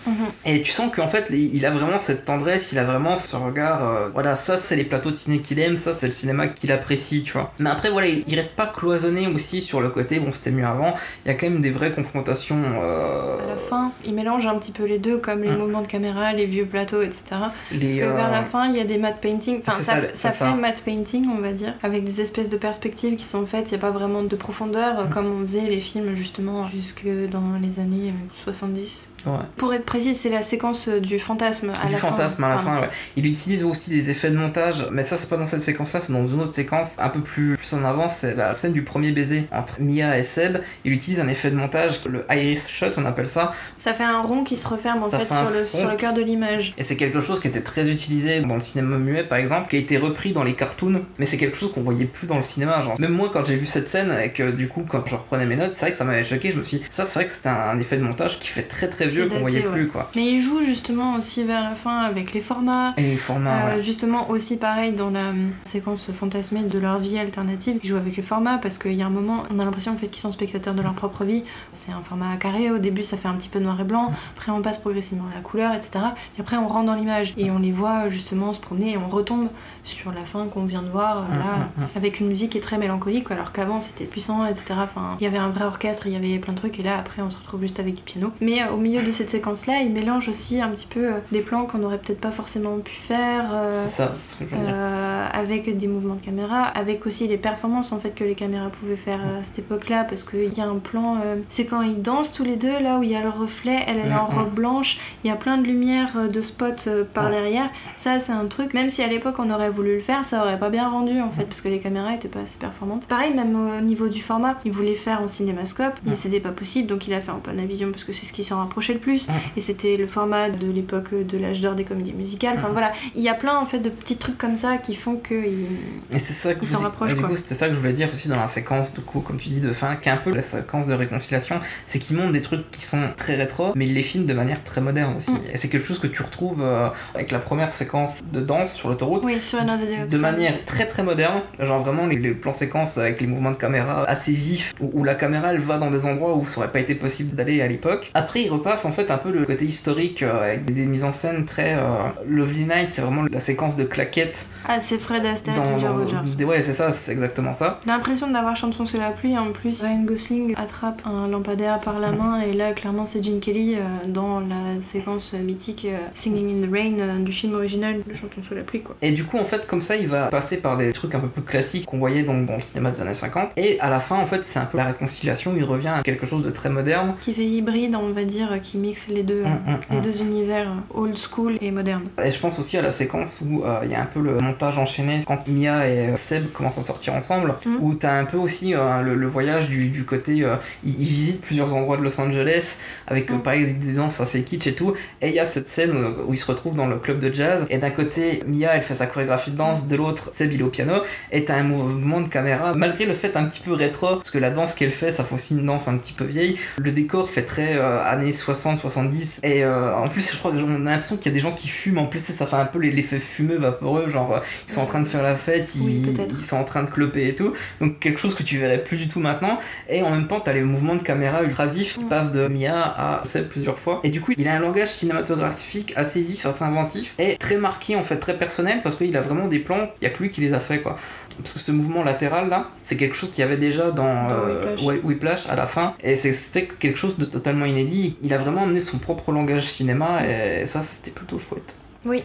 Et tu sens qu'en fait, il a vraiment cette tendresse, il a vraiment ce regard. euh, voilà, ça c'est les plateaux de ciné qu'il aime, ça c'est le cinéma qu'il apprécie, tu vois. Mais après, voilà, il, reste pas cloisonné aussi sur le côté, bon, c'était mieux avant. Il y a quand même des vraies confrontations. euh, À la fin, il mélange un petit peu les deux, comme les Hum. mouvements de caméra, les vieux plateaux, etc. les, Parce que vers euh, la fin, il y a des matte painting. Enfin, ça, ça, ça, c'est fait ça. matte painting, on va dire, avec des espèces de perspectives qui sont faites. Il n'y a pas vraiment de profondeur, Mm. comme on faisait les films justement jusque dans les années euh, 70. Ouais. Pour être précis, c'est la séquence euh, du fantasme à du la fin. fantasme à la Pardon. fin, ouais. Il utilise aussi des effets de montage, mais ça c'est pas dans cette séquence-là, c'est dans une autre séquence un peu plus, plus en avant, c'est la scène du premier baiser entre Mia et Seb. Il utilise un effet de montage, le iris shot on appelle ça, Ça fait un rond qui se referme en Ça fait, sur le, sur le cœur de l'image. et c'est quelque chose qui était très utilisé dans le cinéma muet par exemple, qui a été repris dans les cartoons, mais c'est quelque chose qu'on voyait plus dans le cinéma. Genre. Même moi quand j'ai vu cette scène et que du coup quand je reprenais mes notes, c'est vrai que ça m'avait choqué, je me suis dit, ça c'est vrai que c'était un, un effet de montage qui fait très très vieux qu'on voyait ouais. plus quoi. Mais il joue justement aussi vers la fin avec les formats. Et les formats, Euh, ouais. Justement aussi pareil dans la euh, séquence fantasmée de leur vie alternative, ils jouent avec les formats parce qu'il y a un moment on a l'impression en fait qu'ils sont spectateurs de leur propre vie. C'est un format carré, au début ça fait un petit peu noir et blanc, après on passe progressivement à la couleur, etc. Et après on rentre dans l'image et on les voit justement se promener et on retombe sur la fin qu'on vient de voir euh, là, Mm, mm, avec une musique qui est très mélancolique alors qu'avant c'était puissant, etc. Enfin, il y avait un vrai orchestre, il y avait plein de trucs et là après on se retrouve juste avec du piano. Mais euh, au milieu de cette séquence là, il mélange aussi un petit peu euh, des plans qu'on aurait peut-être pas forcément pu faire. euh, C'est ça, c'est ce que je veux dire. euh, avec des mouvements de caméra, avec aussi les performances en fait que les caméras pouvaient faire à cette époque-là, parce qu'il y a un plan, c'est quand ils dansent tous les deux, là où il y a le reflet, elle, elle est en robe blanche, il y a plein de lumière, de spots par derrière. Ça, c'est un truc, même si à l'époque on aurait voulu le faire, ça aurait pas bien rendu en fait, parce que les caméras étaient pas assez performantes. Pareil, même au niveau du format, il voulait faire en cinémascope, il c'était pas possible, donc il a fait en Panavision parce que c'est ce qui s'en rapprochait le plus, et c'était le format de l'époque de l'âge d'or des comédies musicales. Enfin voilà, il y a plein en fait de petits trucs comme ça qui font que il- Et c'est ça que s'en rapprochent, et du coup, c'était ça que je voulais dire aussi dans la séquence, du coup, comme tu dis, de fin, qui est un peu la séquence de réconciliation, c'est qu'ils montrent des trucs qui sont très rétro, mais ils les filment de manière très moderne aussi. Mm. Et c'est quelque chose que tu retrouves euh, avec la première séquence de danse sur l'autoroute. Oui, sur De manière très très moderne, genre vraiment les, les plans séquences avec les mouvements de caméra assez vifs, où, où la caméra elle va dans des endroits où ça aurait pas été possible d'aller à l'époque. Après il repasse en fait un peu le côté historique euh, avec des, des mises en scène très... euh, Lovely Night c'est vraiment la séquence de claquettes Ah, c'est Fred Astaire dans... Ginger Rogers. ouais c'est ça, c'est exactement ça. J'ai l'impression d'avoir chanson sous la pluie. En plus, Ryan Gosling attrape un lampadaire par la main et là, clairement, c'est Gene Kelly euh, dans la séquence mythique Singing in the Rain du film original de Chanson sous la pluie, quoi. Et du coup, en fait, comme ça, il va passer par des trucs un peu plus classiques qu'on voyait donc dans le cinéma des années 50. Et à la fin, en fait, c'est un peu la réconciliation. Il revient à quelque chose de très moderne. Qui fait hybride, on va dire, qui mixe les deux, Hum, hum, les hum. deux univers, old school et moderne. Et je pense aussi à la séquence où euh, il y a un peu le montage enchaîné quand Mia et euh, Seb commencent à sortir ensemble, où t'as un peu aussi euh, le, le voyage du, du côté. euh, ils, ils visitent plusieurs endroits de Los Angeles avec pareil des danses assez kitsch et tout. Et il y a cette scène où ils se retrouvent dans le club de jazz. Et d'un côté, Mia elle fait sa chorégraphie de danse, de l'autre, Seb il est au piano. Et t'as un mouvement de caméra, malgré le fait un petit peu rétro, parce que la danse qu'elle fait, ça fait aussi une danse un petit peu vieille. Le décor fait très euh, années 60-70. Et euh, en plus, je crois qu'on a l'impression qu'il y a des gens qui fument. En plus, ça fait un peu l'effet fumeux, vaporeux. Genre, euh, ils sont en train de faire la fête, ils, Oui, ils sont en train de cloper et tout. Donc, quelque chose que tu verrais plus du tout maintenant. Et en même temps, t'as les mouvements de caméra ultra vifs qui passent de Mia à Seb plusieurs fois. Et du coup, il a un langage cinématographique assez vif, assez inventif et très marqué, en fait, très personnel parce qu'il a vraiment des plans, il y a que lui qui les a fait quoi. Parce que ce mouvement latéral là, c'est quelque chose qu'il y avait déjà dans, Dans euh, Whiplash. à la fin. Et c'était quelque chose de totalement inédit. Il a vraiment amené son propre langage cinéma et ça, c'était plutôt chouette. Oui.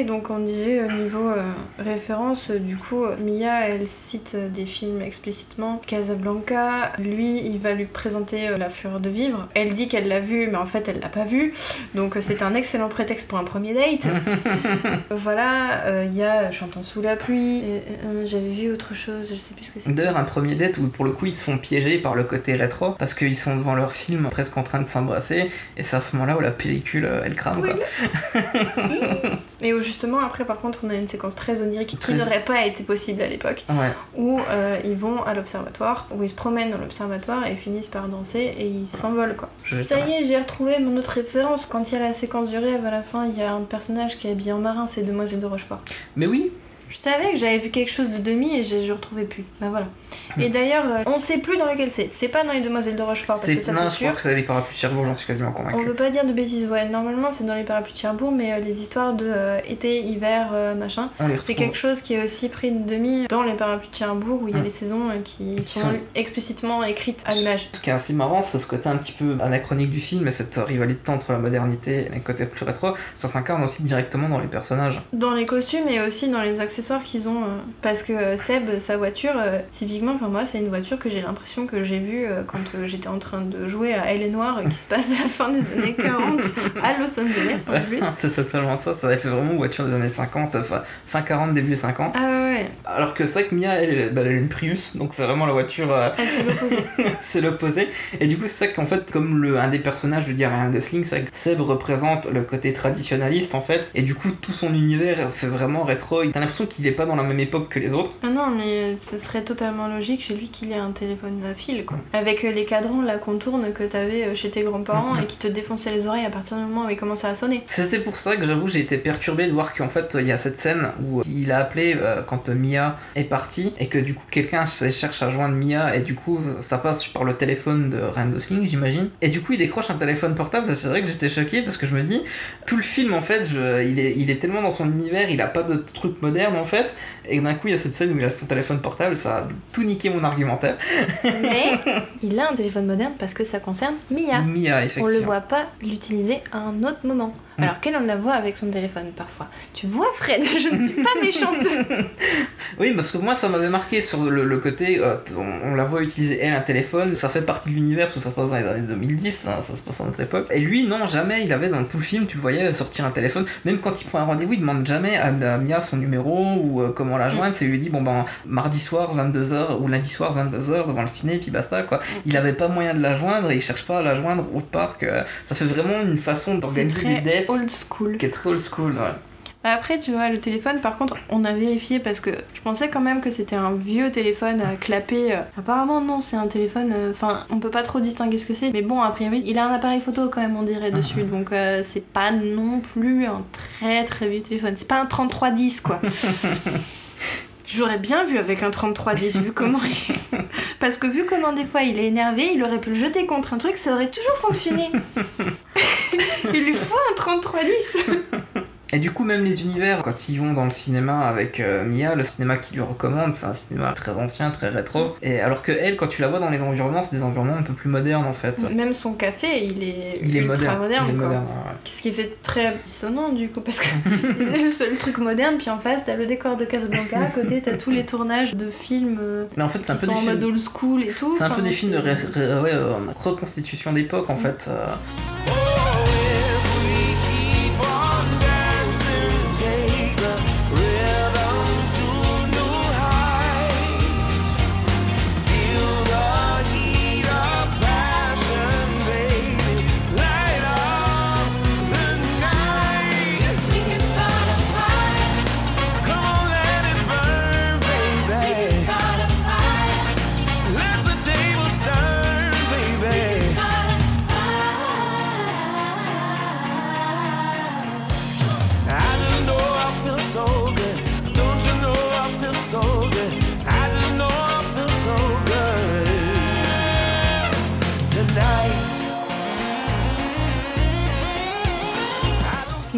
Donc on disait au niveau euh, référence, du coup, Mia, elle cite des films explicitement. Casablanca, lui, il va lui présenter euh, La Fureur de Vivre. Elle dit qu'elle l'a vu, mais en fait, elle l'a pas vu. Donc euh, c'est un excellent prétexte pour un premier date. voilà, euh, il y a Chantons sous la pluie. euh, J'avais vu autre chose, je sais plus ce que c'est. D'ailleurs, un premier date où pour le coup ils se font piéger par le côté rétro parce qu'ils sont devant leur film presque en train de s'embrasser et c'est à ce moment-là où la pellicule elle crame quoi. Et où justement, après, par contre, on a une séquence très qui Très- n'aurait pas été possible à l'époque. Ouais. où euh, ils vont à l'observatoire, où ils se promènent dans l'observatoire et finissent par danser et ils s'envolent quoi. Je- Ça y est, j'ai retrouvé mon autre référence. Quand il y a la séquence du rêve à la fin, il y a un personnage qui est habillé en marin, c'est Demoiselle de Rochefort. Mais oui, Je savais que j'avais vu quelque chose de demi et j'ai- je retrouvais plus. Bah voilà. Et d'ailleurs, euh, on sait plus dans lequel c'est. C'est pas dans les Demoiselles de Rochefort parce que c'est ça c'est je sûr. crois que c'est les parapluies de Cherbourg, j'en suis quasiment On convaincu. veut pas dire de bêtises, ouais. Normalement, c'est dans les parapluies de Cherbourg, mais euh, les histoires de euh, été, hiver, euh, machin, C'est quelque chose qui est aussi pris de demi dans les parapluies de Cherbourg où il y a Mm. les saisons qui, Qui sont, sont- explicitement écrites à l'image. Ce qui est assez marrant, c'est ce côté un petit peu anachronique du film et cette rivalité entre la modernité et le côté plus rétro, ça s'incarne aussi directement dans les personnages. Dans les costumes et aussi dans les accessoires qu'ils ont. euh, parce que Seb, sa voiture, euh, typiquement, enfin moi, c'est une voiture que j'ai l'impression que j'ai vue euh, quand j'étais en train de jouer à Elle est Noire qui se passe à la fin des années 40 à Los Angeles en plus. c'est totalement ça, ça fait vraiment voiture des années 50, enfin fin 40, début 50. Ah ouais, Alors que c'est vrai que Mia, elle, elle, bah, elle a une Prius, donc c'est vraiment la voiture, euh, l'opposé. c'est l'opposé. Et du coup, c'est ça qu'en fait, comme le, un des personnages de Ryan Gosling, c'est que Seb représente le côté traditionnaliste en fait, et du coup, tout son univers fait vraiment rétro. T'as l'impression qu'il est pas dans la même époque que les autres. Ah non, mais euh, ce serait totalement logique chez lui qu'il ait un téléphone à fil, quoi. Avec euh, les cadrans, la contourne que t'avais euh, chez tes grands-parents et qui te défonçaient les oreilles à partir du moment où il commençait à sonner. C'était pour ça que j'avoue, j'ai été perturbé de voir qu'en fait, il y a cette scène où il a appelé euh, quand Mia est partie et que du coup quelqu'un cherche à joindre Mia et du coup ça passe par le téléphone de Ryan Gosling j'imagine et du coup il décroche un téléphone portable c'est vrai que j'étais choqué parce que je me dis tout le film en fait je- il, est, il est tellement dans son univers il a pas de trucs modernes en fait et d'un coup il y a cette scène où il a son téléphone portable ça a tout niqué mon argumentaire Mais il a un téléphone moderne parce que ça concerne Mia. Mia On le effectivement voit pas l'utiliser à un autre moment. Mm. Alors qu'elle, on la voit avec son téléphone parfois? Tu vois, Fred, je ne suis pas méchante. Oui, parce que moi ça m'avait marqué sur le, le côté, euh, on, on la voit utiliser elle un téléphone, ça fait partie de l'univers parce que ça se passe dans les années 2010, hein, ça se passe à notre époque. Et lui, non, jamais, il avait dans tout le film, tu le voyais sortir un téléphone, même quand il prend un rendez-vous, il demande jamais à, à Mia son numéro ou euh, comment la joindre, c'est lui dit, bon ben, mardi soir 22h ou lundi soir 22h devant le ciné, puis basta quoi. Il avait pas moyen de la joindre et il cherche pas à la joindre au parc, euh, ça fait vraiment une façon d'organiser très dates old school. qui est très old school. ouais. Après, tu vois, le téléphone, par contre, on a vérifié parce que je pensais quand même que c'était un vieux téléphone à clapper. euh. Apparemment, non, c'est un téléphone. euh, Enfin, on peut pas trop distinguer ce que c'est. Mais bon, a priori, il a un appareil photo quand même, on dirait, dessus. Donc, euh, c'est pas non plus un très très vieux téléphone. C'est pas un 3310, quoi. J'aurais bien vu avec un 3310, vu comment il... Parce que vu comment des fois il est énervé, il aurait pu le jeter contre un truc, ça aurait toujours fonctionné. il lui faut un 3310. Et du coup, même les univers, quand ils vont dans le cinéma avec euh, Mia, le cinéma qu'il lui recommande, c'est un cinéma très ancien, très rétro. Et alors que elle, quand tu la vois dans les environnements, c'est des environnements un peu plus modernes en fait. Même son café, il est, Il est ultra moderne. il est moderne, ouais. Ce qui fait très dissonant du coup, parce que c'est le seul truc moderne, puis en face t'as le décor de Casablanca, à côté t'as tous les tournages de films euh, Mais en fait, qui c'est un peu sont en mode old school et tout. C'est un peu des films de ré- c'est- ré- ouais, euh, reconstitution d'époque en fait. euh.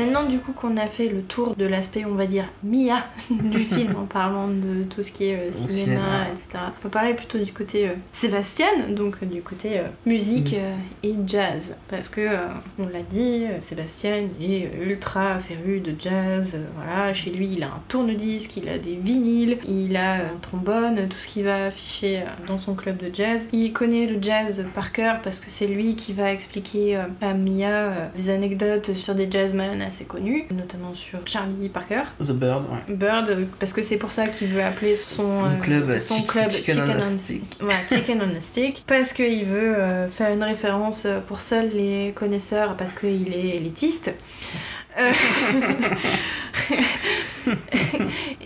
Maintenant, du coup, qu'on a fait le tour de l'aspect, on va dire, Mia du film, en parlant de tout ce qui est euh, cinéma, cinéma. etc., on peut parler plutôt du côté euh, Sébastien, donc euh, du côté musique et jazz. Parce que, on l'a dit, Sébastien est ultra féru de jazz. voilà, chez lui, il a un tourne-disque, il a des vinyles, il a un trombone, tout ce qu'il va afficher dans son club de jazz. Il connaît le jazz par cœur parce que c'est lui qui va expliquer à Mia des anecdotes sur des jazzmen assez connus, notamment sur Charlie Parker. The Bird, ouais. Bird, euh, parce que c'est pour ça qu'il veut appeler son, Son euh, son Chick- club Chicken on a Stick. Voilà, Chicken on a Stick. Parce qu'il veut euh, faire une référence pour seuls les connaisseurs, parce qu'il est élitiste. Euh,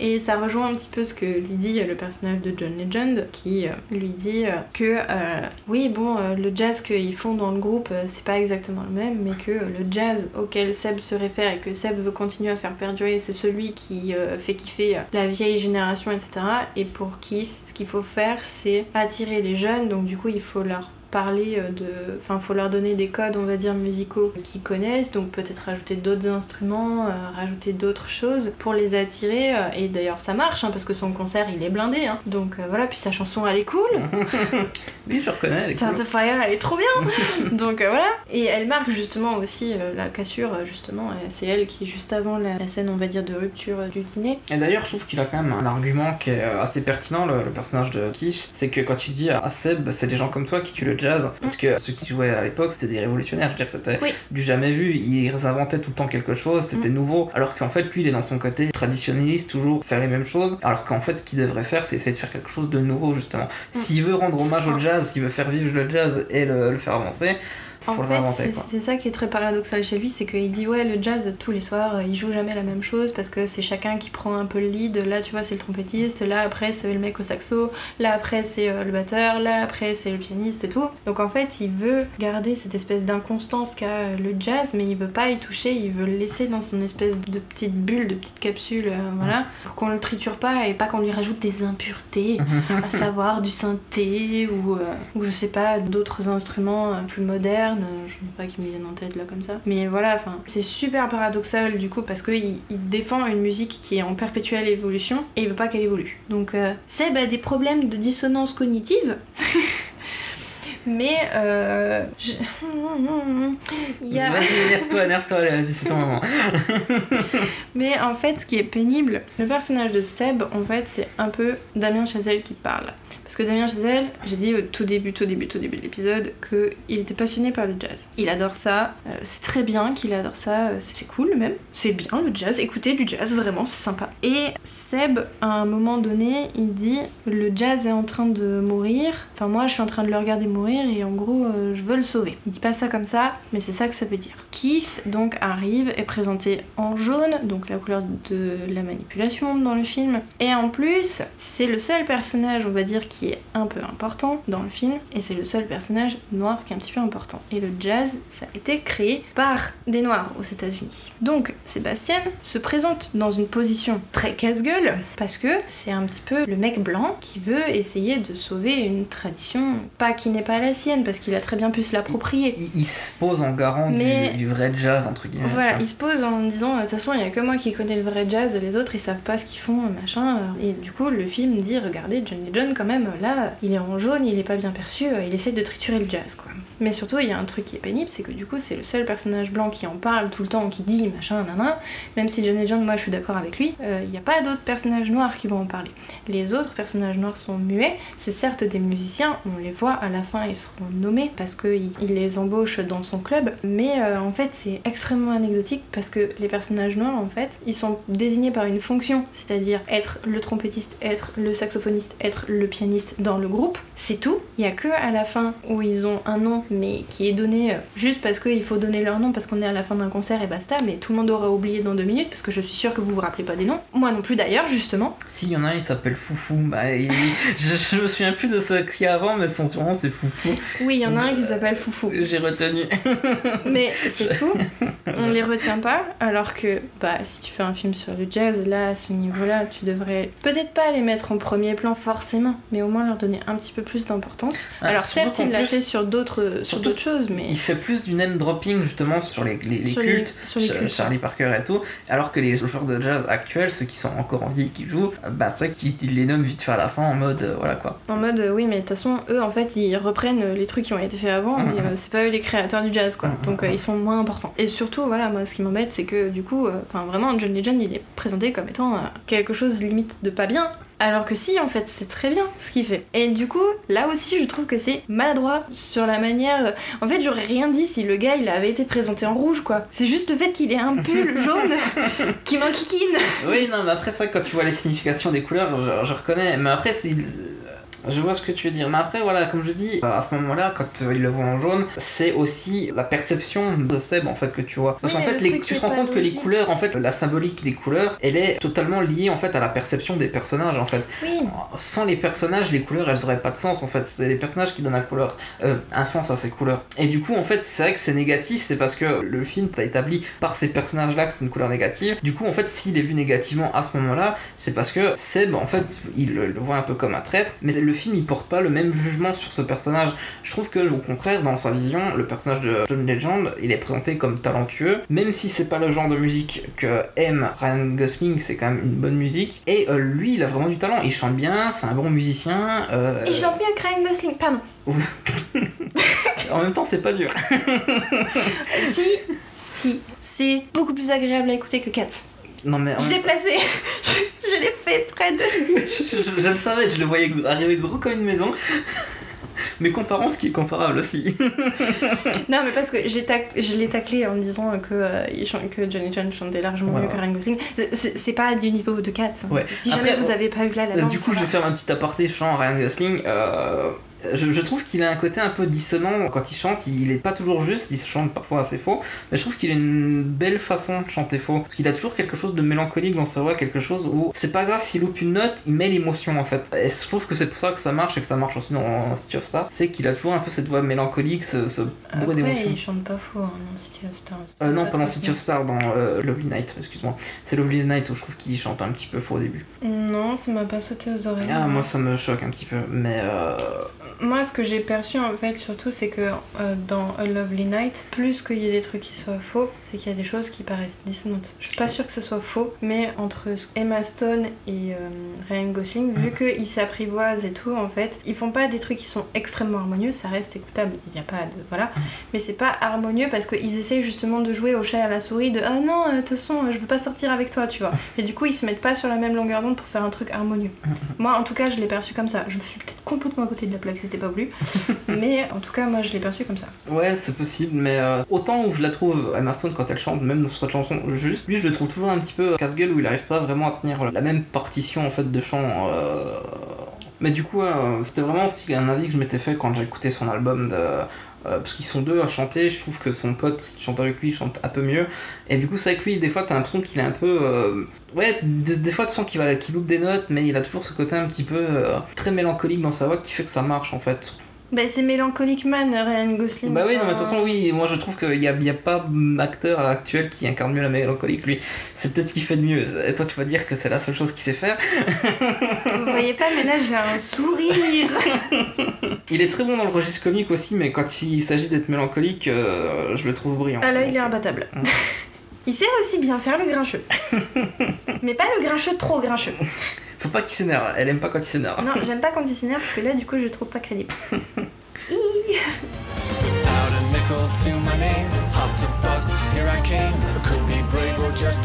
Et ça rejoint un petit peu ce que lui dit le personnage de John Legend, qui euh, lui dit euh, que euh, oui, bon, euh, le jazz qu'ils font dans le groupe, euh, c'est pas exactement le même, mais que le jazz auquel Seb se réfère et que Seb veut continuer à faire perdurer, c'est celui qui euh, fait kiffer euh, la vieille génération, etc. Et pour Keith, ce qu'il faut faire, c'est attirer les jeunes, donc du coup, il faut leur parler euh, de enfin faut leur donner des codes on va dire musicaux qu'ils connaissent donc peut-être rajouter d'autres instruments euh, rajouter d'autres choses pour les attirer euh, et d'ailleurs ça marche hein, parce que son concert il est blindé hein. donc euh, voilà puis sa chanson elle est cool Oui, je reconnais. elle est cool. Fire elle est trop bien donc euh, voilà et elle marque justement aussi la cassure justement c'est elle qui juste avant la, la scène on va dire de rupture du dîner Et d'ailleurs, je trouve qu'il a quand même un argument qui est assez pertinent, le, le personnage de Keith. C'est que quand tu dis à Seb, c'est des gens comme toi qui tuent le jazz. Parce que ceux qui jouaient à l'époque, c'était des révolutionnaires. Je veux dire, c'était Oui. du jamais vu. Ils inventaient tout le temps quelque chose, c'était nouveau. Alors qu'en fait, lui, il est dans son côté traditionnaliste, toujours faire les mêmes choses. Alors qu'en fait, ce qu'il devrait faire, c'est essayer de faire quelque chose de nouveau, justement. S'il veut rendre hommage au jazz, s'il veut faire vivre le jazz et le, le faire avancer, faut En fait, c'est ça qui est très paradoxal chez lui, c'est qu'il dit ouais le jazz tous les soirs, euh, il joue jamais la même chose parce que c'est chacun qui prend un peu le lead. Là tu vois c'est le trompettiste, là après c'est le mec au saxo, là après c'est euh, le batteur, là après c'est le pianiste et tout. Donc en fait il veut garder cette espèce d'inconstance qu'a euh, le jazz, mais il veut pas y toucher, il veut le laisser dans son espèce de petite bulle, de petite capsule, euh, voilà, pour qu'on le triture pas et pas qu'on lui rajoute des impuretés à savoir du synthé ou, euh, ou je sais pas d'autres instruments plus modernes euh, je sais pas qui me viennent en tête là comme ça mais voilà enfin c'est super paradoxal du coup parce qu'il il défend une musique qui est en perpétuelle évolution et il veut pas qu'elle évolue donc euh, Seb a des problèmes de dissonance cognitive mais euh, je- il y a... Vas-y, énerve-toi, énerve-toi, vas-y, c'est ton moment. Mais en fait, ce qui est pénible, le personnage de Seb, en fait, c'est un peu Damien Chazelle qui parle. Parce que Damien Chazelle, j'ai dit au tout début, tout début, tout début de l'épisode, qu'il était passionné par le jazz. Il adore ça, euh, c'est très bien qu'il adore ça, euh, c'est cool même. C'est bien le jazz, écoutez du jazz, vraiment, c'est sympa. Et Seb, à un moment donné, il dit le jazz est en train de mourir. Enfin, moi, je suis en train de le regarder mourir et en gros, euh, je veux le sauver. Il dit pas ça comme ça, mais c'est ça que ça veut dire. Keith, donc, arrive, est présenté en jaune, donc la couleur de la manipulation dans le film. Et en plus, c'est le seul personnage, on va dire, qui est un peu important dans le film, et c'est le seul personnage noir qui est un petit peu important. Et le jazz, ça a été créé par des noirs aux États-Unis. Donc, Sébastien se présente dans une position très casse-gueule, parce que c'est un petit peu le mec blanc qui veut essayer de sauver une tradition, pas qui n'est pas la sienne, parce qu'il a très bien pu se l'approprier. Il, il se pose en garant du- Mais- du, vrai jazz, entre guillemets. Voilà, il se pose en disant de toute façon, il y a que moi qui connais le vrai jazz, les autres ils savent pas ce qu'ils font, machin. Et du coup, le film dit regardez, Johnny John, quand même, là, il est en jaune, il est pas bien perçu, euh, il essaie de triturer le jazz, quoi. Mais surtout, il y a un truc qui est pénible, c'est que du coup, c'est le seul personnage blanc qui en parle tout le temps, qui dit machin, nanan. Même si Johnny John, moi je suis d'accord avec lui, euh, il n'y a pas d'autres personnages noirs qui vont en parler. Les autres personnages noirs sont muets, c'est certes des musiciens, on les voit à la fin, ils seront nommés parce qu'il il les embauche dans son club, mais euh, en fait c'est extrêmement anecdotique parce que les personnages noirs en fait ils sont désignés par une fonction, c'est-à-dire être le trompettiste, être le saxophoniste, être le pianiste dans le groupe, c'est tout. Il y a que à la fin où ils ont un nom mais qui est donné euh, juste parce qu'il faut donner leur nom parce qu'on est à la fin d'un concert et basta, mais tout le monde aura oublié dans deux minutes parce que je suis sûre que vous vous rappelez pas des noms. Moi non plus d'ailleurs justement. Si, il y en a un, il s'appelle Foufou. Bah, il- je, je me souviens plus de ce qu'il y a avant, mais son surnom c'est Foufou. Oui, il y en a un qui s'appelle Foufou. J'ai retenu. Mais c'est tout. On les retient pas. Alors que, bah, si tu fais un film sur le jazz, là, à ce niveau-là, tu devrais peut-être pas les mettre en premier plan forcément, mais au moins leur donner un petit peu plus d'importance. Ah, Alors certes, il l'a fait sur d'autres, sur d'autres choses, mais Il fait plus du name dropping justement sur les, les, les Sur les- cultes, sur les Cha- cultes, Charlie Parker et tout, alors que les joueurs de jazz actuels, ceux qui sont encore en vie et qui jouent, bah c'est vrai qu'ils les nomment vite fait à la fin en mode euh, voilà quoi. en mode euh, oui, mais de toute façon, eux en fait, ils reprennent euh, les trucs qui ont été faits avant, mais euh, c'est pas eux les créateurs du jazz quoi. Donc euh, ils sont moins importants. Et surtout, voilà, moi ce qui m'embête, c'est que du coup, euh, enfin vraiment, John Legend il est présenté comme étant euh, quelque chose limite de pas bien. Alors que si, en fait, c'est très bien ce qu'il fait. Et du coup, là aussi, je trouve que c'est maladroit sur la manière. En fait, j'aurais rien dit si le gars il avait été présenté en rouge, quoi. C'est juste le fait qu'il ait un pull jaune qui m'enquiquine. Oui, non, mais après ça, quand tu vois les significations des couleurs, je, je reconnais, mais après, c'est. Je vois ce que tu veux dire, mais après, voilà, comme je dis, à ce moment-là, quand euh, il le voit en jaune, c'est aussi la perception de Seb en fait que tu vois. Parce Oui, qu'en fait, les- tu te rends compte que les couleurs, en fait, la symbolique des couleurs, elle est totalement liée en fait à la perception des personnages en fait. Oui. Sans les personnages, les couleurs elles auraient pas de sens en fait. C'est les personnages qui donnent la couleur, euh, un sens à ces couleurs. Et du coup, en fait, c'est vrai que c'est négatif, c'est parce que le film t'a établi par ces personnages là que c'est une couleur négative. Du coup, en fait, s'il est vu négativement à ce moment-là, c'est parce que Seb, en fait, il le, le voit un peu comme un traître, mais le film il porte pas le même jugement sur ce personnage. Je trouve que, au contraire, dans sa vision, le personnage de John Legend, il est présenté comme talentueux, même si c'est pas le genre de musique que aime Ryan Gosling, c'est quand même une bonne musique. Et euh, lui, il a vraiment du talent, il chante bien, c'est un bon musicien. euh, je chante bien Ryan Gosling, pardon. en même temps, c'est pas dur. si, si, c'est beaucoup plus agréable à écouter que Cats. Non mais Je l'ai placé. je l'ai fait près de. je, je- le savais, je le voyais arriver gros comme une maison. Mais comparons ce qui est comparable aussi. Non, mais parce que j'ai tac- je l'ai taclé en disant que, euh, que Johnny John chantait largement mieux que Ryan Gosling. C'est- pas du niveau de Cats. hein. Ouais. Si jamais Après, vous avez pas eu là la du coup, je vais va. faire un petit aparté chant Ryan Gosling. Euh, Je, je trouve qu'il a un côté un peu dissonant quand il chante, il est pas toujours juste, il chante parfois assez faux, mais je trouve qu'il a une belle façon de chanter faux. Parce qu'il a toujours quelque chose de mélancolique dans sa voix, quelque chose où c'est pas grave s'il loupe une note, il met l'émotion en fait. Et je trouve que c'est pour ça que ça marche et que ça marche aussi dans City of Stars, c'est qu'il a toujours un peu cette voix mélancolique, ce, ce Après, d'émotion. il chante pas faux hein, dans City of Stars. Euh, non, pas dans City of Stars, dans euh, Lovely Night, excuse-moi. C'est Lovely Night où je trouve qu'il chante un petit peu faux au début. Non, ça m'a pas sauté aux oreilles. Ah, moi ça me choque un petit peu, mais euh, Moi, ce que j'ai perçu en fait, surtout, c'est que euh, dans A Lovely Night, plus qu'il y ait des trucs qui soient faux, c'est qu'il y a des choses qui paraissent dissonantes. Je suis pas sûre que ce soit faux, mais entre Emma Stone et euh, Ryan Gosling, vu qu'ils s'apprivoisent et tout, en fait, ils font pas des trucs qui sont extrêmement harmonieux, ça reste écoutable, il n'y a pas de. Voilà. Mais c'est pas harmonieux parce qu'ils essayent justement de jouer au chat et à la souris, de ah non, euh, de toute façon, je veux pas sortir avec toi, tu vois. Et du coup, ils se mettent pas sur la même longueur d'onde pour faire un truc harmonieux. Moi, en tout cas, je l'ai perçu comme ça. Je me suis peut-être complètement à côté de la plaque, c'était pas voulu. mais en tout cas, moi, je l'ai perçu comme ça. ouais, c'est possible, mais euh, autant où je la trouve, Emma Stone, quand elle chante, même dans cette chanson juste, lui je le trouve toujours un petit peu casse-gueule où il arrive pas vraiment à tenir la même partition en fait de chant. euh, Mais du coup, euh, c'était vraiment aussi un avis que je m'étais fait quand écouté son album de. euh, parce qu'ils sont deux à chanter, je trouve que son pote qui chante avec lui chante un peu mieux. Et du coup, c'est avec lui, des fois, t'as l'impression qu'il est un peu. euh, Ouais, de- des fois, tu sens qu'il loupe des notes, mais il a toujours ce côté un petit peu euh, très mélancolique dans sa voix qui fait que ça marche en fait. Bah, c'est Mélancolique Man, Ryan Gosling. Bah oui, non, mais de toute façon, oui, moi je trouve qu'il n'y a, y a pas acteur actuel qui incarne mieux la mélancolie que lui. C'est peut-être ce qu'il fait de mieux. Et toi, tu vas dire que c'est la seule chose qu'il sait faire. Vous voyez pas, mais là, j'ai un sourire. Il est très bon dans le registre comique aussi, mais quand il s'agit d'être mélancolique, euh, je le trouve brillant. Ah là, il est imbattable. Il sait aussi bien faire le grincheux. mais pas le grincheux trop grincheux. Faut pas qu'il s'énerve, elle aime pas quand il s'énerve. Non, j'aime pas quand il s'énerve parce que là, du coup, je le trouve pas crédible. Without a nickel to my name, hopped a bus, here I came. I could be brave or just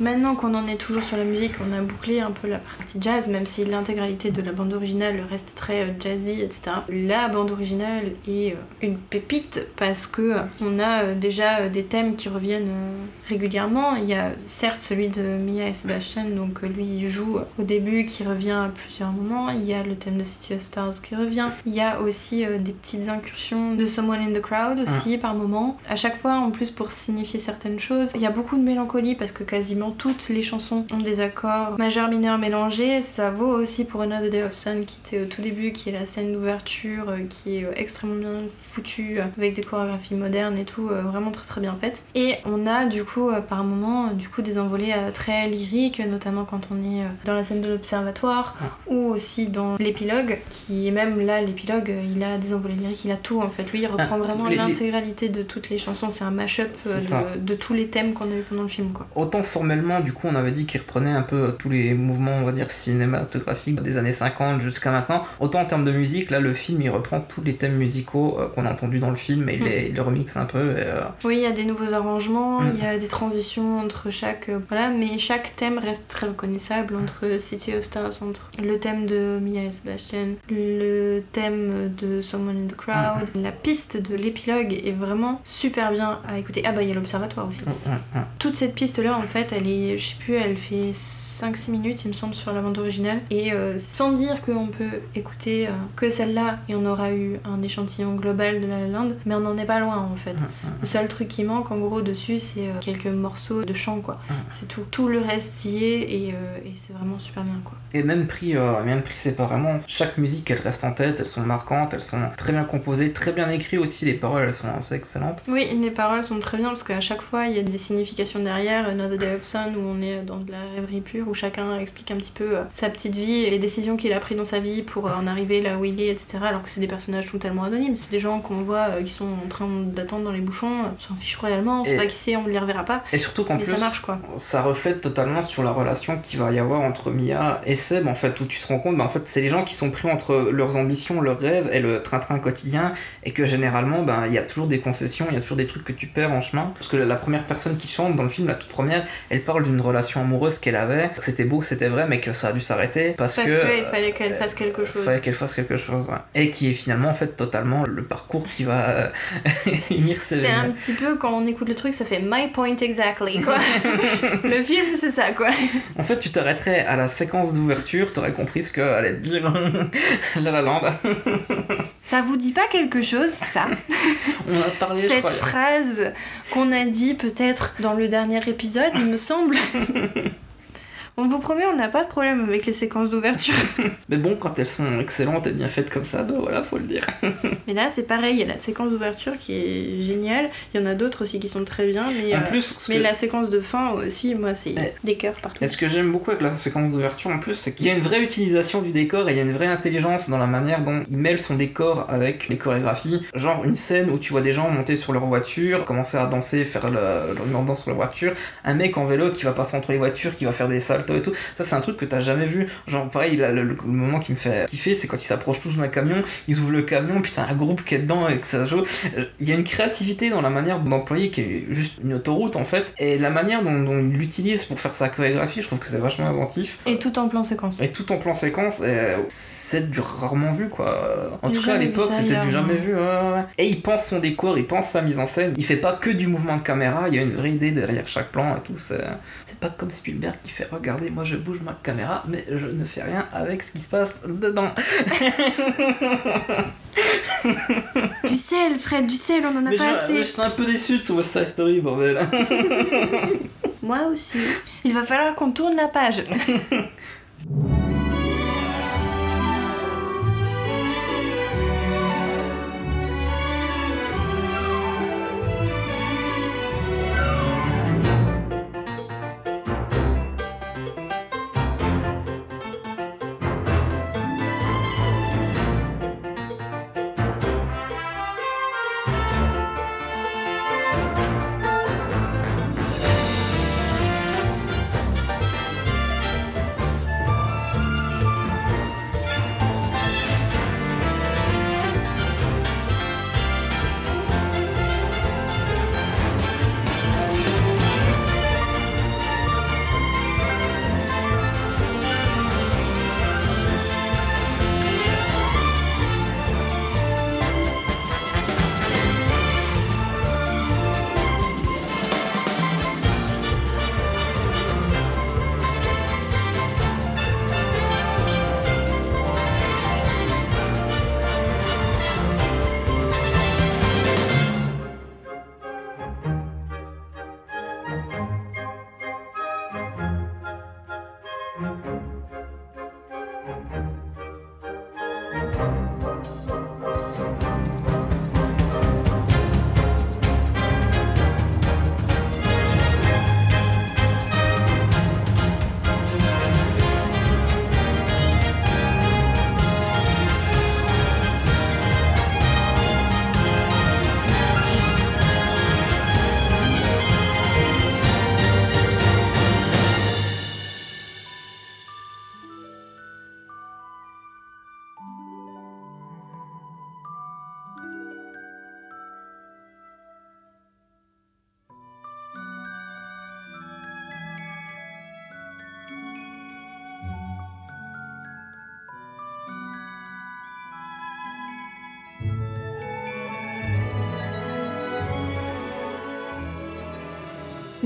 Maintenant qu'on en est toujours sur la musique, on a bouclé un peu la partie jazz, même si l'intégralité de la bande originale reste très euh, jazzy, etc. La bande originale est euh, une pépite parce que euh, on a déjà des thèmes qui reviennent régulièrement. Il y a certes celui de Mia et Sebastian, donc lui il joue au début, qui revient à plusieurs moments. Il y a le thème de City of Stars qui revient. Il y a aussi des petites incursions de Someone in the Crowd aussi par moment. À chaque fois, en plus pour signifier certaines choses. Il y a beaucoup de mélancolie parce que quasiment toutes les chansons ont des accords majeurs mineurs mélangés. Ça vaut aussi pour Another Day of Sun qui était au tout début, qui est la scène d'ouverture, euh, qui est euh, extrêmement bien foutue euh, avec des chorégraphies modernes et tout, vraiment très très bien faites. Et on a du coup par moment euh, du coup des envolées très lyriques, notamment quand on est dans la scène de l'observatoire ou aussi dans l'épilogue, qui est même là l'épilogue, il a des envolées lyriques, il a tout en fait. Lui il reprend Ah, vraiment les- les- l'intégralité de toutes les chansons, c'est un mash-up de, de tous les thèmes qu'on a eu pendant le film quoi. Autant formellement, du coup, on avait dit qu'il reprenait un peu tous les mouvements, on va dire, cinématographiques des années 50 jusqu'à maintenant. Autant en termes de musique, là, le film, il reprend tous les thèmes musicaux euh, qu'on a entendus dans le film et il, Mm. les, il les remixe un peu. et, euh, Oui, il y a des nouveaux arrangements, Mm. il y a des transitions entre chaque. euh, voilà, mais chaque thème reste très reconnaissable entre City of Stars, entre le thème de Mia et Sebastian, le thème de Someone in the Crowd. La piste de l'épilogue est vraiment super bien à écouter. Ah bah, il y a l'Observatoire aussi. hum. Toute cette piste-là, en fait, elle est. Je sais plus, elle fait 5-6 minutes, il me semble, sur la bande originale. Et euh, sans dire qu'on peut écouter euh, que celle-là et on aura eu un échantillon global de La La Land, mais on n'en est pas loin en fait. Le seul truc qui manque en gros dessus, c'est euh, quelques morceaux de chant quoi. C'est tout. Tout le reste y est et, et c'est vraiment super bien quoi. Et même pris, même pris séparément, chaque musique, elle reste en tête, elles sont marquantes, elles sont très bien composées, très bien écrites aussi, les paroles, elles sont assez excellentes. Oui, les paroles sont très bien parce qu'à chaque fois il y a des significations derrière. Another Day of Sun, Où on est dans de la rêverie pure, où chacun explique un petit peu euh, sa petite vie et les décisions qu'il a prises dans sa vie pour euh, en arriver là où il est, etc. Alors que c'est des personnages totalement anonymes, c'est des gens qu'on voit euh, qui sont en train d'attendre dans les bouchons, on s'en fiche royalement, on sait Et- pas qui c'est, on ne les reverra pas, Et surtout qu'en plus, ça marche quoi. ça reflète totalement sur la relation qu'il va y avoir entre Mia et Seb en fait où tu te rends compte bah, en fait c'est les gens qui sont pris entre leurs ambitions leurs rêves et le train-train quotidien et que généralement ben, il y a toujours des concessions il y a toujours des trucs que tu perds en chemin parce que la première personne qui chante dans le film la toute première elle parle d'une relation amoureuse qu'elle avait que c'était beau que c'était vrai mais que ça a dû s'arrêter parce, Parce que qu'il fallait qu'elle fasse quelque il chose. fallait qu'elle fasse quelque chose ouais. et qui est finalement en fait totalement le parcours qui va euh, unir ces C'est un petit peu quand on écoute le truc, ça fait my point exactly quoi. le film c'est ça quoi. En fait, tu t'arrêterais à la séquence d'ouverture, t'aurais compris ce que allait dire La La Land. Ça vous dit pas quelque chose ça? On a parlé, je Cette crois, phrase qu'on a dit peut-être dans le dernier épisode, il me semble ensemble. On vous promet, on n'a pas de problème avec les séquences d'ouverture. Mais bon, quand elles sont excellentes et bien faites comme ça, bah voilà, faut le dire. Mais là, c'est pareil, il y a la séquence d'ouverture qui est géniale. Il y en a d'autres aussi qui sont très bien, mais, En euh, plus, mais que- la séquence de fin aussi, moi, c'est des cœurs partout. Et ce que j'aime beaucoup avec la séquence d'ouverture en plus, c'est qu'il y a une vraie utilisation du décor et il y a une vraie intelligence dans la manière dont il mêle son décor avec les chorégraphies. Genre une scène où tu vois des gens monter sur leur voiture, commencer à danser, faire le, le danse sur leur voiture, un mec en vélo qui va passer entre les voitures, qui va faire des saltos et tout. Ça, c'est un truc que t'as jamais vu. Genre, pareil, là, le, moment qui me fait kiffer, c'est quand ils s'approchent tous d'un camion, ils ouvrent le camion, puis t'as un groupe qui est dedans et que ça joue. Il y a une créativité dans la manière d'employer qui est juste une autoroute en fait, et la manière dont, dont il l'utilise pour faire sa chorégraphie, je trouve que c'est vachement inventif. Et tout en plan séquence. Et tout en plan séquence, c'est du rarement vu quoi. En tout cas à l'époque c'était du jamais vu. ouais. Et il pense son décor, il pense sa mise en scène. Il fait pas que du mouvement de caméra, il y a une vraie idée derrière chaque plan et tout. C'est pas comme Spielberg qui fait regardez, moi je bouge ma caméra, mais je ne fais rien avec ce qui se passe dedans. Du sel, Fred, du sel, on en a Mais pas je- mais assez. j'étais un peu déçu de ce West Side Story, bordel. Moi aussi. Il va falloir qu'on tourne la page.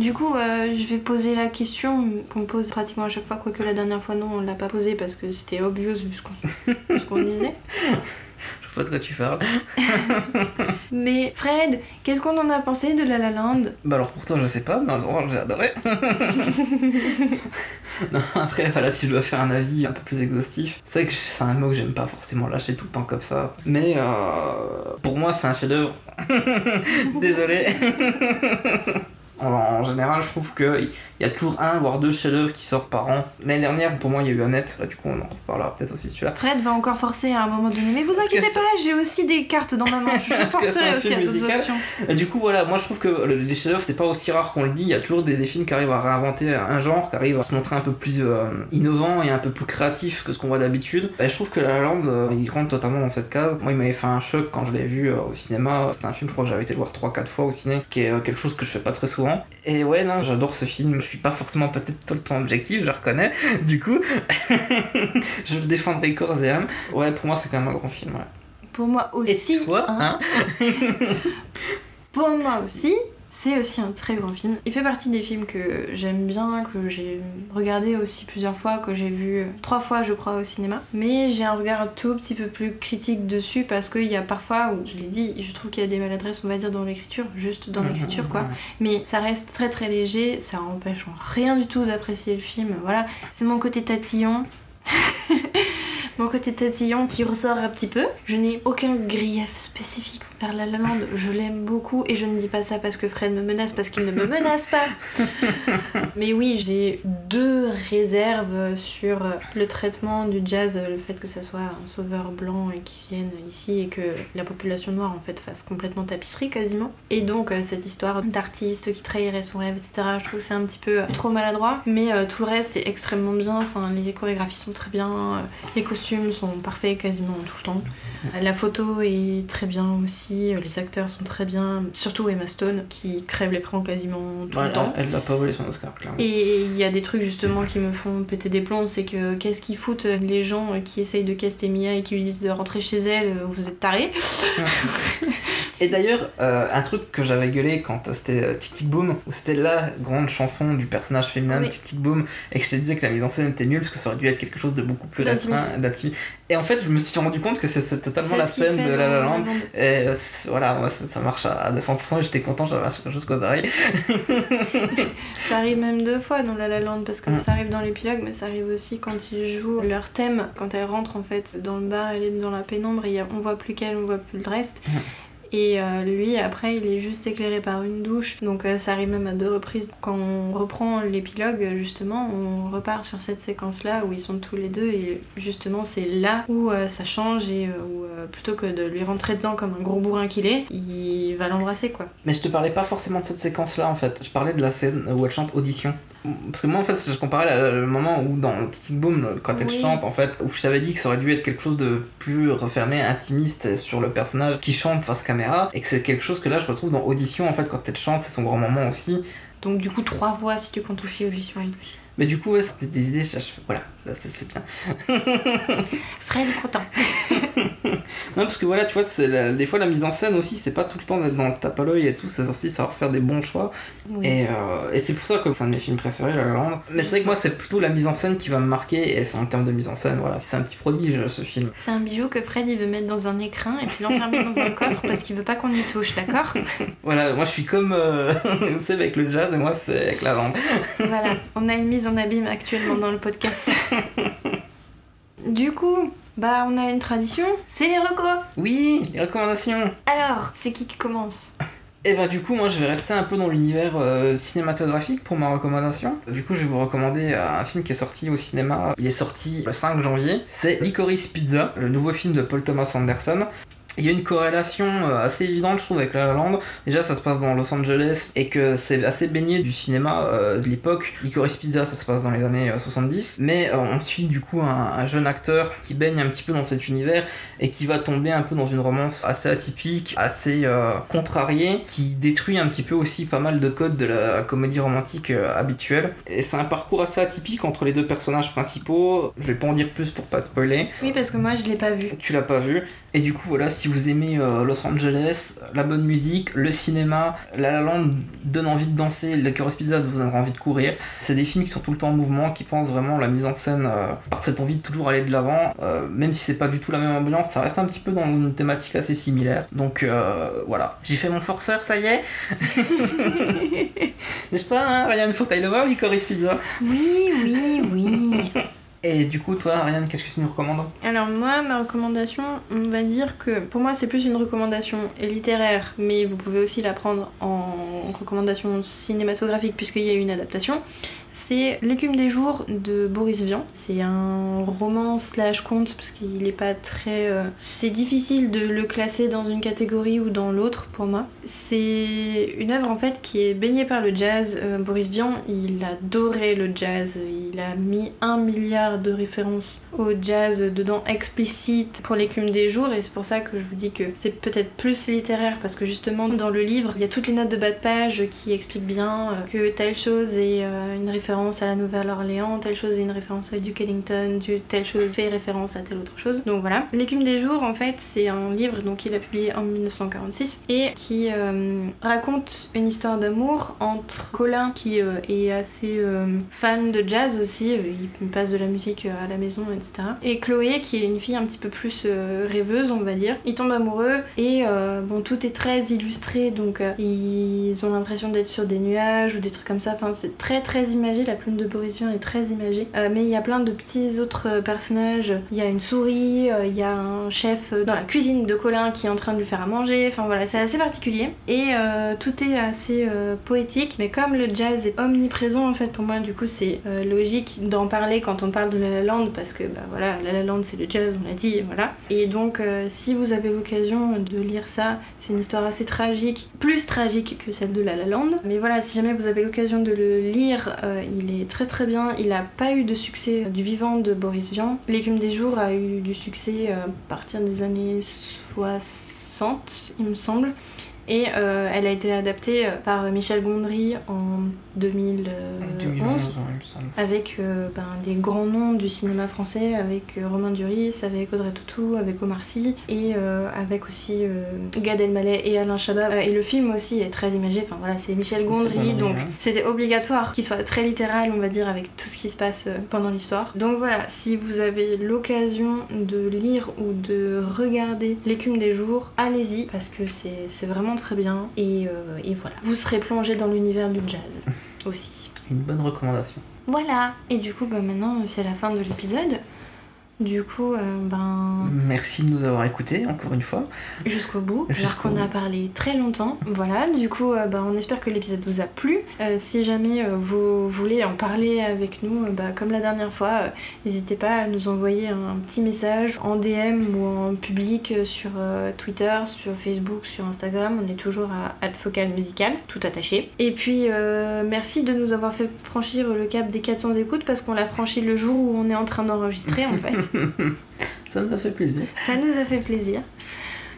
Du coup, euh, je vais poser la question qu'on pose pratiquement à chaque fois, quoique la dernière fois non, on l'a pas posée parce que c'était obvious vu ce qu'on disait. Je pas de quoi tu parles. Mais Fred, qu'est-ce qu'on en a pensé de La La Land? Bah alors pour toi je sais pas, mais j'ai adoré. non, après voilà, si je dois faire un avis un peu plus exhaustif, c'est vrai que c'est un mot que j'aime pas forcément lâcher tout le temps comme ça. Mais euh, pour moi c'est un chef-d'œuvre. Désolé. En, en général, je trouve qu'il y a toujours un voire deux chefs-d'œuvre qui sortent par an. L'année dernière, pour moi, il y a eu Annette. Bah, du coup, on en reparlera peut-être aussi celui-là. Fred va encore forcer à un moment donné. Mais vous inquiétez pas, j'ai aussi des cartes dans ma main. Je forcerai un aussi à d'autres options. Et du coup, voilà, moi je trouve que le- les chefs-d'œuvre, c'est pas aussi rare qu'on le dit. Il y a toujours des, des films qui arrivent à réinventer un genre, qui arrivent à se montrer un peu plus euh, innovant et un peu plus créatif que ce qu'on voit d'habitude. Et je trouve que La La Land, euh, il rentre totalement dans cette case. Moi, il m'avait fait un choc quand je l'ai vu euh, au cinéma. C'était un film, je crois que j'avais été le voir 3-4 fois au ciné, ce qui est euh, quelque chose que je fais pas très souvent. Et ouais, non, j'adore ce film. Je suis pas forcément peut-être tout le temps objectif, je reconnais. Du coup, je le défendrai corps et âme. Ouais, pour moi, c'est quand même un grand film. Ouais. Pour moi Et aussi. toi, hein. hein Pour moi aussi, c'est aussi un très grand film. Il fait partie des films que j'aime bien, que j'ai regardé aussi plusieurs fois, que j'ai vu trois fois, je crois, au cinéma. Mais j'ai un regard un tout petit peu plus critique dessus parce qu'il y a parfois où, je l'ai dit, je trouve qu'il y a des maladresses, on va dire, dans l'écriture, juste dans l'écriture, quoi. Mais ça reste très très léger, ça empêche en rien du tout d'apprécier le film. Voilà, c'est mon côté tatillon. mon côté tatillon qui ressort un petit peu. Je n'ai aucun grief spécifique envers La La Land. Je l'aime beaucoup et je ne dis pas ça parce que Fred me menace, parce qu'il ne me menace pas. Mais oui, j'ai deux réserves sur le traitement du jazz, le fait que ça soit un sauveur blanc et qui vienne ici et que la population noire en fait fasse complètement tapisserie quasiment. Et donc euh, cette histoire d'artiste qui trahirait son rêve, etc. Je trouve que c'est un petit peu euh, trop maladroit. Mais euh, tout le reste est extrêmement bien. Enfin, les chorégraphies sont très bien, les costumes sont parfaits quasiment tout le temps. La photo est très bien aussi, euh, les acteurs sont très bien, surtout Emma Stone qui crève l'écran quasiment tout Ouais, le temps. elle l'a pas volé son Oscar, clairement. Et il y a des trucs justement qui me font péter des plombs, c'est que qu'est-ce qu'ils foutent les gens qui essayent de caster Mia et qui lui disent de rentrer chez elle, euh, vous êtes tarés. Et d'ailleurs, euh, un truc que j'avais gueulé quand c'était Tic Tic Boom, où c'était la grande chanson du personnage féminin de. Tic Tic Boom, et que je te disais que la mise en scène était nulle, parce que ça aurait dû être quelque chose de beaucoup plus D'intimiste. Et en fait, je me suis rendu compte que c'est totalement la scène de La La Land. La Land. Et euh, voilà, moi, ça, ça marche à 200%, et j'étais content, j'avais quelque chose qu'aux oreilles. Ça arrive même deux fois dans La La Land parce que Mm. ça arrive dans l'épilogue, mais ça arrive aussi quand ils jouent leur thème. Quand elle rentre en fait dans le bar, elle est dans la pénombre et il y a- on voit plus qu'elle, on voit plus le reste. Mm. Et euh, lui, après, il est juste éclairé par une douche. Donc euh, ça arrive même à deux reprises. Quand on reprend l'épilogue, justement, on repart sur cette séquence-là où ils sont tous les deux. Et justement, c'est là où euh, ça change et où plutôt que de lui rentrer dedans comme un gros bourrin qu'il est, il va l'embrasser quoi. Mais je te parlais pas forcément de cette séquence-là, en fait. Je parlais de la scène où elle chante Audition. Parce que moi, en fait, je comparais la- le moment où, dans Tic Boom, quand elle Oui. chante, en fait, où je t'avais dit que ça aurait dû être quelque chose de plus refermé, intimiste sur le personnage qui chante face caméra, et que c'est quelque chose que là, je retrouve dans Audition, en fait, quand elle chante, c'est son grand moment aussi. Donc du coup, trois voix si tu comptes aussi audition en plus. Mais du coup, ouais, c'était des idées, je- voilà, là, c'est c'est bien. Fred est content. Non, parce que voilà, tu vois, c'est la- des fois, la mise en scène aussi, c'est pas tout le temps d'être dans le tape à l'œil et tout, c'est aussi savoir faire des bons choix. Oui. Et, euh, et c'est pour ça que c'est un de mes films préférés, La La Land. Mais c'est vrai que moi, c'est plutôt la mise en scène qui va me marquer, et c'est en termes de mise en scène, voilà, c'est un petit prodige ce film. C'est un bijou que Fred il veut mettre dans un écrin et puis l'enfermer dans un coffre parce qu'il veut pas qu'on y touche, d'accord? Voilà, moi je suis comme euh, c'est avec le jazz et moi c'est avec la langue. Voilà, on a une mise en abîme actuellement dans le podcast. Du coup, bah on a une tradition, c'est les recos. Oui, les recommandations. Alors, c'est qui qui commence? Et bah du coup moi je vais rester un peu dans l'univers euh, cinématographique pour ma recommandation. Du coup je vais vous recommander euh, un film qui est sorti au cinéma. Il est sorti le 5 janvier. C'est Licorice Pizza, le nouveau film de Paul Thomas Anderson. Il y a une corrélation euh, assez évidente, je trouve, avec La La Land. Déjà, ça se passe dans Los Angeles et que c'est assez baigné du cinéma euh, de l'époque. Licorice Pizza, ça se passe dans les années euh, 70. Mais euh, on suit du coup un, un jeune acteur qui baigne un petit peu dans cet univers et qui va tomber un peu dans une romance assez atypique, assez euh, contrariée, qui détruit un petit peu aussi pas mal de codes de la comédie romantique habituelle. Et c'est un parcours assez atypique entre les deux personnages principaux. Je vais pas en dire plus pour pas spoiler. Oui, parce que moi je l'ai pas vu. Tu l'as pas vu. Et du coup, voilà, si vous aimez euh, Los Angeles, la bonne musique, le cinéma, La La Land donne envie de danser, le Licorice Pizza vous donne envie de courir. C'est des films qui sont tout le temps en mouvement, qui pensent vraiment la mise en scène euh, par cette envie de toujours aller de l'avant. Euh, même si c'est pas du tout la même ambiance, ça reste un petit peu dans une thématique assez similaire. Donc voilà. J'ai fait mon forceur, ça y est N'est-ce pas, hein, Ryan? Faut que t'ailles le voir, Licorice Pizza Oui, oui, oui. Et du coup, toi, Ryan, qu'est-ce que tu nous recommandes Alors moi, ma recommandation, on va dire que pour moi c'est plus une recommandation littéraire, mais vous pouvez aussi la prendre en recommandation cinématographique puisqu'il y a eu une adaptation. C'est L'écume des jours de Boris Vian. C'est un roman slash conte parce qu'il est pas très. euh, C'est difficile de le classer dans une catégorie ou dans l'autre pour moi. C'est une œuvre en fait qui est baignée par le jazz. Euh, Boris Vian, il adorait le jazz. Il a mis un milliard de références au jazz dedans explicite pour l'écume des jours et c'est pour ça que je vous dis que c'est peut-être plus littéraire parce que justement dans le livre il y a toutes les notes de bas de page qui expliquent bien euh, que telle chose est une référence à la Nouvelle-Orléans, telle chose est une référence à Duke Ellington, telle chose fait référence à telle autre chose. Donc voilà. L'écume des jours en fait c'est un livre qu'il a publié en 1946 et qui euh, raconte une histoire d'amour entre Colin qui euh, est assez euh, fan de jazz aussi, il passe de la musique à la maison etc. Et Chloé qui est une fille un petit peu plus rêveuse on va dire. Ils tombent amoureux et bon tout est très illustré donc ils ont l'impression d'être sur des nuages ou des trucs comme ça. Enfin c'est très très la plume de Boris Vian est très imagée. Euh, mais il y a plein de petits autres euh, personnages. Il y a une souris, euh, il y a un chef dans la cuisine de Colin qui est en train de lui faire à manger. Enfin voilà, c'est assez particulier. Et tout est assez poétique. Mais comme le jazz est omniprésent en fait pour moi, du coup c'est logique d'en parler quand on parle de La La Land parce que bah voilà, La La Land c'est le jazz, on l'a dit, voilà. Et donc si vous avez l'occasion de lire ça, c'est une histoire assez tragique, plus tragique que celle de La La Land. Mais voilà, si jamais vous avez l'occasion de le lire, il est très très bien. Il n'a pas eu de succès du vivant de Boris Vian. L'écume des jours a eu du succès euh, à partir des années 60, il me semble. Et euh, elle a été adaptée euh, par Michel Gondry en 2011 2011, ouais, il me semble. avec euh, ben, des grands noms du cinéma français, avec euh, Romain Duris, avec Audrey Tautou, avec Omar Sy, et euh, avec aussi euh, Gad Elmaleh et Alain Chabat. Euh, et le film aussi est très imagé, enfin voilà, c'est Michel Gondry, donc ouais. c'était obligatoire qu'il soit très littéral, on va dire, avec tout ce qui se passe euh, pendant l'histoire. Donc voilà, si vous avez l'occasion de lire ou de regarder L'écume des jours, allez-y, parce que c'est c'est vraiment très bien, et, euh, et voilà. Vous serez plongé dans l'univers du jazz aussi. Une bonne recommandation. Voilà, et du coup, bah, maintenant, c'est la fin de l'épisode. Du coup, euh, ben, Merci de nous avoir écoutés, encore une fois. jusqu'au bout, alors Jusqu'au qu'on a parlé très longtemps. Voilà, du coup, euh, ben, on espère que l'épisode vous a plu. Euh, si jamais vous voulez en parler avec nous, bah, comme la dernière fois, n'hésitez pas à nous envoyer un petit message en DM ou en public sur Twitter, sur Facebook, sur Instagram. On est toujours à @focalmusical, tout attaché. Et puis, euh, merci de nous avoir fait franchir le cap des 400 écoutes parce qu'on l'a franchi le jour où on est en train d'enregistrer en fait. Ça nous a fait plaisir. Ça nous a fait plaisir.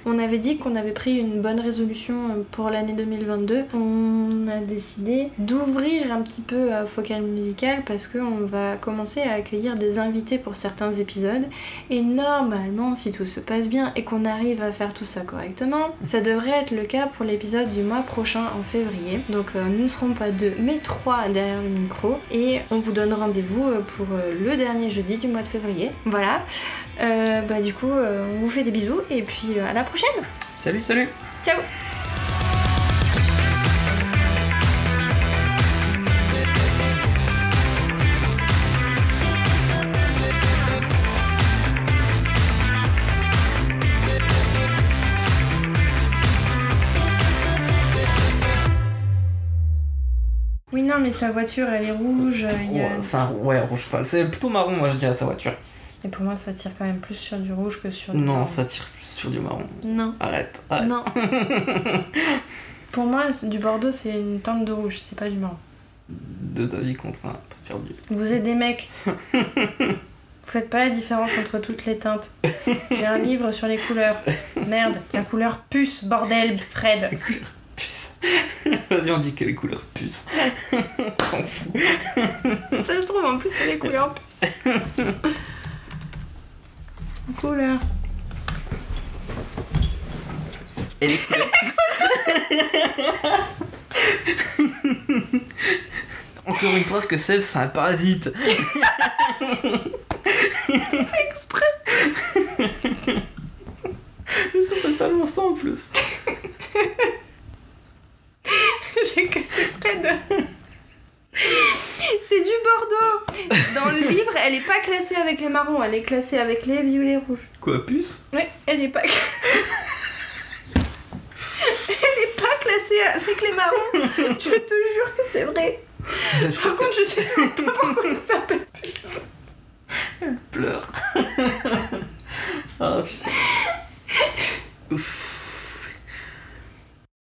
On avait dit qu'on avait pris une bonne résolution euh, pour l'année 2022. On a décidé d'ouvrir un petit peu à Focal Musical parce qu'on va commencer à accueillir des invités pour certains épisodes. Et normalement, si tout se passe bien et qu'on arrive à faire tout ça correctement, ça devrait être le cas pour l'épisode du mois prochain en février. Donc euh, nous ne serons pas deux mais trois derrière le micro et on vous donne rendez-vous euh, pour euh, le dernier jeudi du mois de février. Voilà. Euh, bah du coup, euh, on vous fait des bisous et puis euh, à la prochaine. Salut, salut Ciao Oui, non, mais sa voiture, elle est rouge. euh, il y a- Ouais, c'est un- ouais, rouge pâle. C'est plutôt marron, moi je dirais, sa voiture. Et pour moi, ça tire quand même plus sur du rouge que sur du Non, marron. ça tire sur du marron. Non. Arrête, arrête. Non. pour moi, du bordeaux, c'est une teinte de rouge, c'est pas du marron. Deux avis t'as perdu. Vous êtes des mecs. Vous faites pas la différence entre toutes les teintes. J'ai un livre sur les couleurs. Merde, la couleur puce, bordel, Fred. Puce. Vas-y, on dit quelle couleur puce. S'en fout. Ça se trouve, en plus, c'est les couleurs puce. Couleur. Et les couleurs. Encore une preuve que Seb c'est un parasite. Exprès. C'est totalement ça en plus. J'ai cassé Fred. C'est du bordeaux. Dans le livre, elle est pas classée avec les marrons, elle est classée avec les violets rouges. Quoi, puce? Oui, elle est pas. Elle est pas classée avec les marrons. Je te jure que c'est vrai. Je Par contre, je sais pas pourquoi il s'appelle Puce. qu'elle pleure. Ah putain. Ouf.